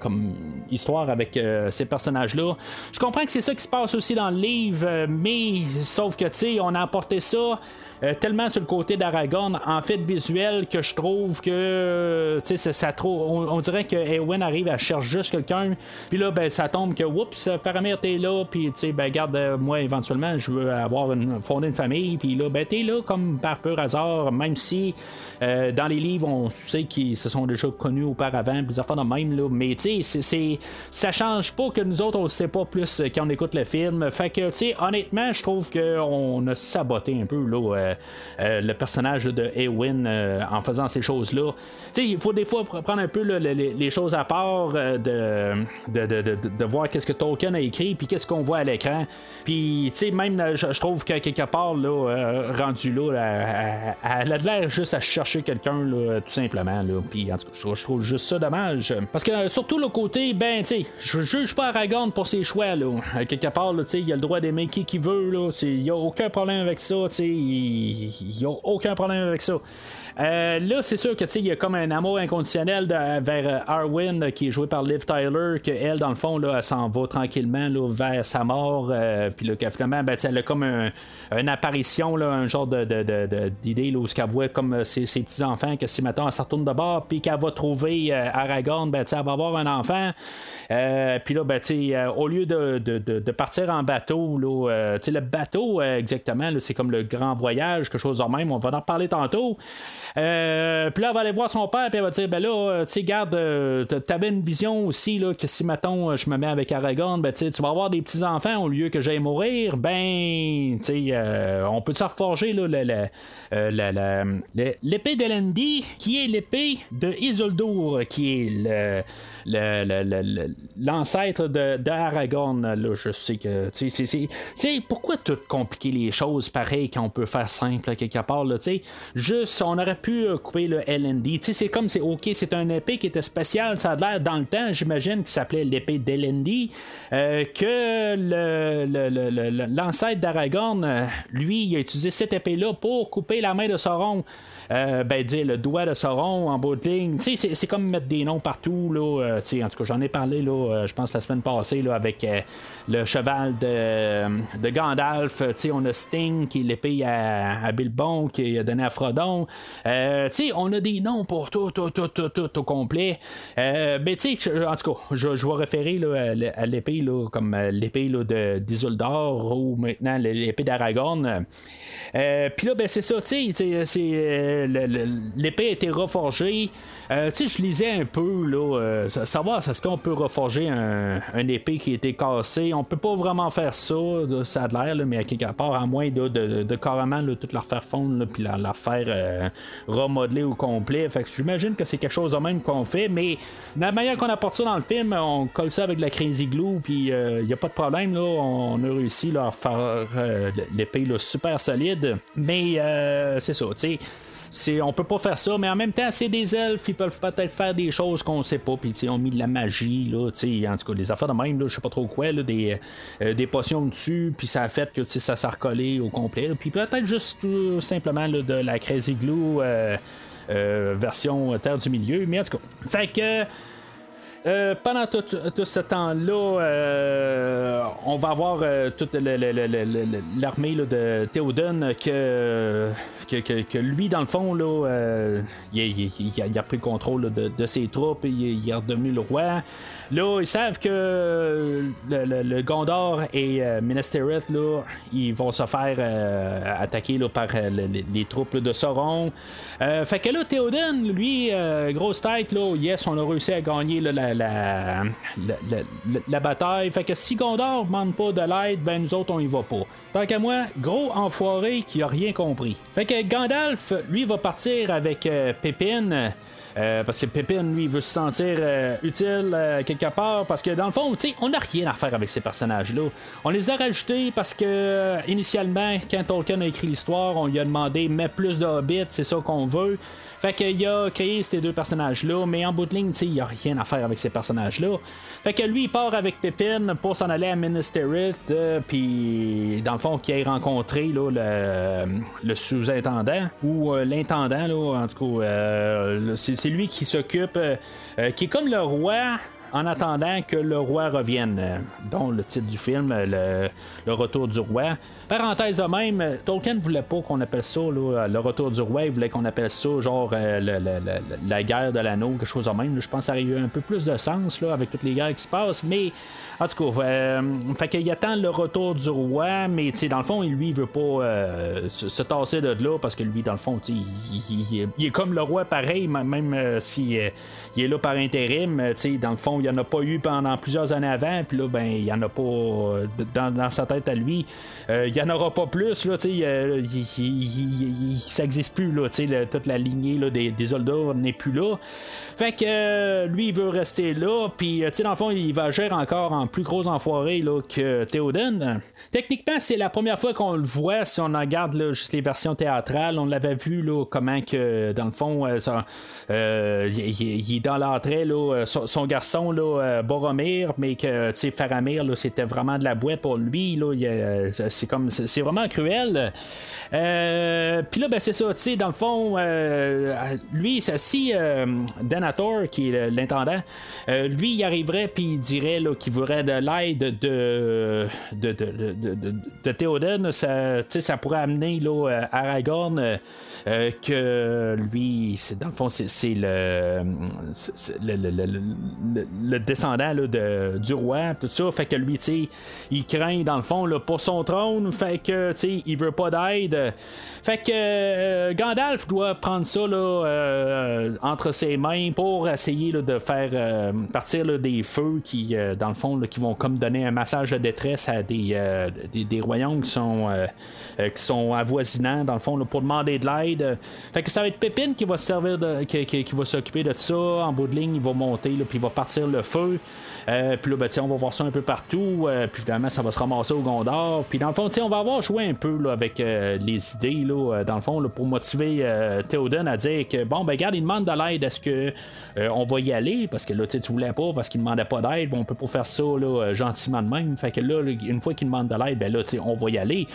comme histoire avec ces personnages-là. Je comprends que c'est ça qui se passe aussi dans le livre, mais sauf que, tu sais, on a apporté ça euh, tellement sur le côté d'Aragon en fait visuel que je trouve que tu sais ça, trop on, dirait que Eowyn arrive à chercher juste quelqu'un puis là ben ça tombe que oups Faramir t'es là puis tu sais ben garde euh, moi éventuellement je veux avoir une fonder une famille puis là ben t'es là comme par pur hasard même si euh, dans les livres on sait qu'ils se sont déjà connus auparavant des affaires de même là mais tu sais c'est ça change pas que nous autres on sait pas plus quand on écoute le film. Fait que tu sais honnêtement je trouve qu'on a saboté un peu là euh, euh, le personnage de euh, en faisant ces Il faut des fois prendre un peu les, choses à part de, de, voir qu'est-ce que Tolkien a écrit puis qu'est-ce qu'on voit à l'écran. Puis même je, trouve que quelque part là, rendu là, elle a l'air juste à chercher quelqu'un tout simplement. Puis en tout cas, je, trouve juste ça dommage. Parce que surtout le côté, ben tu sais, je juge pas Aragorn pour ses choix. Là. Quelque part, il a le droit d'aimer qui qu'il veut. Il n'y a aucun problème avec ça. A aucun problème avec ça. Euh, là, c'est sûr que il y a comme un amour inconditionnel vers euh, Arwen qui est joué par Liv Tyler, que elle, dans le fond, là, elle s'en va tranquillement là, vers sa mort. Euh, puis là, finalement, ben, elle a comme une apparition, là, un genre de, d'idée là, où qu'elle voit comme ses, petits-enfants, que si maintenant elle se retourne de bord, puis qu'elle va trouver Aragorn, ben, elle va avoir un enfant. puis là, ben, au lieu de, partir en bateau, là, le bateau, exactement, c'est comme le grand voyage, quelque chose de même, on va en parler tantôt. Euh, puis là, elle va aller voir son père, puis elle va dire Ben là, euh, tu sais, garde, euh, t'avais une vision aussi, là, que si, mettons, je me mets avec Aragorn, ben, tu vas avoir des petits-enfants au lieu que j'aille mourir. Ben, tu sais, on peut se reforger, là, l'épée d'Elendi, qui est l'épée de Isoldur, qui est le l'ancêtre de, d'Aragorn, là, je sais que. Tu sais, pourquoi tout compliquer les choses pareil qu'on peut faire simple quelque part, là. Juste, on aurait pu euh, couper le LND. C'est comme, c'est ok, c'est un épée qui était spécial, ça a l'air dans le temps, j'imagine, qui s'appelait l'épée d'LND, euh, que le, l'ancêtre d'Aragorn, euh, lui, il a utilisé cette épée-là pour couper la main de Sauron. Euh, ben, dire le doigt de Sauron en bout de ligne. C'est comme mettre des noms partout. Là, euh, en tout cas, j'en ai parlé, là, euh, je pense, la semaine passée là, avec le cheval de, de Gandalf. On a Sting qui est l'épée à, à, Bilbon, qui a donné à Frodon. on a des noms pour tout, tout, tout, tout, tout au complet. ben, en tout cas, je, je vais référer là, à l'épée comme l'épée d'Isolde ou maintenant l'épée d'Aragorn. Puis là, ben, c'est ça, tu sais, c'est l'épée a été reforgée. Euh, tu sais, je lisais un peu, là, euh, savoir est-ce qu'on peut reforger un, épée qui a été cassée. On peut pas vraiment faire ça, ça a l'air, mais à quelque part, à moins de, de, carrément tout leur faire fondre, puis la, faire euh, remodeler au complet. Fait j'imagine que c'est quelque chose de même qu'on fait, mais de la manière qu'on apporte ça dans le film, on colle ça avec la crazy glue, puis il n'y a pas de problème, là, on a réussi à faire l'épée super solide. Mais c'est ça, tu sais on peut pas faire ça, mais en même temps, c'est des elfes, ils peuvent peut-être faire des choses qu'on sait pas, puis ils ont mis de la magie, là, en tout cas, des affaires de même, là, je sais pas trop quoi, des, euh, des potions dessus, puis ça a fait que ça s'est recollé au complet, puis peut-être juste tout simplement de la Crazy Glue euh, euh, version Terre du Milieu, mais en tout cas, fait que. Euh, pendant tout, ce temps-là, euh, on va avoir euh, toute l'armée de Théoden que, que, lui, dans le fond, là, il, a, pris le contrôle de, ses troupes, et il, est redevenu le roi. Là, ils savent que le, Gondor et Minas Tirith, là, ils vont se faire attaquer là, par les, troupes de Sauron. fait que là, Théoden, lui, grosse tête, là, yes, on a réussi à gagner la la, bataille. Fait que si Gondor demande pas de l'aide, ben nous autres on y va pas. Tant qu'à moi, gros enfoiré qui a rien compris. Fait que Gandalf, lui, va partir avec euh, Pépine. Euh, parce que Pippin, lui, veut se sentir euh, utile euh, quelque part. Parce que dans le fond, tu sais, on n'a rien à faire avec ces personnages-là. On les a rajoutés parce que, initialement, quand Tolkien a écrit l'histoire, on lui a demandé mets plus de hobbits, c'est ça qu'on veut. Fait qu'il a créé ces deux personnages-là, mais en bout de ligne, il n'y a rien à faire avec ces personnages-là. Fait que lui, il part avec Pippin pour s'en aller à Minas Tirith, puis dans le fond, qu'il ait rencontré le, sous-intendant, ou l'intendant, là, en tout cas, c'est lui qui s'occupe, qui est comme le roi en attendant que le roi revienne, euh, dont le titre du film, euh, le, retour du roi. Parenthèse de même, Tolkien ne voulait pas qu'on appelle ça le retour du roi, il voulait qu'on appelle ça genre euh, la guerre de l'anneau, quelque chose de même. Je pense que ça aurait eu un peu plus de sens là, avec toutes les guerres qui se passent, mais en tout cas, fait qu'il attend le retour du roi, mais dans le fond, lui, il veut pas se, tasser de là parce que lui, dans le fond, il, est comme le roi pareil, même s'il est là par intérim, dans le fond, il n'y en a pas eu pendant plusieurs années avant, puis là, ben, il n'y en a pas euh, dans, sa tête à lui. Euh, il n'y en aura pas plus, là, sais, ça n'existe plus, là, toute la lignée des, des n'est plus là. Fait que euh, lui, il veut rester là, puis, dans le fond, il va gérer encore en plus gros enfoiré là, que Théoden. Techniquement, c'est la première fois qu'on le voit, si on regarde là, juste les versions théâtrales, on l'avait vu, là, comment que, dans le fond, il, est dans l'entrée, là, son garçon, euh, Boromir, mais que Faramir, c'était vraiment de la boîte pour lui. c'est comme c'est vraiment cruel. Euh, puis là, ben, c'est ça, dans le fond, euh, lui, si Denator, qui est l'intendant, lui, il arriverait puis il dirait qu'il voudrait de l'aide de, de, de, de, Théoden, ça, ça pourrait amener là, Aragorn. que lui, dans le fond, c'est, le, le, le descendant de, du roi, tout ça. Fait que lui, il craint dans le fond là, pour son trône. Fait que, il veut pas d'aide. Fait que euh, Gandalf doit prendre ça là, euh, entre ses mains pour essayer de faire euh, partir des feux qui, dans le fond, qui vont comme donner un massage de détresse à des, des, royaumes qui sont, qui sont avoisinants, dans le fond, pour demander de l'aide. Fait que ça va être Pépine qui va se servir de, qui, qui, va s'occuper de ça. En bout de ligne, il va monter, puis il va partir le feu. Euh, puis là, ben, on va voir ça un peu partout. Euh, puis finalement, ça va se ramasser au Gondor. Puis dans le fond, on va avoir joué un peu là, avec euh, les idées, là, dans le fond, là, pour motiver Théoden à dire que, bon, ben, regarde, il demande de l'aide. Est-ce que on va y aller? Parce que là, tu voulais pas, parce qu'il demandait pas d'aide. Bon, on peut pas faire ça là, gentiment de même. Fait que là, une fois qu'il demande de l'aide, ben là, on va y aller.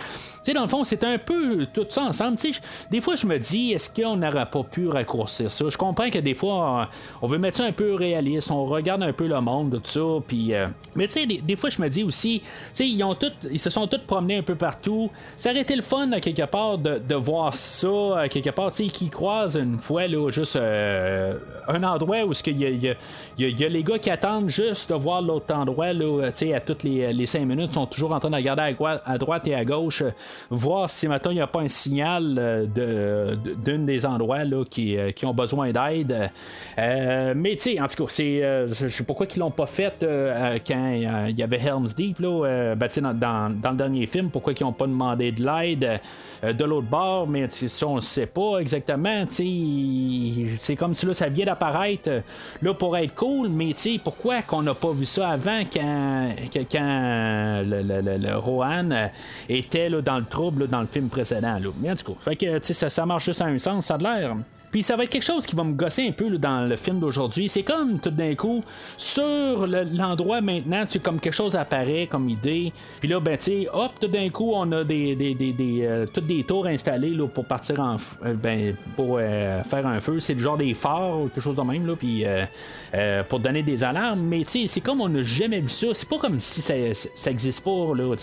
sais dans le fond, c'est un peu tout ça ensemble. des fois, je me dis, est-ce qu'on n'aurait pas pu raccourcir ça? Je comprends que des fois, on veut mettre ça un peu réaliste. On regarde un peu le monde, tout ça. Puis, euh, mais tu sais, des, fois, je me dis aussi, ils, ont tout, ils se sont tous promenés un peu partout. Ça aurait été le fun, quelque part, de, voir ça, quelque part, tu sais, qu'ils croisent une fois, là, juste euh, un endroit où il y a, y, a, les gars qui attendent juste de voir l'autre endroit, sais, à toutes les, les cinq minutes, sont toujours en train de regarder à, droite, et à gauche, voir si maintenant il n'y a pas un signal euh, de, d'une des endroits là, qui, qui ont besoin d'aide. mais tu sais, en tout cas, c'est, je sais pourquoi qu'ils l'ont pas fait euh, quand il y avait Helm's Deep, là, ben, dans, dans, le dernier film, pourquoi ils n'ont pas demandé de l'aide euh, de l'autre bord, mais ça, on ne sait pas exactement. C'est comme si là, ça vient d'apparaître là, pour être cool, mais pourquoi qu'on n'a pas vu ça avant quand, quand le, Rohan était là, dans le trouble dans le film précédent? Là. Mais en tout cas, fait que, ça, ça marche juste à un sens, ça a l'air. Puis ça va être quelque chose qui va me gosser un peu dans le film d'aujourd'hui. C'est comme tout d'un coup, sur l'endroit maintenant, tu comme quelque chose apparaît comme idée. Puis là, ben tu hop, tout d'un coup, on a des, des, des, des euh, toutes des tours installées là, pour partir en euh, ben pour euh, faire un feu. C'est le genre des phares quelque chose de même là. Puis pour donner des alarmes. Mais tu c'est comme on n'a jamais vu ça. C'est pas comme si ça, ça existe pas là.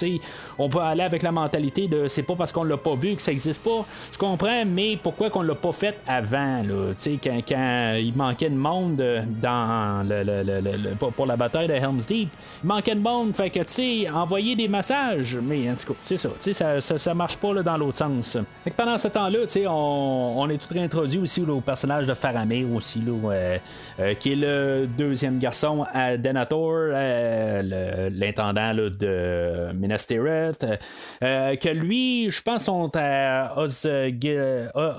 On peut aller avec la mentalité de c'est pas parce qu'on l'a pas vu que ça existe pas. Je comprends, mais pourquoi qu'on l'a pas fait avant? Quand, quand, il manquait de monde euh, dans le, pour la bataille de Helm's Deep. Il manquait de monde, fait que, tu sais, envoyer des massages, mais en tout cas, c'est ça, ça, ça, ça, marche pas là, dans l'autre sens. Fait que pendant ce temps-là, on, on, est tout réintroduit aussi au personnage de Faramir aussi, là, euh, euh, qui est le deuxième garçon à Denator, l'intendant de Minas Tirith, que lui, je pense, sont à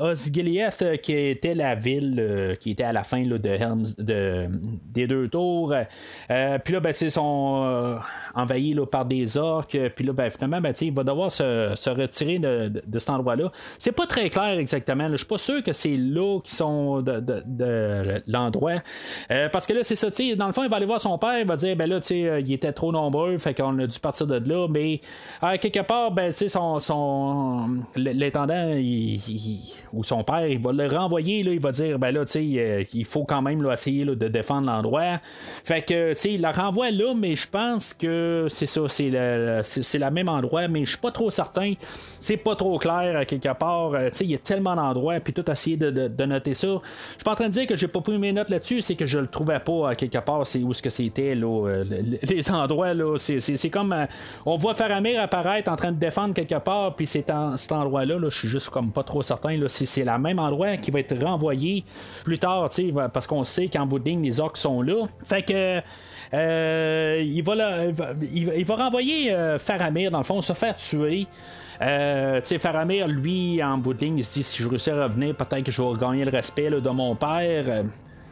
Osgiliath, qui est était la ville euh, qui était à la fin de des deux tours. Euh, puis là, ben, ils sont euh, envahis là, par des orques. Puis là, ben, finalement, ben, il va devoir se, retirer de, cet endroit-là. C'est pas très clair exactement. Je suis pas sûr que c'est là qui sont de, l'endroit. Parce que là, c'est ça, dans le fond, il va aller voir son père, il va dire, ben là, il était trop nombreux, fait qu'on a dû partir de là, mais quelque part, ben, son, l'intendant, ou son père, il va le renvoyer, il va dire, ben là, euh, il faut quand même essayer là, de défendre l'endroit. Fait que, tu sais, il la renvoie là, mais je pense que c'est ça, c'est le, c'est, même endroit, mais je suis pas trop certain. C'est pas trop clair à quelque part. Euh, il y a tellement d'endroits, puis tout essayer de, de- noter ça. Je suis pas en train de dire que j'ai pas pris mes notes là-dessus, c'est que je le trouvais pas à quelque part, c'est où ce que c'était, là, euh, le- les endroits, là. C'est, c'est- comme, on voit Faramir apparaître en train de défendre quelque part, puis c'est en cet endroit-là, là, je suis juste comme pas trop certain, là, si c'est le même endroit qui va être renvoyé plus tard, parce qu'on sait qu'en bout les orques sont là. Fait que. euh, il, va il, va, renvoyer euh, Faramir, dans le fond, se faire tuer. Euh, Faramir, lui, en bout il se dit si je réussis à revenir, peut-être que je vais regagner le respect de mon père.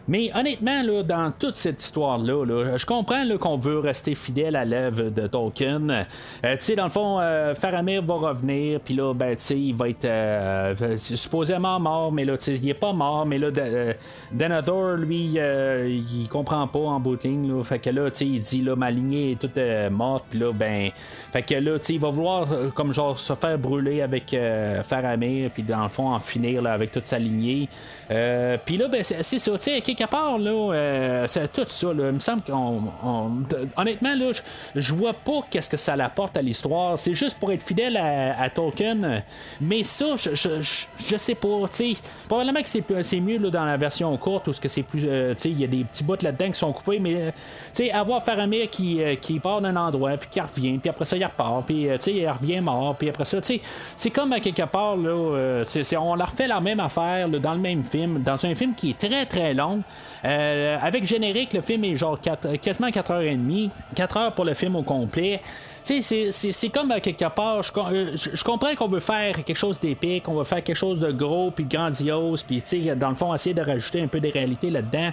Euh, Mais honnêtement, là, dans toute cette histoire-là, là, je comprends là, qu'on veut rester fidèle à l'œuvre de Tolkien. Euh, tu sais, dans le fond, euh, Faramir va revenir, puis là, ben, tu sais, il va être euh, supposément mort, mais là, tu sais, il est pas mort, mais là, euh, Denethor, lui, euh, il comprend pas en bout de ligne, là. Fait que là, tu sais, il dit, là, ma lignée est toute euh, morte, puis là, ben, fait que là, tu sais, il va vouloir, euh, comme genre, se faire brûler avec euh, Faramir, puis dans le fond, en finir là, avec toute sa lignée. Euh, puis là, ben, c'est c'est ça, tu sais, quelque part, là, euh, c'est tout ça, là, il me semble qu'on. on- honnêtement, là, je- vois pas qu'est-ce que ça apporte à l'histoire. C'est juste pour être fidèle à, Tolkien. Mais ça, je, je, je- sais pas, tu sais. Probablement que c'est mieux là, dans la version courte, où que c'est plus. euh, il y a des petits bouts là-dedans qui sont coupés, mais, euh, tu sais, avoir Faramir qui, qui part d'un endroit, puis qui revient, puis après ça, il repart, puis, tu sais, il revient mort, puis après ça, tu sais, c'est comme à quelque part, là, on leur fait la même affaire, là, dans le même film, dans un film qui est très très long. Euh, avec générique, le film est genre quatre- quasiment 4h30, 4 heures pour le film au complet. Tu sais, c'est- comme à quelque part, euh, je- je comprends qu'on veut faire quelque chose d'épique, on veut faire quelque chose de gros puis grandiose, puis tu sais, dans le fond, essayer de rajouter un peu des réalités là-dedans.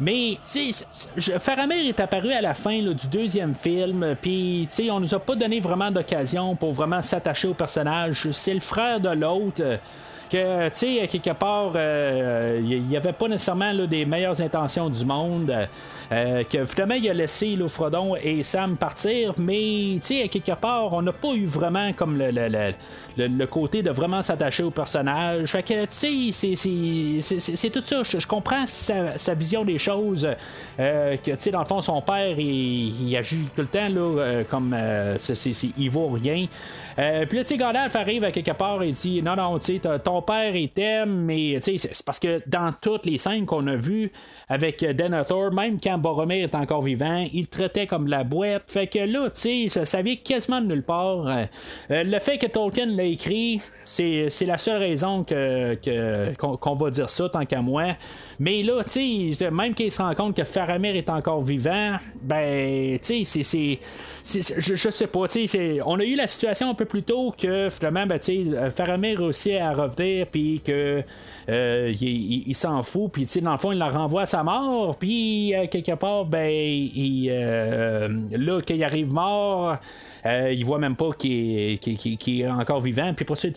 Mais, tu sais, Faramir est apparu à la fin du deuxième film, puis, tu sais, on nous a pas donné vraiment d'occasion pour vraiment s'attacher au personnage. C'est le frère de l'autre. Que, tu sais, quelque part, euh, il n'y avait pas nécessairement des meilleures intentions du monde. euh, que finalement, il a laissé là, Frodon et Sam partir, mais, tu sais, quelque part, on n'a pas eu vraiment comme le, le, le- le- côté de vraiment s'attacher au personnage. Fait que, tu sais, c'est- tout ça. Je, comprends sa, vision des choses. euh, que, tu sais, dans le fond, son père, il, il agit tout le temps là, comme c'est- il vaut rien. Puis là, tu sais, Gandalf arrive à quelque part et dit Non, non, tu sais, t'as- père, il t'aime, mais c'est parce que dans toutes les scènes qu'on a vues avec Denethor, même quand Boromir est encore vivant, il traitait comme de la boîte. Fait que là, tu sais, ça, vient quasiment de nulle part. Euh, euh, le fait que Tolkien l'a écrit, c'est la seule raison que qu'on va dire ça, tant qu'à moi. Mais là, tu sais, même qu'il se rend compte que Faramir est encore vivant, ben, tu sais, c'est- Je, je sais pas, tu sais, on a eu la situation un peu plus tôt que finalement, ben, tu sais, Faramir réussit à revenir, puis que euh, il, s'en fout, puis dans le fond, il la renvoie à sa mort, puis euh, quelque part, ben, il, euh, là, qu'il arrive mort. Euh, il voit même pas qu'il est, encore vivant. Puis pour ça,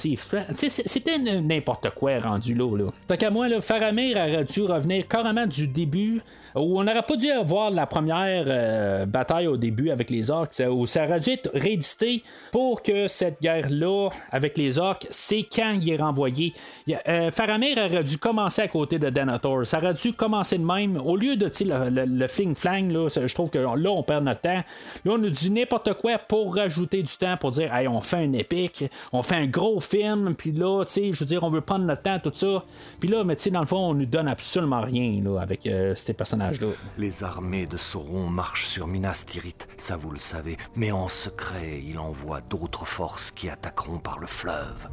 c'était n'importe quoi rendu là. là. Tant qu'à moi, là, Faramir aurait dû revenir carrément du début. Où on n'aurait pas dû avoir la première euh, bataille au début avec les orques, où ça aurait dû être réédité pour que cette guerre-là avec les orques, c'est quand il est renvoyé. Euh, Faramir aurait dû commencer à côté de Denethor. Ça aurait dû commencer de même. Au lieu de le, le- le fling-flang, je trouve que là, on perd notre temps. Là, on nous dit n'importe quoi pour rajouter du temps, pour dire, hey, on fait un épique, on fait un gros film, puis là, tu sais, je veux dire, on veut prendre notre temps, tout ça. Puis là, mais tu sais, dans le fond, on nous donne absolument rien là, avec euh, ces personnages-là. Les armées de Sauron marchent sur Minas Tirith, ça vous le savez, mais en secret, il envoie d'autres forces qui attaqueront par le fleuve.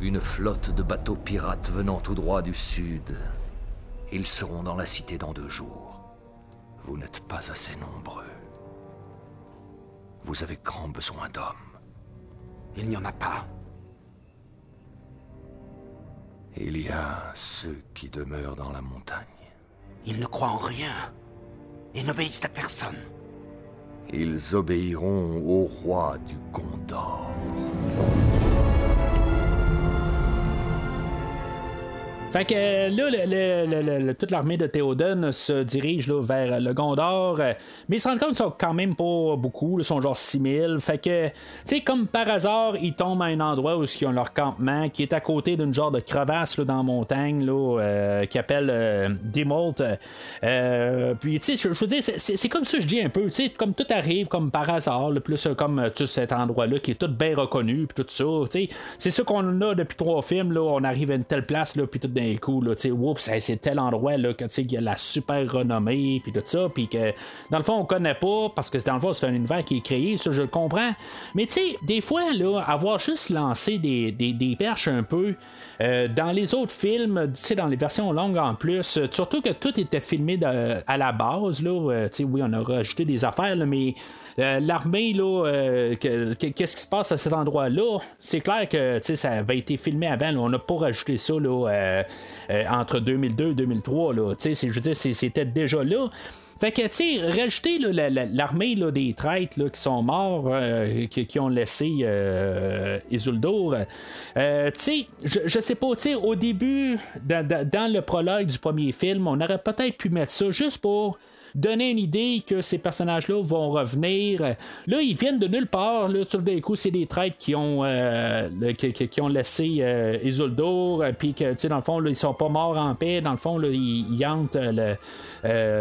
Une flotte de bateaux pirates venant tout droit du sud. Ils seront dans la cité dans deux jours. Vous n'êtes pas assez nombreux. Vous avez grand besoin d'hommes. Il n'y en a pas. Il y a ceux qui demeurent dans la montagne. Ils ne croient en rien et n'obéissent à personne. Ils obéiront au roi du Gondor. Fait que là, le- le- le- toute l'armée de Théoden se dirige là, vers le Gondor. euh, Mais ils se rendent compte qu'ils sont quand même pas beaucoup. Ils sont genre 6000. Fait que, tu sais, comme par hasard, ils tombent à un endroit où ils ont leur campement, qui est à côté d'une genre de crevasse dans la montagne, là, euh, qui appelle euh. Euh, puis, tu sais, je veux dire, c'est- comme ça, je dis un peu. Tu sais, comme tout arrive comme par hasard. plus comme tout cet endroit-là qui est tout bien reconnu. Puis tout ça. Tu sais, c'est ça qu'on a depuis trois films. Là, on arrive à une telle place. Là, puis tout d'un coup, là, oups, c'est tel endroit là, que, tu sais, qu'il y a la super renommée. Puis tout ça. Puis que, dans le fond, on connaît pas. Parce que dans le fond, c'est un univers qui est créé. Ça, je le comprends. Mais tu sais, des fois, là, avoir juste lancé des, des, perches un peu. euh, dans les autres films, tu sais, dans les versions longues en plus, surtout que tout était filmé à la base, là, euh, tu sais, oui, on a rajouté des affaires, là, mais l'armée, là, euh, que- que- qu'est-ce qui se passe à cet endroit-là? C'est clair que, ça avait été filmé avant, on n'a pas rajouté ça, là, euh, euh, entre 2002 et 2003, là, c'était déjà là. Fait que, tu rajouter l'armée des traîtres là, qui sont morts, euh, qui, ont laissé euh, Isildur, euh, tu sais, je, je sais pas, tu au début, dans le prologue du premier film, on aurait peut-être pu mettre ça juste pour donner une idée que ces personnages-là vont revenir. Là, ils viennent de nulle part. Là, tout d'un coup, c'est des traîtres qui ont, euh, laissé euh, euh, puis que, tu sais, dans le fond, là, ils sont pas morts en paix. Dans le fond, ils, hantent euh,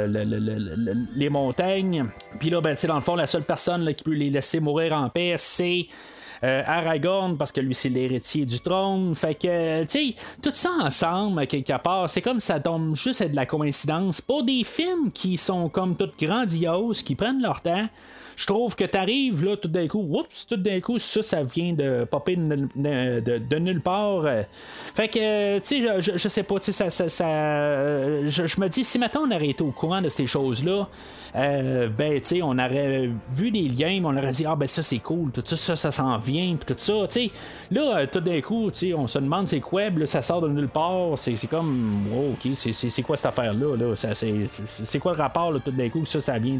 le- le- le- le- le- les montagnes. Puis là, ben, tu sais, dans le fond, la seule personne qui peut les laisser mourir en paix, c'est Aragorn, parce que lui, c'est l'héritier du trône. Fait que, tu sais, tout ça ensemble, quelque part, c'est comme ça tombe juste à de la coïncidence. Pour des films qui sont comme toutes grandioses, qui prennent leur temps, je trouve que t'arrives là tout d'un coup, oups, tout d'un coup, ça, ça vient de popper de, nulle part. Euh, Fait que, tu sais, je, je- sais pas, tu sais, ça, ça, euh, je, me dis, si maintenant on aurait été au courant de ces choses-là, euh, ben, tu sais, on aurait vu des liens, on aurait dit, ah, ben, ça, c'est cool, tout ça, ça, ça s'en vient, tout ça, tu sais. Là, tout d'un coup, tu sais, on se demande c'est quoi, là, ça sort de nulle part, c'est comme, oh, ok, c'est- quoi cette affaire-là, là? Ça, c'est quoi le rapport, là, tout d'un coup, que ça, ça vient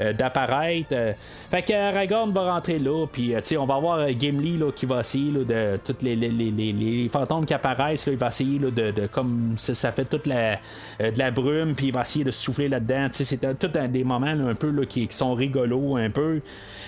d'apparaître? Euh. Fait que Aragorn va rentrer là, puis, euh, on va voir euh, Gimli, là, qui va essayer, là, de, toutes les, les, les, les- fantômes qui apparaissent, là, il va essayer, là, de, comme, ça, fait toute la, euh, de la brume, puis il va essayer de souffler là-dedans, c'est euh, tout des moments, un peu, qui, qui sont rigolos, un peu.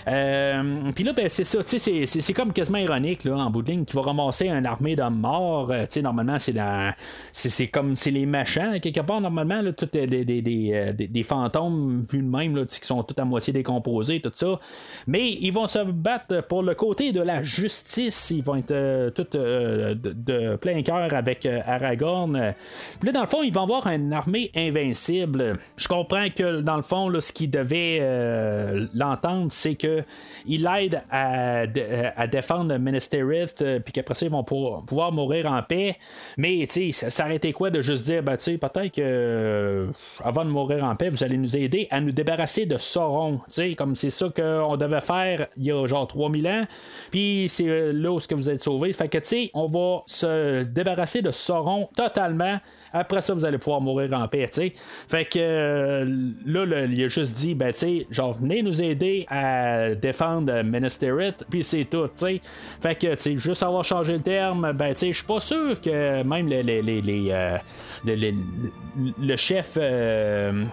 Euh, puis là, ben, c'est ça, c'est- comme quasiment ironique, là, en bout de ligne, qui va ramasser une armée d'hommes morts. euh, normalement, c'est dans. C'est comme. C'est les machins, quelque part, normalement, là, tout, euh, des, des, des, euh, des- fantômes vus de même, qui sont tout à moitié décomposés, tout ça. Mais ils vont se battre pour le côté de la justice. Ils vont être euh, tout euh, de, plein cœur avec euh, Aragorn. Puis là, dans le fond, ils vont avoir une armée invincible. Je comprends que, dans le fond, là, ce qui devait euh, l'entendre, c'est que il l'aide à, à défendre euh, puis qu'après ça, ils vont pouvoir mourir en paix. Mais, tu sais, ça s'arrêtait quoi de juste dire, ben, tu sais, peut-être que avant de mourir en paix, vous allez nous aider à nous débarrasser de Sauron. Tu sais, comme c'est ça qu'on devait faire il y a genre 3000 ans. Puis c'est euh, là où ce que vous êtes sauvés. Fait que, tu sais, on va se débarrasser de Sauron totalement. Après ça, vous allez pouvoir mourir en paix, tu sais. Fait que euh, là, il a juste dit, ben, tu sais, genre, venez nous aider à défendre Minas Tirith, puis c'est tout, tu sais. Fait que, tu sais, juste avoir changé le terme, ben, tu sais, je suis pas sûr que même les, les, les, euh, le chef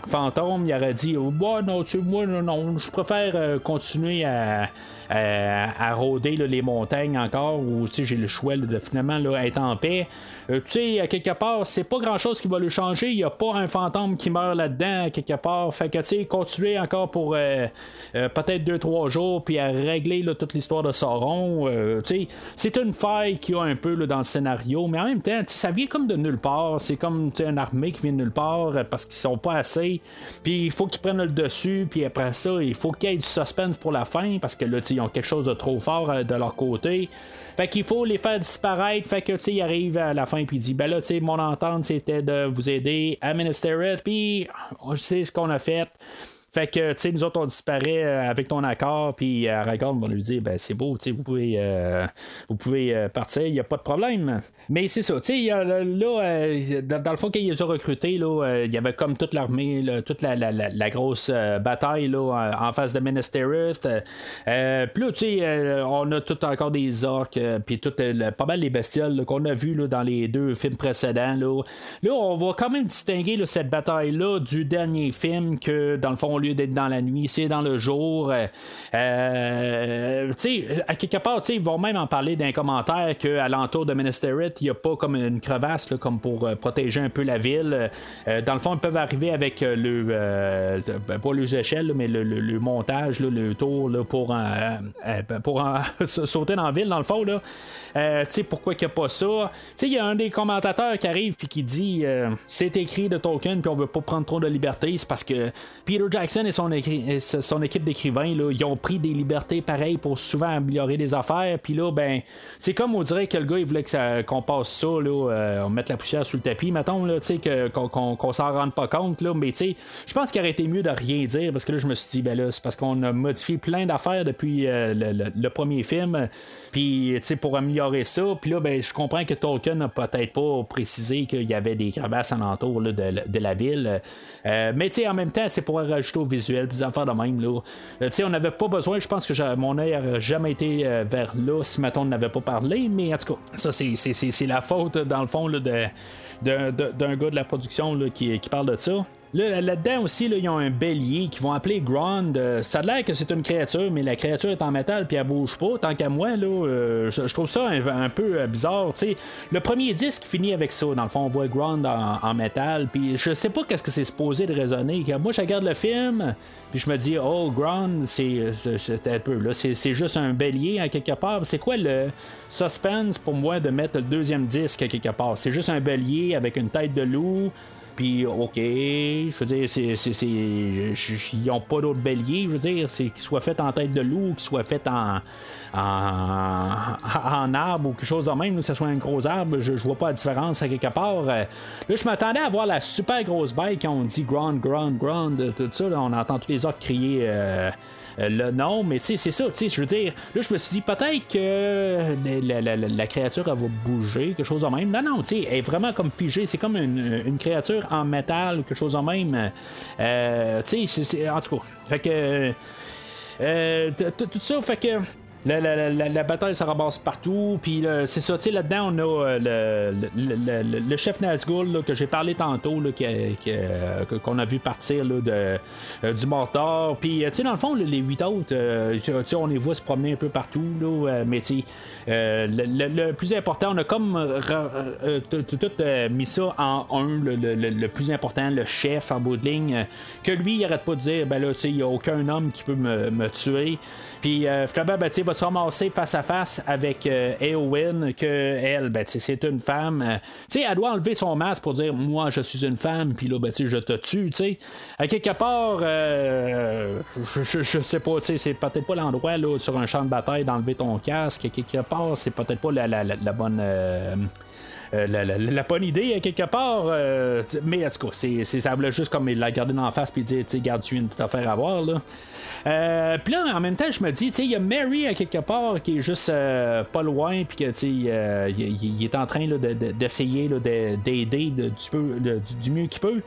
fantôme, il aurait dit, oh, non, tu moi, non, non, je préfère euh, continuer à, à, à rôder les montagnes encore, ou, j'ai le choix de finalement là, être en paix. Euh, tu sais, à quelque part, c'est pas grand chose qui va le changer. Il n'y a pas un fantôme qui meurt là-dedans, à quelque part. Fait que, tu sais, continuer encore pour euh, euh, peut-être 2-3 jours, puis à régler toute l'histoire de Sauron. Euh, tu sais, c'est une faille qu'il y a un peu dans le scénario, mais en même temps, ça vient comme de nulle part. C'est comme une armée qui vient de nulle part euh, parce qu'ils sont pas assez. Puis il faut qu'ils prennent le dessus, puis après ça, il faut qu'il y ait du suspense pour la fin parce que là, tu ils ont quelque chose de trop fort euh, de leur côté. Fait qu'il faut les faire disparaître. Fait que, tu sais, il arrive à la fin puis il dit, ben là, tu sais, mon entente, c'était de vous aider à Minas Tirith, puis je sais ce qu'on a fait. Fait que, tu sais, nous autres, on disparaît euh, avec ton accord, puis Aragorn va lui dire, ben c'est beau, tu sais, vous pouvez, vous pouvez partir, il n'y a pas de problème. Mais c'est ça, tu sais, là, dans, le fond, quand ils les ont recrutés, là, il y avait comme toute l'armée, toute la, grosse bataille là, en face de Minas puis là, tu sais, on a tout encore des orques, puis tout, pas mal les bestioles qu'on a vues dans les deux films précédents. Là, là on va quand même distinguer cette bataille-là du dernier film que, dans le fond, d'être dans la nuit, c'est dans le jour. Euh, euh à quelque part, ils vont même en parler d'un commentaire qu'à l'entour de Minas il n'y a pas comme une crevasse là, comme pour euh, protéger un peu la ville. Euh, dans le fond, ils peuvent arriver avec le, ben, pas les échelles, mais le, montage, le tour pour, pour sauter dans la ville, dans le fond. Là. pourquoi il n'y a pas ça? Il y a un des commentateurs qui arrive puis qui dit c'est écrit de Tolkien puis on veut pas prendre trop de libertés, c'est parce que Peter Jackson et son, équipe d'écrivains, ils ont pris des libertés pareilles pour souvent améliorer les affaires. Puis là, ben, c'est comme on dirait que le gars, il voulait qu'on passe ça, là, euh, on mette la poussière sous le tapis, mettons, là, qu'on, s'en rende pas compte, là, mais je pense qu'il aurait été mieux de rien dire, parce que là, je me suis dit, ben là, c'est parce qu'on a modifié plein d'affaires depuis euh, le, premier film, puis, pour améliorer ça, puis là, ben, je comprends que Tolkien n'a peut-être pas précisé qu'il y avait des crevasses alentour de, de, la ville. Euh, mais en même temps, c'est pour rajouter visuel, des affaires de même. Là. Euh, on n'avait pas besoin, je pense que mon œil n'aurait jamais été euh, vers là si on n'avait pas parlé, mais en tout cas, ça c'est la faute dans le fond d'un gars de la production qui, qui parle de ça. Là, là-dedans aussi, là, ils ont un bélier qu'ils vont appeler Grond. Euh, ça a l'air que c'est une créature, mais la créature est en métal puis elle bouge pas. Tant qu'à moi, là, euh, je, trouve ça un, peu euh, bizarre. Le premier disque finit avec ça. Dans le fond, on voit Grond en, métal. Puis je sais pas qu'est-ce que c'est supposé de résonner. Moi, je regarde le film, puis je me dis, oh, Grond, c'est, un peu là. C'est, juste un bélier à quelque part. C'est quoi le suspense pour moi de mettre le deuxième disque à quelque part? C'est juste un bélier avec une tête de loup. Puis, OK, je veux dire, c'est, c'est, ils n'ont pas d'autres béliers, je veux dire, c'est qu'ils soient faits en tête de loup, qu'ils soient faits en, en, arbre ou quelque chose de même, que ce soit un gros arbre, je, vois pas la différence à quelque part. Euh, là, je m'attendais à voir la super grosse bête quand on dit ground, ground, ground, tout ça, on entend tous les autres crier. Euh, le nom, mais tu sais, c'est ça, tu sais, je veux dire, là, je me suis dit peut-être que la, créature, elle va bouger, quelque chose de même. Non, non, tu sais, elle est vraiment comme figée, c'est comme une, créature en métal, quelque chose de même. Euh, tu sais, en tout cas, fait que. Euh, tout ça, fait que la, bataille se ramasse partout. Puis c'est ça, tu sais, là-dedans, on a euh, le, chef Nazgûl que j'ai parlé tantôt, euh, qu'on a vu partir de, euh, du Mordor. Puis, tu sais, dans le fond, les huit autres, on les voit se promener un peu partout. mais, tu le, plus important, on a comme tout mis ça en un, le, plus important, le chef en bout de ligne, que lui, il arrête pas de dire, ben là, tu sais, il n'y a aucun homme qui peut me, me tuer. Puis euh, finalement, ben, va se ramasser face à face avec euh, Eowyn, que elle, ben, c'est une femme. Euh, sais elle doit enlever son masque pour dire Moi, je suis une femme, puis là, ben, je te tue. sais À quelque part, euh, je, je, sais pas, c'est peut-être pas l'endroit sur un champ de bataille d'enlever ton casque. À quelque part, c'est peut-être pas la, la, la, bonne. La, bonne idée quelque part. Mais en tout cas, c'est, ça juste comme la garder en face puis dire, tu garde tu une petite affaire à voir. Là. Euh, puis là, en même temps, je me dis, il y a Mary à quelque part qui est juste pas loin, puis que il, est en train d'essayer d'aider du, mieux qu'il peut.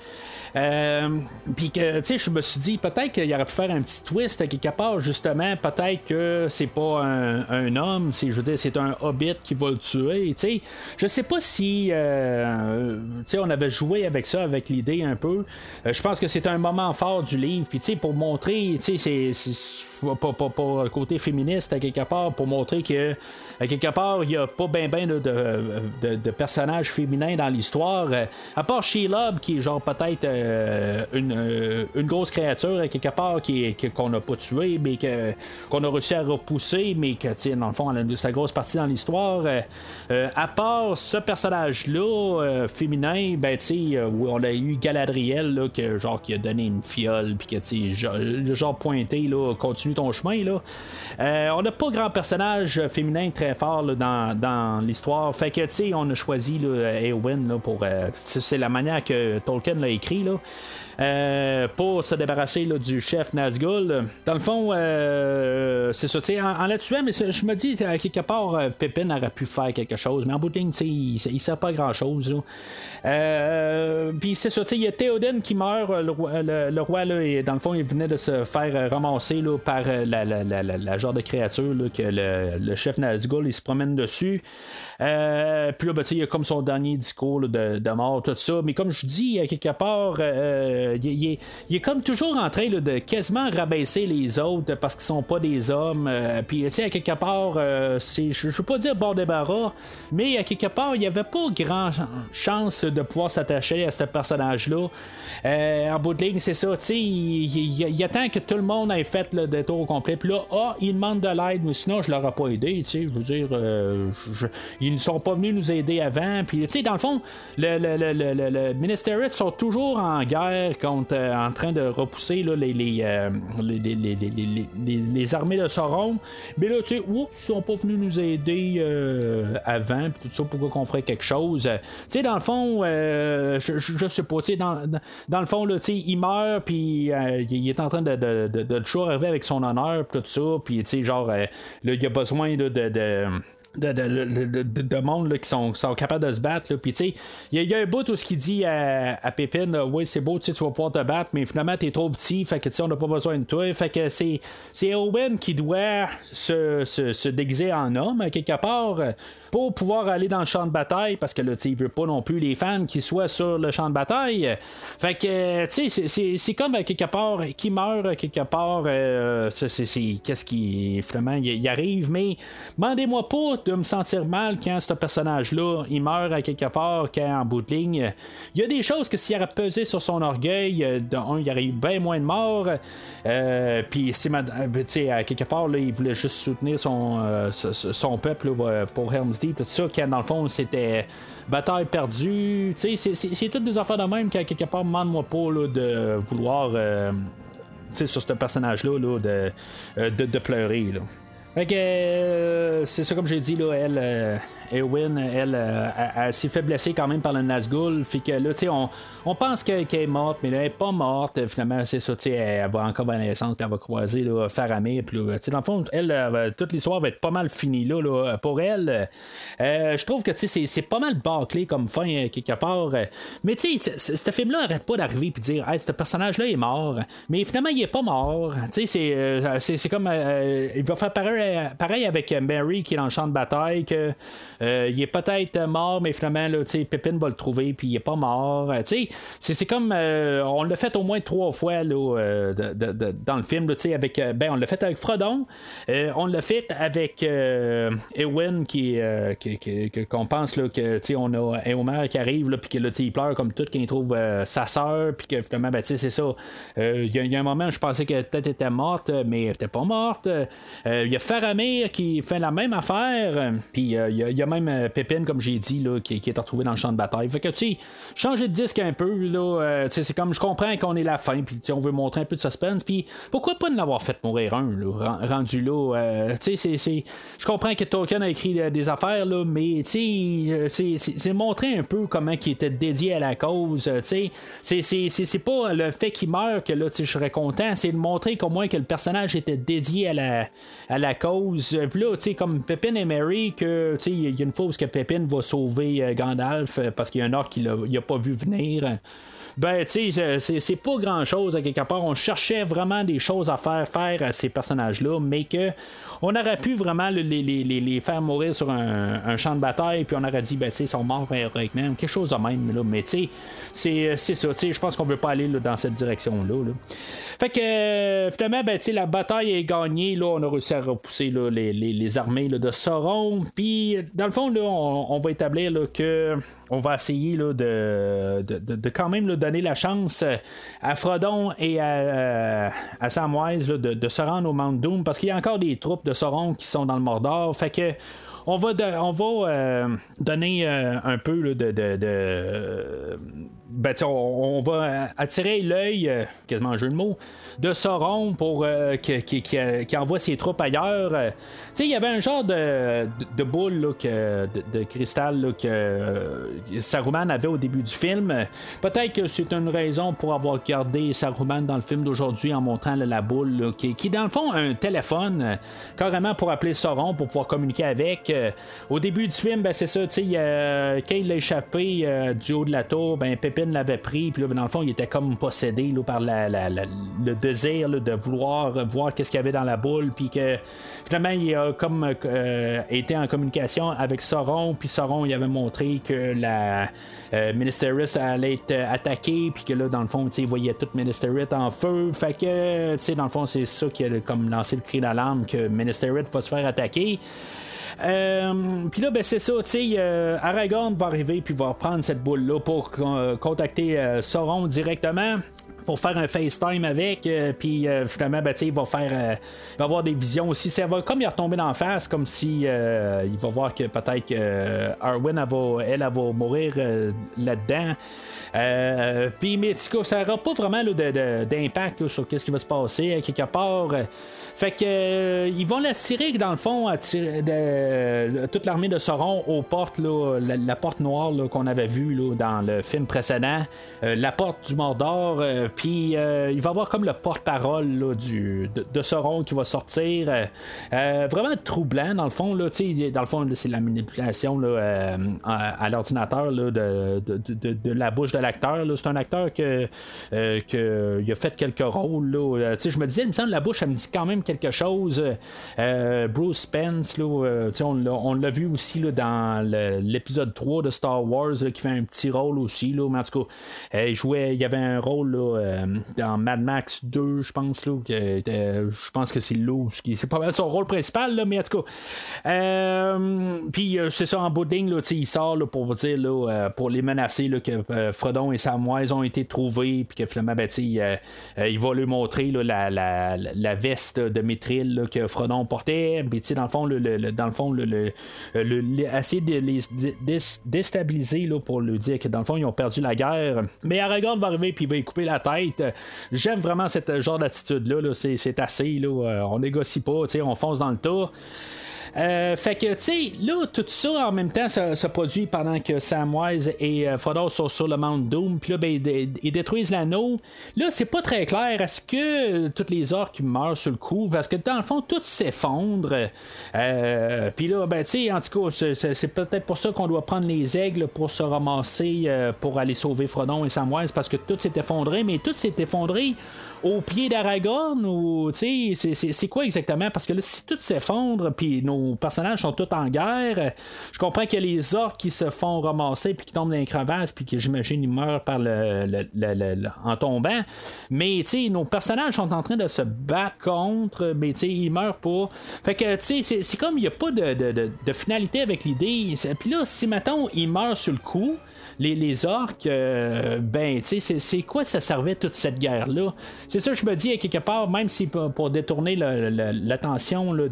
Puis que, tu sais, je me suis dit, peut-être qu'il aurait pu faire un petit twist à quelque part, justement. Peut-être que c'est pas un, homme, c'est, je veux dire, c'est un hobbit qui va le tuer. Tu sais, je sais pas si euh, on avait joué avec ça, avec l'idée un peu. Euh, je pense que c'est un moment fort du livre. Puis pour montrer, c'est pas, pas, pas, côté féministe à quelque part, pour montrer que à quelque part, il n'y a pas bien ben de, de, personnages féminins dans l'histoire. Euh, à part Sheila, qui est genre peut-être euh, une, euh, une, grosse créature, à quelque part, qui, qu'on n'a pas tué, mais que, qu'on a réussi à repousser, mais que, dans le fond, elle a sa grosse partie dans l'histoire. à part ce personnage-là, féminin, ben, tu sais, on a eu Galadriel, là, que, genre, qui a donné une fiole, puis que, tu sais, genre, pointé, là, continue ton chemin. Là. on n'a pas grand personnage féminin très fort dans, dans l'histoire. Fait que, tu sais, on a choisi là, Eowyn pour. c'est la manière que Tolkien l'a écrit. Là. Euh, pour se débarrasser du chef Nazgul. Dans le fond, euh, c'est ça. En, en la tuant, mais je me dis, à quelque part, euh, Pépin aurait pu faire quelque chose. Mais en bout de ligne, il ne sert pas grand-chose. Puis c'est ça. Il y a Théoden qui meurt, le roi, le, roi là, et dans le fond, il venait de se faire ramasser là, par la, la, la, la, genre de créature que le, chef Nazgul il se promène dessus. Puis là, ben, il y a comme son dernier discours de, mort, tout ça. Mais comme je dis, à quelque part, euh, il, est, comme toujours en train de quasiment rabaisser les autres parce qu'ils sont pas des hommes. Euh, puis, tu sais, à quelque part, euh, c'est, je veux pas dire bord débarras, mais à quelque part, il y avait pas grand chance de pouvoir s'attacher à ce personnage-là. en bout de ligne, c'est ça, tu sais, il, attend que tout le monde ait fait le détour complet. Puis là, ah, il demande de l'aide, mais sinon, je leur ai pas aidé, tu sais, je veux dire, ils ne sont pas venus nous aider avant. Puis, tu sais, dans le fond, le, le, le, le, sont toujours en guerre contre, euh, en train de repousser là, les, les, euh, les, les, armées de Sauron. Mais là, tu sais, ils sont pas venus nous aider euh, avant, tout ça, pourquoi qu'on ferait quelque chose? Tu sais, dans le fond, je, je, sais pas, tu sais, dans, dans, le fond, là, tu sais, il meurt, puis il est en train de, de, de, de, toujours arriver avec son honneur, tout ça, puis tu sais, genre, là, il a besoin de de, de, de, de, monde là, qui sont, sont, capables de se battre. Puis, tu sais, il y, a un bout où ce qu'il dit à, à Pépine Oui, c'est beau, tu vas pouvoir te battre, mais finalement, t'es trop petit, fait que, tu sais, on n'a pas besoin de toi. Fait que c'est, c'est Owen qui doit se, se, se déguiser en homme, quelque part pour pouvoir aller dans le champ de bataille, parce que là, il veut pas non plus les fans qui soient sur le champ de bataille. Fait que, tu sais, c'est comme quelque part, qui meurt quelque part, euh, c'est qu'est-ce qui, finalement, il, arrive, mais demandez-moi pas de me sentir mal quand ce personnage-là, il meurt à quelque part, quand en bout de ligne, il y a des choses que s'il avait pesé sur son orgueil, euh, il y aurait eu bien moins de morts, euh, puis, tu sais, à quelque part, là, il voulait juste soutenir son, son peuple pour Helm's tout ça, quand dans le fond c'était bataille perdue. C'est toutes des affaires de même qui, quelque part, demande-moi pas là, de vouloir, euh, sur ce personnage-là, là, de, euh, de, de, pleurer. Là. Fait que, euh, c'est ça, comme j'ai dit, là, elle, Eowyn, elle, euh, elle, s'est fait blesser quand même par le Nazgûl. Fait que là, tu sais, on, on, pense qu'elle est morte, mais là, elle est pas morte. Finalement, c'est ça, tu sais, elle va encore naissance, puis elle va croiser là, Faramir. Puis tu sais, dans le fond, elle, euh, toute l'histoire va être pas mal finie là, là pour elle. Euh, je trouve que, tu sais, c'est pas mal bâclé comme fin, quelque part. Mais tu sais, ce film-là arrête pas d'arriver puis dire, hey, ce personnage-là est mort. Mais finalement, il est pas mort. Tu sais, c'est comme. il va faire pareil, pareil avec Mary qui est dans le champ de bataille, que euh, il est peut-être mort, mais finalement, là, Pépine va le trouver, puis il est pas mort. Euh, c'est comme. Euh, on l'a fait au moins trois fois là, dans le film, avec. ben, on l'a fait avec Frodon. on l'a fait avec Eowyn, qui, qu'on pense là, que on a Eomer qui arrive, puis que il pleure comme tout quand il trouve sa sœur, puis que finalement, ben, c'est ça. Il y, a un moment, je pensais qu'elle peut-être était morte, mais elle était pas morte. Il y a Faramir qui fait la même affaire, puis il y a même euh, Pépine, comme j'ai dit, là, qui, est retrouvé dans le champ de bataille. Fait que, tu sais, changer de disque un peu, là, euh, c'est comme, je comprends qu'on est la fin, puis on veut montrer un peu de suspense, puis pourquoi pas de l'avoir fait mourir un, là, rendu là. Euh, tu sais, c'est. Je comprends que Tolkien a écrit des affaires, là, mais, tu sais, c'est montrer un peu comment il était dédié à la cause, tu sais. C'est pas le fait qu'il meurt que, là, tu sais, je serais content, c'est de montrer qu'au moins que le personnage était dédié à la, à la cause. Puis là, tu sais, comme Pépine et Mary, que, tu sais, y a une fois où que Pépine va sauver euh, Gandalf euh, parce qu'il y a un orc qu'il n'a pas vu venir ben, tu sais, c'est pas grand chose à quelque part. On cherchait vraiment des choses à faire faire à ces personnages-là, mais que on aurait pu vraiment les, les, les, faire mourir sur un, champ de bataille, puis on aurait dit, ben, tu sais, ils sont morts même quelque chose de même, là. Mais, tu sais, c'est ça, tu sais, je pense qu'on veut pas aller dans cette direction-là. Fait que, euh, finalement, ben, tu sais, la bataille est gagnée, là, on a réussi à repousser les, armées de Sauron, puis, dans le fond, là, on, va établir que on va essayer là, de, de, quand même la chance à Frodon et à, à Samwise de, se rendre au Mount Doom parce qu'il y a encore des troupes de Sauron qui sont dans le Mordor. Fait que on va, on va euh, donner euh, un peu de, ben, on, on, va attirer l'œil, quasiment un jeu de mots, de Sauron pour qui, qui, qui, envoie ses troupes ailleurs. il y avait un genre de, de, boule que, de, cristal que Saruman avait au début du film. Peut-être que c'est une raison pour avoir gardé Saruman dans le film d'aujourd'hui en montrant la boule qui, qui, dans le fond, a un téléphone carrément pour appeler Sauron pour pouvoir communiquer avec. au début du film, ben, c'est ça, tu sais, quand il a échappé du haut de la tour, ben L'avait pris, puis là, ben, dans le fond, il était comme possédé là, par le désir de vouloir voir qu'est-ce qu'il y avait dans la boule, puis que finalement, il a comme euh, été en communication avec Sauron, puis Sauron, il avait montré que la euh, allait être attaquée, puis que là, dans le fond, il voyait toute Ministerit en feu, fait que, tu sais, dans le fond, c'est ça qui a comme lancé le cri d'alarme que Ministerit va se faire attaquer. Euh, puis là, ben, c'est ça, tu sais, euh, Aragorn va arriver puis va prendre cette boule-là pour contacter euh, Sauron directement pour faire un FaceTime avec, puis finalement, ben, il va faire, il va avoir des visions aussi. Ça va comme il est retombé la face, comme si il va voir que peut-être que Arwen, elle va, elle, va mourir là-dedans. Euh, puis, mais ça n'aura pas vraiment d'impact sur ce qui va se passer quelque part. Fait que euh, ils vont l'attirer dans le fond, attirer toute l'armée de Sauron aux portes, la, porte noire qu'on avait vue dans le film précédent, euh, la porte du Mordor. Puis il va avoir comme le porte-parole de, de, Sauron qui va sortir. vraiment troublant dans le fond. Là, dans le fond, c'est la manipulation à, l'ordinateur de, de, la bouche de l'acteur. C'est un acteur que, euh, que, a fait quelques rôles. Là. je me disais, il me semble la bouche, elle me dit quand même quelque chose. Euh, Bruce Spence, là, on, l'a vu aussi là, dans l'épisode 3 de Star Wars, qui fait un petit rôle aussi. Là, mais en tout cas, il jouait, il y avait un rôle là, dans Mad Max 2, je pense. Là, je pense que c'est Lou. C'est pas mal son rôle principal, là, mais en tout cas. puis c'est ça en bout de il sort là, pour vous dire là, pour les menacer là, que Frodon et Samwise ont été trouvés, puis que finalement, ben, euh, euh, il va lui montrer la, la, la, veste de Mithril que Frodon portait, puis dans le fond, le, dans le fond, le, essayer de les déstabiliser là, pour lui dire que dans le fond, ils ont perdu la guerre. Mais Aragorn va arriver, puis il va y couper la J'aime vraiment ce genre d'attitude-là, -là, c'est assez, euh, on négocie pas, on fonce dans le tas. Euh, fait que, tu sais, là, tout ça en même temps se, produit pendant que Samwise et euh, sont sur le Mount Doom. Puis là, ben, ils, détruisent l'anneau. Là, c'est pas très clair. Est-ce que euh, toutes les orques meurent sur le coup? Parce que dans le fond, tout s'effondre. Puis là, ben, tu sais, en tout cas, c'est, peut-être pour ça qu'on doit prendre les aigles pour se ramasser pour aller sauver Frodon et Samwise. Parce que tout s'est effondré. Mais tout s'est effondré au pied d'Aragorn ou tu sais c'est quoi exactement? Parce que là si tout s'effondre puis nos personnages sont tous en guerre. Je comprends a les orques qui se font ramasser puis qui tombent dans les crevasses puis que j'imagine ils meurent par le, en tombant. Mais tu nos personnages sont en train de se battre contre mais tu ils meurent pas. Fait que tu sais c'est comme il n'y a pas de, finalité avec l'idée. Puis là si mettons ils meurent sur le coup les, les orques, euh, ben, tu sais, c'est quoi ça servait toute cette guerre-là? C'est ça je me dis, quelque part, même si pour, détourner l'attention de,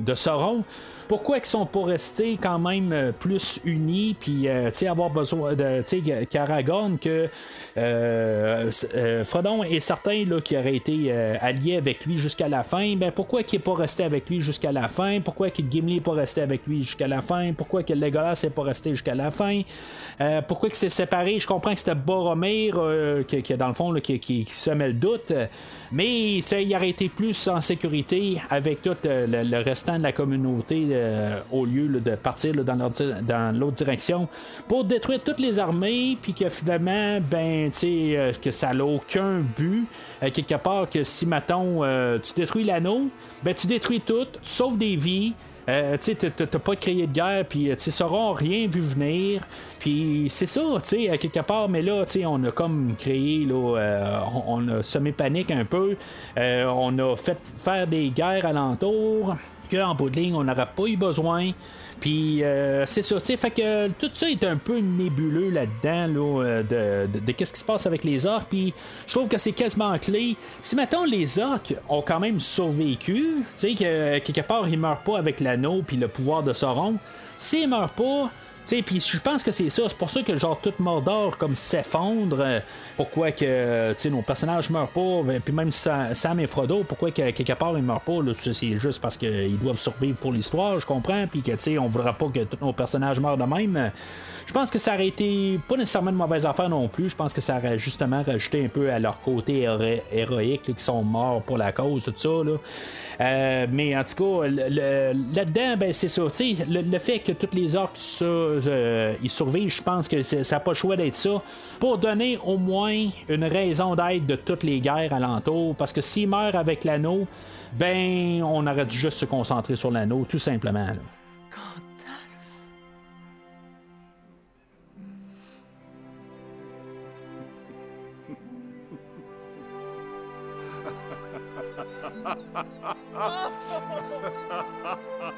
de Sauron, pourquoi ils sont pas restés quand même euh, plus unis, puis euh, avoir besoin de qu'Aragorn, que euh, Frodon est certain là, qu'il aurait été allié avec lui jusqu'à la fin, ben pourquoi qu'il n'est pas resté avec lui jusqu'à la fin, pourquoi que Gimli n'est pas resté avec lui jusqu'à la fin, pourquoi que Legolas n'est pas resté jusqu'à la fin, pourquoi qu'il s'est séparé, je comprends que c'était Boromir qui, dans le fond qui, qui, qui semait le doute, mais il aurait été plus en sécurité avec tout le restant de la communauté euh, au lieu de partir dans, l'autre direction pour détruire toutes les armées, puis que finalement, ben, tu euh, que ça n'a aucun but, euh, quelque part, que si, mettons, tu détruis l'anneau, ben, tu détruis tout, sauves des vies. Euh, tu t'as pas créé de guerre, puis tu sauras rien vu venir. Puis c'est ça, tu sais, à quelque part, mais là, tu sais, on a comme créé, là, on, a semé panique un peu. on a fait faire des guerres alentour en bout de ligne, on n'aurait pas eu besoin. Puis euh, c'est ça, fait que tout ça est un peu nébuleux là-dedans, là, euh, de, qu'est-ce qui se passe avec les orques. Puis je trouve que c'est quasiment clé. Si maintenant les orques ont quand même survécu, tu sais, que quelque part ils meurent pas avec l'anneau puis le pouvoir de Sauron, s'ils meurent pas, Puis je pense que c'est ça. C'est pour ça que genre tout Mordor comme s'effondre. Euh, pourquoi que nos personnages meurent pas? Ben, puis même Sam et Frodo, pourquoi que quelque part ils meurent pas. C'est juste parce qu'ils doivent survivre pour l'histoire, je comprends. Puis que tu sais, on voudra pas que tous nos personnages meurent de même. Je pense que ça aurait été pas nécessairement une mauvaise affaire non plus. Je pense que ça aurait justement rajouté un peu à leur côté héroïque, qui sont morts pour la cause, tout ça. Euh, mais en tout cas, là-dedans, ben, c'est ça. Le, le, fait que tous les orques euh, ils survivent, je pense que ça n'a pas le choix d'être ça. Pour donner au moins une raison d'être de toutes les guerres alentour. Parce que s'ils meurent avec l'anneau, ben, on aurait dû juste se concentrer sur l'anneau, tout simplement. 哈哈哈哈哈哈哈哈哈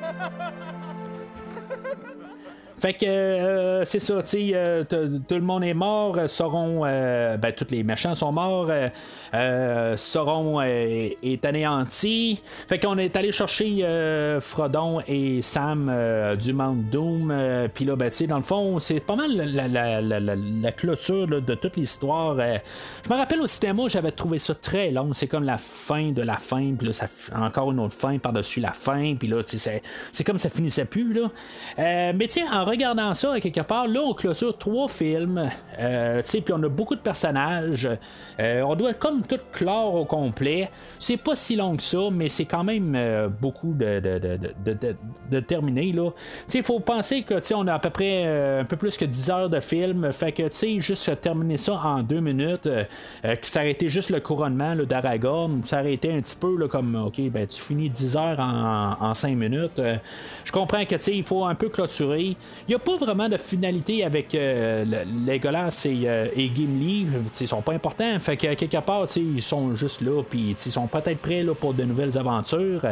哈哈哈哈 Fait que euh, c'est ça, tu euh, tout le monde est mort, euh, seront, ben tous les méchants sont morts, seront est anéantis. Fait qu'on est allé chercher Frodon et Sam du Mount Doom, puis là, ben tu dans le fond, c'est pas mal la, clôture de toute l'histoire. je me rappelle au cinéma, j'avais trouvé ça très long, c'est comme la fin de la fin, puis là, ça encore une autre fin par-dessus la fin, puis là, tu c'est comme ça finissait plus, là. mais tu en regardant ça, quelque part, là, on clôture trois films. Euh, puis on a beaucoup de personnages. Euh, on doit comme tout clore au complet. C'est pas si long que ça, mais c'est quand même euh, beaucoup de, de, de, terminer. Il faut penser que on a à peu près un peu plus que 10 heures de film. Fait que juste terminer ça en deux minutes, que ça aurait été juste le couronnement d'Aragorn, ça aurait été un petit peu comme OK, ben tu finis 10 heures en, en 5 minutes. je comprends que il faut un peu clôturer. Il n'y a pas vraiment de finalité avec euh, Legolas et, euh, et Gimli. Ils sont pas importants. Fait que quelque part, ils sont juste là. Puis ils sont peut-être prêts là, pour de nouvelles aventures.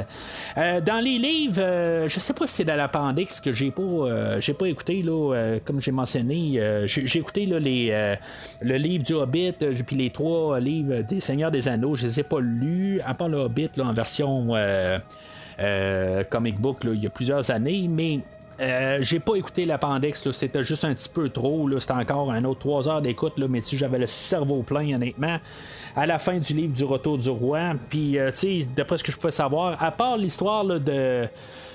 Euh, dans les livres, je sais pas si c'est dans l'appendix que j'ai pas, j'ai pas écouté. Là, comme j'ai mentionné, j'ai écouté là, les, le livre du Hobbit, puis les trois livres des Seigneurs des Anneaux. Je les ai pas lus, à part le Hobbit là, en version. comic book il y a plusieurs années, mais euh, j'ai pas écouté l'appendix, c'était juste un petit peu trop. C'était encore un autre 3 heures d'écoute, mais si j'avais le cerveau plein, honnêtement. À la fin du livre du Retour du Roi, puis, euh, d'après ce que je pouvais savoir, à part l'histoire de, euh,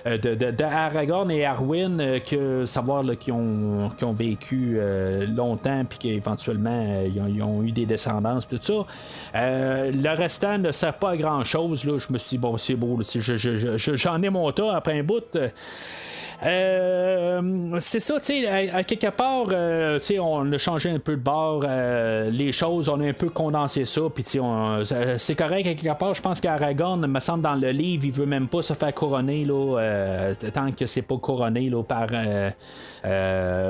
de, de, Aragorn et Arwen, que savoir qu'ils ont, ont vécu longtemps, puis qu'éventuellement ils, ont eu des descendances, tout ça. le restant ne sert pas à grand chose. Je me suis dit, bon, c'est beau, j'en ai mon tas après un bout. Euh, c'est ça, tu sais, à, quelque part, euh, tu sais, on a changé un peu de bord, euh, les choses, on a un peu condensé ça, puis tu sais, c'est correct à quelque part. Je pense qu'Aragorn, me semble dans le livre, il veut même pas se faire couronner là, tant que c'est pas couronné là, par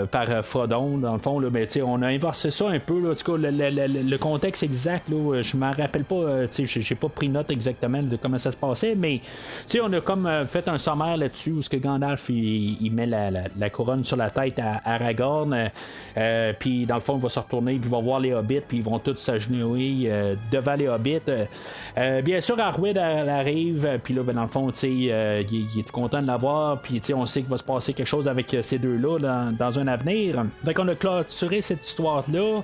par Frodon, dans le fond, là, mais tu on a inversé ça un peu, là, en tout cas, le, contexte exact, là, je m'en rappelle pas, tu sais, j'ai pas pris note exactement de comment ça se passait, mais tu sais, on a comme fait un sommaire là-dessus où ce que Gandalf il il, met la, couronne sur la tête à, Aragorn. Euh, puis dans le fond, il va se retourner, puis il va voir les hobbits, puis ils vont tous s'agenouiller euh, devant les hobbits. Euh, bien sûr, Arwed arrive, puis là, ben, dans le fond, il, il, est content de l'avoir, puis on sait qu'il va se passer quelque chose avec ces deux-là dans, un avenir. Fait qu'on a clôturé cette histoire-là.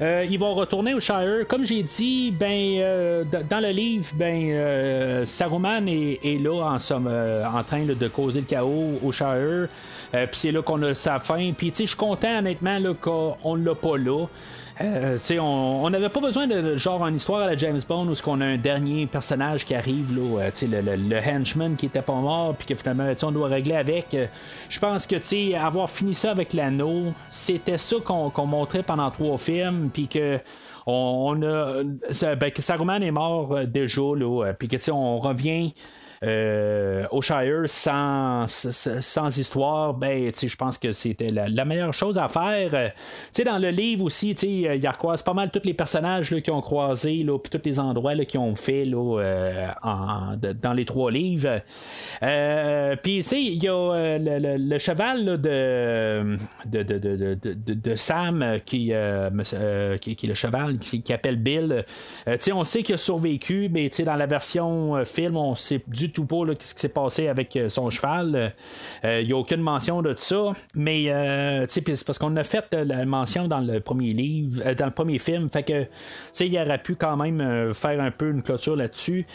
Euh, ils vont retourner au Shire. Comme j'ai dit, ben euh, dans le livre, ben euh, Saruman est, là en, somme, en train de causer le chaos au Shire. Puis c'est là qu'on a sa fin. Puis tu sais, je suis content honnêtement qu'on l'a pas là. Euh, on n'avait pas besoin de genre une histoire à la James Bond où qu'on a un dernier personnage qui arrive, là, euh, le, le, le, henchman qui était pas mort, puis que finalement on doit régler avec. Euh, je pense que avoir fini ça avec l'anneau, c'était ça qu'on montrait pendant trois films, puis que on, a. Ben, que Saruman est mort déjà, puis que on revient euh, au sans, sans histoire, ben, je pense que c'était la, meilleure chose à faire. Euh, dans le livre aussi, euh, il recroise pas mal tous les personnages là, qui ont croisé, puis tous les endroits qui ont fait là, en, dans les trois livres. Puis, il y a le, cheval de, Sam qui, est le cheval qui, qui appelle Bill. on sait qu'il a survécu, mais dans la version film, on sait du tout pas ce qui s'est passé avec son cheval. Il n'y a aucune mention de ça. Mais c'est parce qu'on a fait la mention dans le premier livre, dans le premier film. Fait que il aurait pu quand même faire un peu une clôture là-dessus.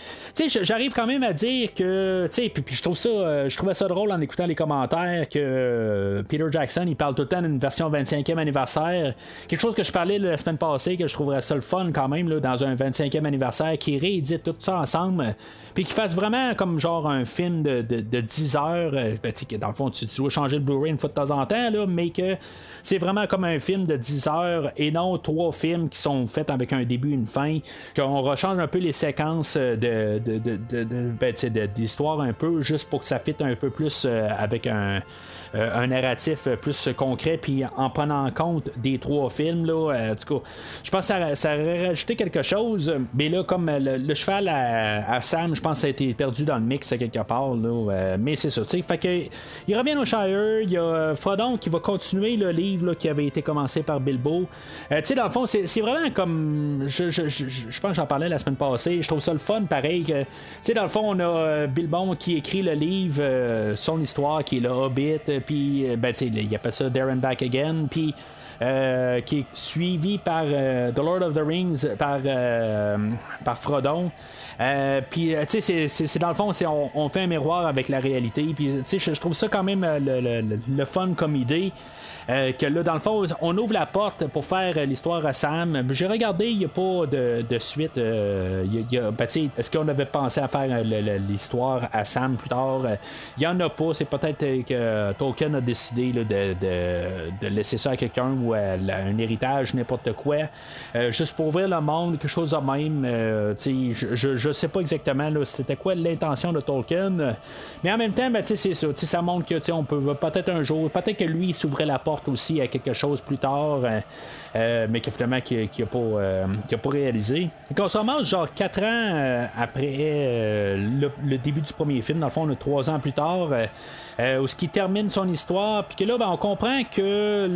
J'arrive quand même à dire que puis je trouve ça je trouvais ça drôle en écoutant les commentaires que Peter Jackson il parle tout le temps d'une version 25e anniversaire. Quelque chose que je parlais la semaine passée que je trouverais ça le fun quand même là, dans un 25e anniversaire qui réédite tout ça ensemble puis qui fasse vraiment comme genre un film de, de, 10 heures. Euh, ben, que dans le fond, tu, dois changer le Blu-ray une fois de temps en temps, là, mais que c'est vraiment comme un film de 10 heures et non trois films qui sont faits avec un début une fin. Qu'on rechange un peu les séquences de, de, de, ben, d'histoire un peu, juste pour que ça fitte un peu plus euh, avec un euh, un narratif plus concret, puis en prenant en compte des trois films. Là, euh, je pense que ça, aurait rajouté quelque chose, mais là, comme le, cheval à, Sam, je pense que ça a été perdu dans le mix à quelque part. Là, euh, mais c'est ça, tu sais. Fait que, il revient au Shire, il y a Frodon qui va continuer le livre qui avait été commencé par Bilbo. tu sais, dans le fond, c'est vraiment comme. Je, je, je, pense que j'en parlais la semaine passée. Je trouve ça le fun, pareil. Tu sais, dans le fond, on a Bilbo qui écrit le livre, son histoire, qui est le Hobbit, puis euh, ben, il appelle ça Darren Back Again, puis euh, qui est suivi par euh, The Lord of the Rings, par, par Frodon. puis, tu sais, c'est dans le fond, on, on, fait un miroir avec la réalité. Puis, tu sais, je trouve ça quand même le fun comme idée. Euh, que là, dans le fond, on ouvre la porte pour faire l'histoire à Sam. J'ai regardé, il n'y a pas de, suite. Euh, ben, est-ce qu'on avait pensé à faire euh, l'histoire à Sam plus tard? Il n'y en a pas. C'est peut-être que Tolkien a décidé de, laisser ça à quelqu'un ou à, un héritage, n'importe quoi. juste pour ouvrir le monde, quelque chose de même. je ne sais pas exactement c'était quoi l'intention de Tolkien. Mais en même temps, ben, c'est ça. Ça montre que on peut peut-être un jour, peut-être que lui s'ouvrait la porte aussi à quelque chose plus tard, euh, euh, mais qui finalement qui, n'a pas, euh, pas réalisé. Et on se remarque genre 4 ans après le, début du premier film, dans le fond, on a 3 ans plus tard, où ce qui termine son histoire, puis que là, ben, on comprend que,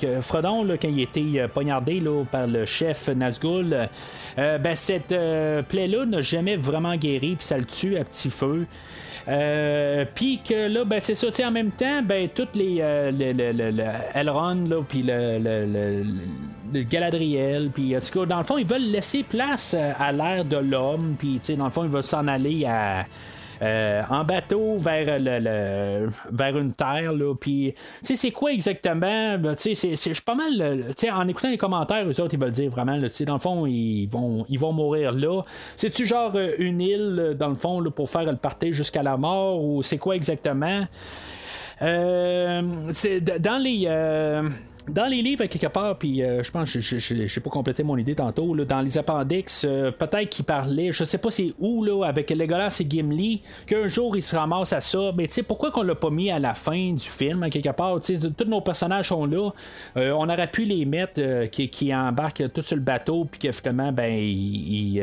que, Frodon, quand il était poignardé là, par le chef Nazgûl, ben, cette plaie-là n'a jamais vraiment guéri, puis ça le tue à petit feu. Euh, puis que là, ben, c'est ça, en même temps, ben, toutes les. Euh, le, le, le, Elrond, là, puis le, le, Galadriel, puis dans le fond, ils veulent laisser place à l'ère de l'homme, puis dans le fond, ils veulent s'en aller à. Euh, en bateau vers le, vers une terre là puis tu sais c'est quoi exactement ben, tu sais c'est pas mal tu sais en écoutant les commentaires eux autres ils veulent dire vraiment tu sais dans le fond ils vont ils vont mourir là. C'est tu genre euh, une île dans le fond là, pour faire le partir jusqu'à la mort ou c'est quoi exactement? Euh, c'est dans les dans les livres, quelque part, puis euh, je pense que je n'ai pas complété mon idée tantôt, là, dans les appendix, euh, peut-être qu'il parlait, je sais pas c'est où, là, avec Legolas et Gimli, qu'un jour il se ramasse à ça, mais tu sais, pourquoi qu'on l'a pas mis à la fin du film, quelque part, tu sais, tous nos personnages sont là, euh, on aurait pu les mettre qui, qui, embarquent tout sur le bateau, puis que finalement, ben, ils,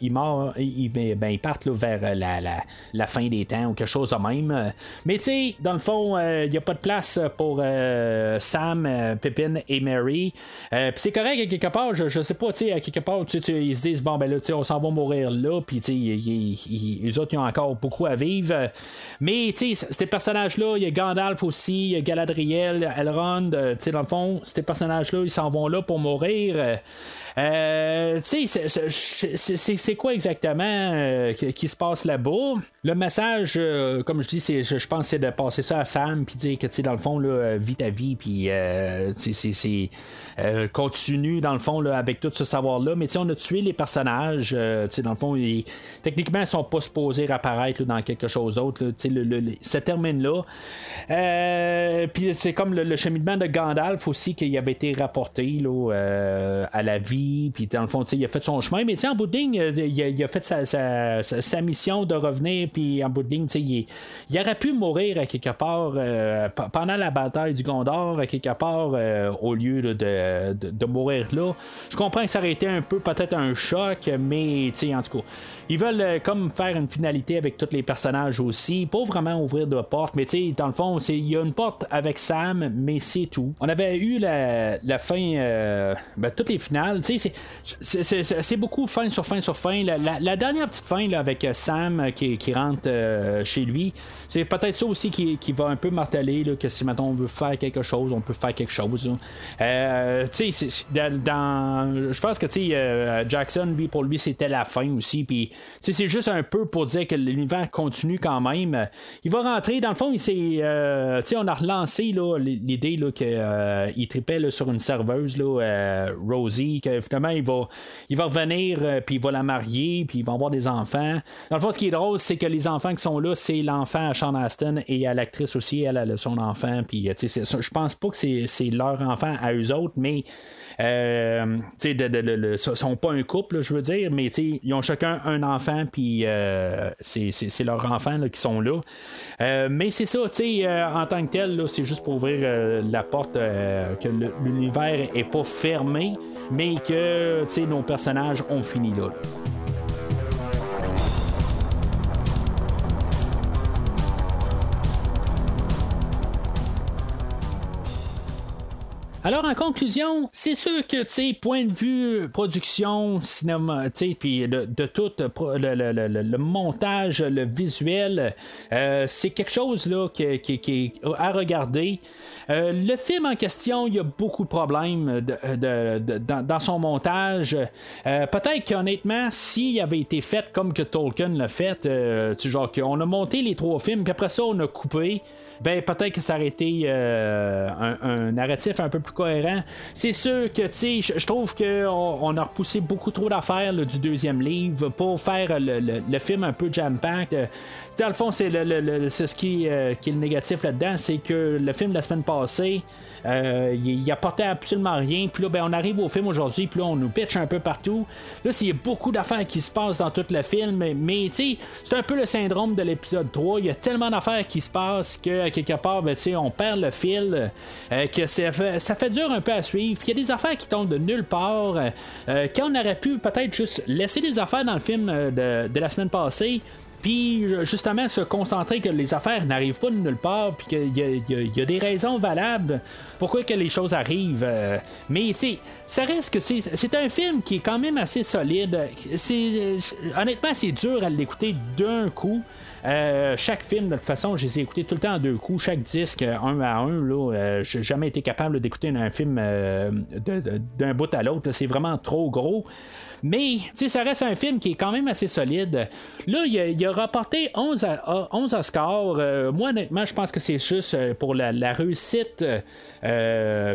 ils, ben, ben, partent vers la, la, la, fin des temps ou quelque chose de même. Mais tu sais, dans le fond, il n'y a pas de place pour Sam Pippin et Mary. Euh, puis c'est correct, à quelque part, je, sais pas, tu sais, à quelque part, tu, ils se disent, bon, ben là, tu sais, on s'en va mourir là, puis tu sais, les autres, ils ont encore beaucoup à vivre. Mais, tu sais, ces personnages-là, il y a Gandalf aussi, il y a Galadriel, Elrond, euh, tu sais, dans le fond, ces personnages-là, ils s'en vont là pour mourir. Euh, tu sais, c'est quoi exactement euh, qui, se passe là-bas? Le message, comme je dis, je, pense c'est de passer ça à Sam puis dire que, tu sais, dans le fond, là, vis ta vie, puis c'est continue, dans le fond, là, avec tout ce savoir-là. Mais, on a tué les personnages, sais, dans le fond, ils, techniquement, ils sont pas supposés apparaître dans quelque chose d'autre. Sais, le, ça termine là. puis c'est comme le, cheminement de Gandalf aussi qui avait été rapporté là, à la vie puis dans le fond, il a fait son chemin, mais en bout de ligne, euh, il a, fait sa, mission de revenir, puis en bout de ligne, il, il aurait pu mourir à quelque part euh, pendant la bataille du Gondor, à quelque part, là, au lieu de, de, mourir là. Je comprends que ça aurait été un peu peut-être un choc, mais en tout cas, ils veulent comme faire une finalité avec tous les personnages aussi, pas vraiment ouvrir de porte, mais dans le fond, il y a une porte avec Sam, mais c'est tout. On avait eu la, la fin, ben, toutes les finales, c'est beaucoup fin sur fin sur fin. La, dernière petite fin là, avec Sam qui, qui rentre chez lui, c'est peut-être ça aussi qui, qui, va un peu marteler que si maintenant on veut faire quelque chose, on peut faire quelque chose. Euh, dans, je pense que euh, Jackson, lui, pour lui, c'était la fin aussi. Puis c'est juste un peu pour dire que l'univers continue quand même. Il va rentrer, dans le fond, il euh, on a relancé l'idée qu'il tripait sur une serveuse, là, Rosie, que finalement il va, il va revenir, puis il va la marier, puis il va avoir des enfants. Dans le fond, ce qui est drôle, c'est que les enfants qui sont là, c'est l'enfant à Sean Aston et à l'actrice aussi, elle a son enfant. Puis, je pense pas que c'est leur enfant à eux autres, mais euh, de, sont pas un couple, je veux dire, mais ils ont chacun un enfant, puis euh, c'est leurs enfants qui sont là. Euh, mais c'est ça, euh, en tant que tel, c'est juste pour ouvrir la porte que l'univers est pas fermé, mais que nos personnages ont fini là. Alors, en conclusion, c'est sûr que, tu sais, point de vue production, cinéma, tu sais, puis de, tout le, montage, le visuel, euh, c'est quelque chose, là, qui, est à regarder. Euh, le film en question, il y a beaucoup de problèmes dans, son montage. Euh, peut-être qu'honnêtement, s'il avait été fait comme que Tolkien l'a fait, tu genre qu'on a monté les trois films, puis après ça, on a coupé ben peut-être que ça aurait été euh, un, narratif un peu plus cohérent. C'est sûr que, tu sais, je trouve qu'on on a repoussé beaucoup trop d'affaires du deuxième livre pour faire le, film un peu jam-packed. Dans le fond, c'est le, ce qui, euh, qui, est le négatif là-dedans, c'est que le film de la semaine passée, euh, il, apportait absolument rien. Puis là, ben, on arrive au film aujourd'hui, puis là, on nous pitch un peu partout. Là, il y a beaucoup d'affaires qui se passent dans tout le film, mais, tu sais, c'est un peu le syndrome de l'épisode 3. Il y a tellement d'affaires qui se passent que, quelque part, ben, on perd le fil, euh, que ça fait, ça fait dur un peu à suivre. Il y a des affaires qui tombent de nulle part. Quand on aurait pu peut-être juste laisser des affaires dans le film de, de la semaine passée, puis justement se concentrer que les affaires n'arrivent pas de nulle part, puis qu'il y, a des raisons valables pourquoi que les choses arrivent. Euh, mais tu sais, ça reste que c'est un film qui est quand même assez solide. C'est honnêtement, c'est dur à l'écouter d'un coup. Euh, chaque film, de toute façon, je les ai écoutés tout le temps en deux coups, chaque disque, un à un. Là, euh, j'ai jamais été capable d'écouter un film d'un bout à l'autre. C'est vraiment trop gros. Mais, ça reste un film qui est quand même assez solide. Là, il a, rapporté 11, 11 Oscars. Euh, moi, honnêtement, je pense que c'est juste euh, pour la, réussite euh,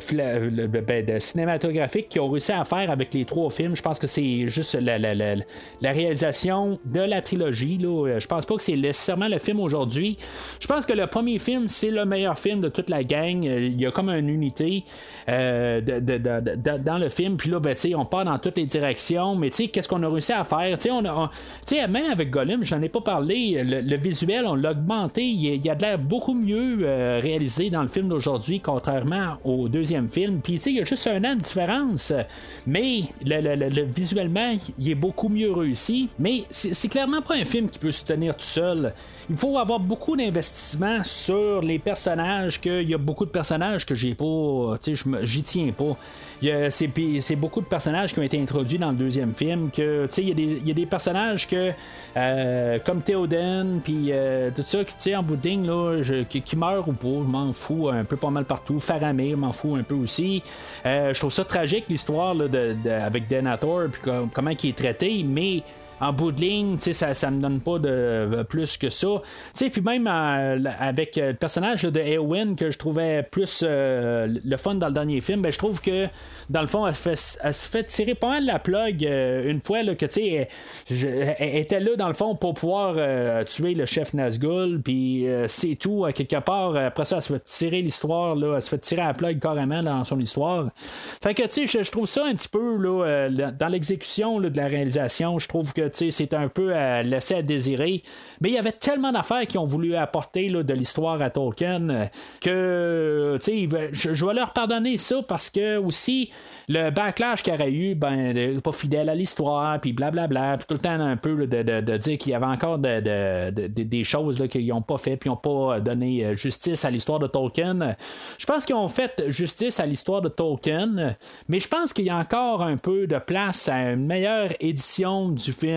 ben, cinématographique qu'ils ont réussi à faire avec les trois films. Je pense que c'est juste la, réalisation de la trilogie. Là. Je pense pas que c'est nécessairement le film aujourd'hui. Je pense que le premier film, c'est le meilleur film de toute la gang. Il y a comme une unité dans le film. Puis là, ben, on part dans toutes les directions mais qu'est-ce qu'on a réussi à faire? Tu sais, on a, même avec Gollum, j'en ai pas parlé, le, visuel, on l'a augmenté, il, y a de l'air beaucoup mieux euh, réalisé dans le film d'aujourd'hui, contrairement au deuxième film. Puis, il y a juste un an de différence, mais le, visuellement, il est beaucoup mieux réussi. Mais c'est clairement pas un film qui peut se tenir tout seul. Il faut avoir beaucoup d'investissement sur les personnages, qu'il y a beaucoup de personnages que j'ai pas, tu sais, j'y tiens pas. C'est beaucoup de personnages qui ont été introduits dans le deuxième film. Que il y, a des personnages que euh, comme Théoden, puis euh, tout ça, qui en bout de ligne, là, qui, meurt ou pas, je m'en fous un peu pas mal partout. Faramir, m'en fous un peu aussi. Euh, je trouve ça tragique l'histoire de, avec Denator, puis comment il est traité, mais en bout de ligne, ça, ça me donne pas de euh, plus que ça. Puis même euh, avec euh, le personnage de Eowyn que je trouvais plus le fun dans le dernier film, ben, je trouve que dans le fond, elle, se fait tirer pas mal la plug une fois là, que tu sais, elle, était là dans le fond pour pouvoir tuer le chef Nazgul, puis c'est tout quelque part. Après ça, elle se fait tirer l'histoire, là, elle se fait tirer la plug carrément dans son histoire. Fait que tu sais, je, trouve ça un petit peu là, dans l'exécution de la réalisation, je trouve que c'est un peu à laisser à désirer. Mais il y avait tellement d'affaires qui ont voulu apporter de l'histoire à Tolkien que je, je vais leur pardonner ça parce que aussi le backlash qu'il aurait eu, ben, pas fidèle à l'histoire, puis blablabla, puis tout le temps un peu de, dire qu'il y avait encore des choses qu'ils n'ont pas fait, puis n'ont pas donné justice à l'histoire de Tolkien. Je pense qu'ils ont fait justice à l'histoire de Tolkien, mais je pense qu'il y a encore un peu de place à une meilleure édition du film.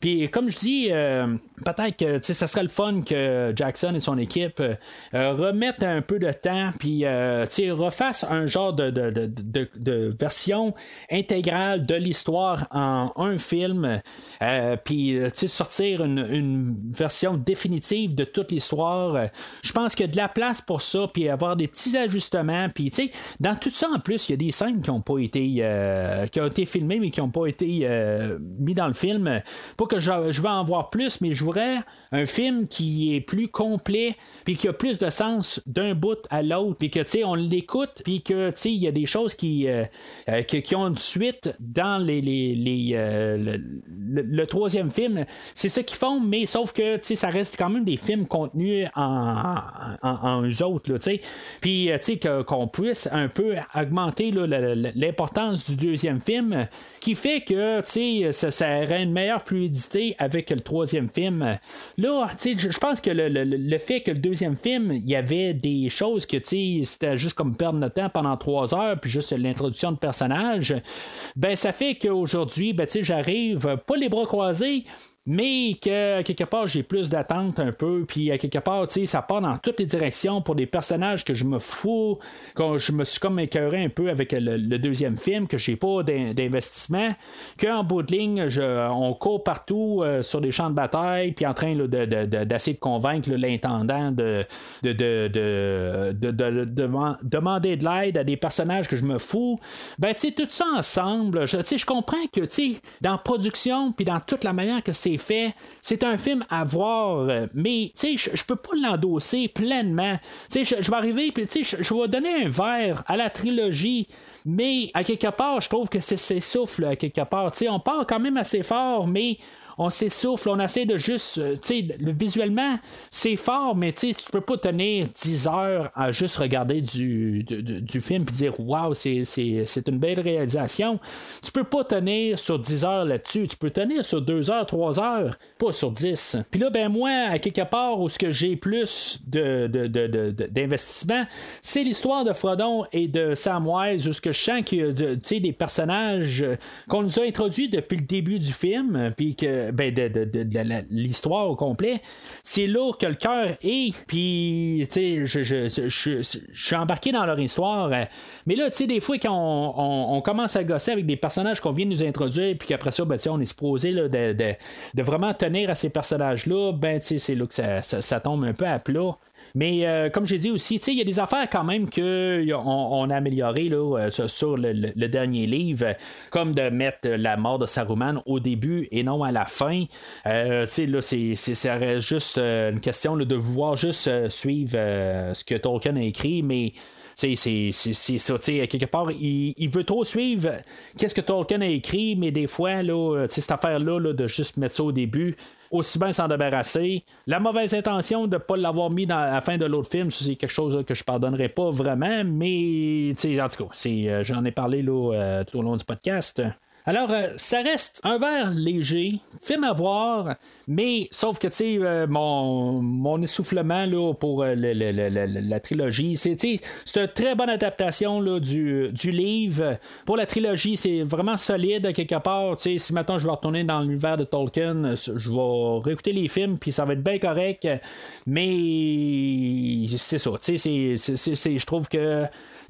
Puis comme je dis, euh, peut-être que ça serait le fun que Jackson et son équipe euh, remettent un peu de temps, puis euh, refassent un genre de, de, version intégrale de l'histoire en un film, puis sortir une, une, version définitive de toute l'histoire. Je pense qu'il y a de la place pour ça, puis avoir des petits ajustements, puis dans tout ça en plus, il y a des scènes qui ont pas été euh, qui ont été filmées mais qui n'ont pas été euh, mis dans le film. Pas que je, je vais en voir plus, mais je un film qui est plus complet, puis qui a plus de sens d'un bout à l'autre, puis que, tu sais, on l'écoute, puis que, tu sais, il y a des choses qui, euh, euh, qui, ont une suite dans les, les, euh, le, troisième film. C'est ça qu'ils font, mais sauf que, tu sais, ça reste quand même des films contenus en, en, eux autres, tu sais. Puis, tu sais, qu'on puisse un peu augmenter l'importance du deuxième film, qui fait que, tu sais, ça, ça aurait une meilleure fluidité avec le troisième film. Là, je pense que le, fait que le deuxième film, il y avait des choses que c'était juste comme perdre notre temps pendant trois heures, puis juste l'introduction de personnages, ben ça fait qu'aujourd'hui, ben, j'arrive pas les bras croisés, mais que quelque part j'ai plus d'attente un peu, puis à quelque part, tu sais, ça part dans toutes les directions pour des personnages que je me fous, quand je me suis comme écœuré un peu avec le, deuxième film, que j'ai pas d'investissement, qu'en bout de ligne, je, on court partout euh, sur des champs de bataille, puis en train d'essayer de, convaincre l'intendant de, de, de, demander de l'aide à des personnages que je me fous. Ben, tu sais, tout ça ensemble, je, je comprends que, tu sais, dans production, puis dans toute la manière que c'est fait. C'est un film à voir, euh, mais je peux pas l'endosser pleinement. Je vais arriver, puis je vais donner un verre à la trilogie, mais à quelque part, je trouve que c'est s'essouffle à quelque part. On part quand même assez fort, mais on s'essouffle, on essaie de juste, euh, tu sais, visuellement, c'est fort, mais tu tu peux pas tenir 10 heures à juste regarder du, du, film et dire, waouh, c'est une belle réalisation. Tu peux pas tenir sur 10 heures là-dessus, tu peux tenir sur 2 heures, 3 heures, pas sur 10. Puis là, ben moi, à quelque part où ce que j'ai plus d'investissement, c'est l'histoire de Frodon et de Samwise, où ce que je sens qu'il y a des personnages qu'on nous a introduits depuis le début du film, puis que ben, de, l'histoire au complet, c'est là que le cœur est. Puis, tu je, suis embarqué dans leur histoire. Mais là, tu sais, des fois, quand on, commence à gosser avec des personnages qu'on vient de nous introduire, puis qu'après ça, ben, on est supposé de, vraiment tenir à ces personnages-là, ben, c'est là que ça, tombe un peu à plat. Mais euh, comme j'ai dit aussi, il y a des affaires quand même qu'on on a améliorées là, euh, sur le, dernier livre, comme de mettre la mort de Saruman au début et non à la fin. Euh, là, c'est, ça reste juste euh, une question de vouloir juste suivre ce que Tolkien a écrit, mais c'est, ça. quelque part, il, veut trop suivre qu'est-ce que Tolkien a écrit, mais des fois, là, cette affaire-là, là, de juste mettre ça au début, aussi bien s'en débarrasser. La mauvaise intention de ne pas l'avoir mis dans la fin de l'autre film, c'est quelque chose que je pardonnerai pas vraiment, mais en tout cas, euh, j'en ai parlé là, euh, tout au long du podcast. Alors, euh, ça reste un verre léger, film à voir, mais sauf que, tu sais, euh, mon, mon essoufflement là, pour euh, la trilogie, c'est une très bonne adaptation du, livre. Pour la trilogie, c'est vraiment solide quelque part. Si maintenant je vais retourner dans l'univers de Tolkien, je vais réécouter les films, puis ça va être bien correct. Mais c'est ça, tu sais, je trouve que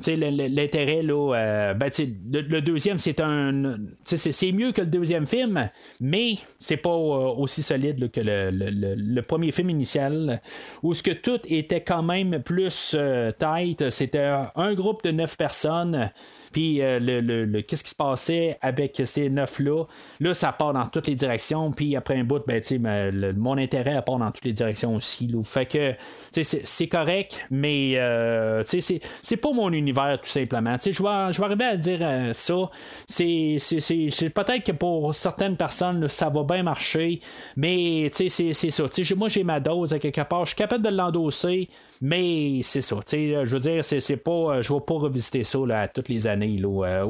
l'intérêt, là, ben, le, deuxième, c'est un. C'est mieux que le deuxième film, mais c'est pas euh, aussi solide que le, premier film initial, où ce que tout était quand même plus euh, tight. C'était un groupe de neuf personnes euh, le, qu'est-ce qui se passait avec ces neuf-là? Là, ça part dans toutes les directions. Puis après un bout, ben, mon intérêt part dans toutes les directions aussi. Fait que c'est correct, mais euh, c'est pas mon univers tout simplement. Je vais, arriver à dire euh, ça. C'est peut-être que pour certaines personnes, ça va bien marcher, mais c'est ça. moi, j'ai ma dose à quelque part. Je suis capable de l'endosser, mais c'est ça. Je veux dire, c'est pas. Je vais pas revisiter ça là, toutes les années. Là,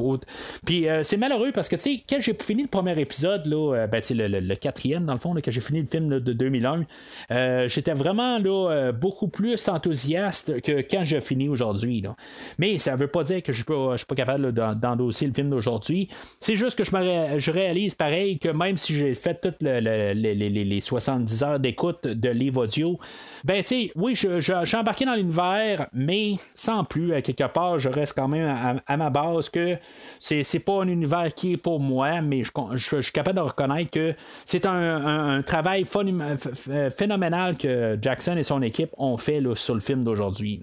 Puis c'est malheureux parce que quand j'ai fini le premier épisode, là, ben, le, le, quatrième, dans le fond, quand j'ai fini le film de 2001, j'étais vraiment là, beaucoup plus enthousiaste que quand j'ai fini aujourd'hui. Mais ça veut pas dire que je ne suis pas capable d'endosser le film d'aujourd'hui. C'est juste que je, me je réalise pareil que même si j'ai fait toutes les, 70 heures d'écoute de livre audio, ben tu sais, oui, je, suis embarqué dans l'univers, mais sans plus, à quelque part, je reste quand même à, ma base que c'est, c'est pas un univers qui est pour moi, mais je, suis capable de reconnaître que c'est un, travail phénoménal que Jackson et son équipe ont fait sur le film d'aujourd'hui.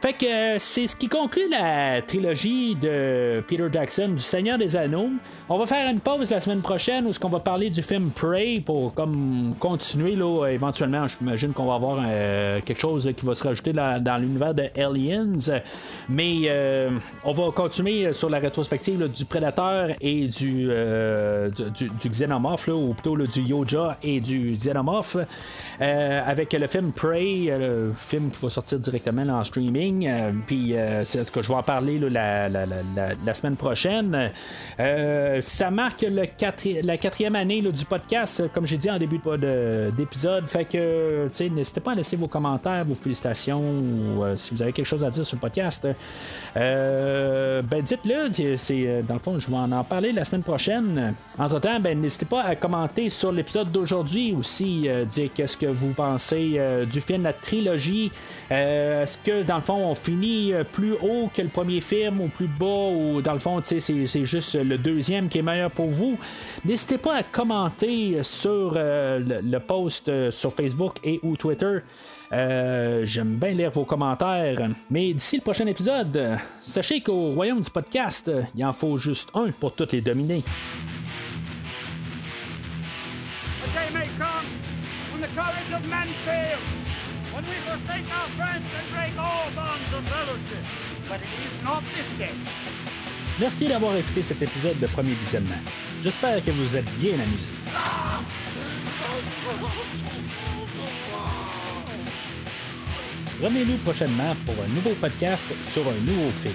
Fait que euh, c'est ce qui conclut la trilogie de Peter Jackson du Seigneur des Anneaux. On va faire une pause la semaine prochaine où ce qu'on va parler du film Prey pour comme continuer là éventuellement. J'imagine qu'on va avoir euh, quelque chose qui va se rajouter dans, l'univers de Aliens, mais euh, on va continuer sur la rétrospective du Prédateur et du du, ou plutôt du Yoja et du Xenomorph avec le film Prey, le film qui va sortir directement en streaming. Euh, puis euh, c'est ce que je vais en parler la, la, semaine prochaine. Euh, ça marque le la quatrième année du podcast, comme j'ai dit en début d'épisode. Fait que n'hésitez pas à laisser vos commentaires, vos félicitations ou si vous avez quelque chose à dire sur le podcast. ben dites-le. C'est, dans le fond, je vais en, parler la semaine prochaine. Entre-temps, ben, n'hésitez pas à commenter sur l'épisode d'aujourd'hui aussi. dire qu'est-ce que vous pensez du film, la trilogie? Est-ce que dans le fond, on finit euh, plus haut que le premier film ou plus bas, ou dans le fond, c'est, juste le deuxième qui est meilleur pour vous. N'hésitez pas à commenter sur euh, le, post euh, sur Facebook et ou Twitter. j'aime bien lire vos commentaires. Mais d'ici le prochain épisode, sachez qu'au royaume du podcast, il en faut juste un pour toutes les dominer. We forsake our friends and break all bonds of fellowship. But it is not this day. Merci d'avoir écouté cet épisode de Premier Visionnement. J'espère que vous êtes bien amusés. Revenez-nous prochainement pour un nouveau podcast sur un nouveau film.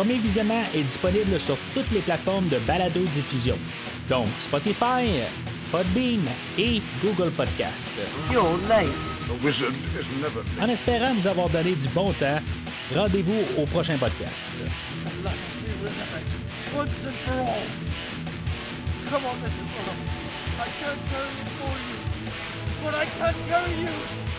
Premier Visionnement est disponible sur toutes les plateformes de balado-diffusion, donc Spotify, Podbean et Google Podcast. En espérant nous avoir donné du bon temps, rendez-vous au prochain podcast. Come on, Mr. I can't carry it for you, but I can carry you.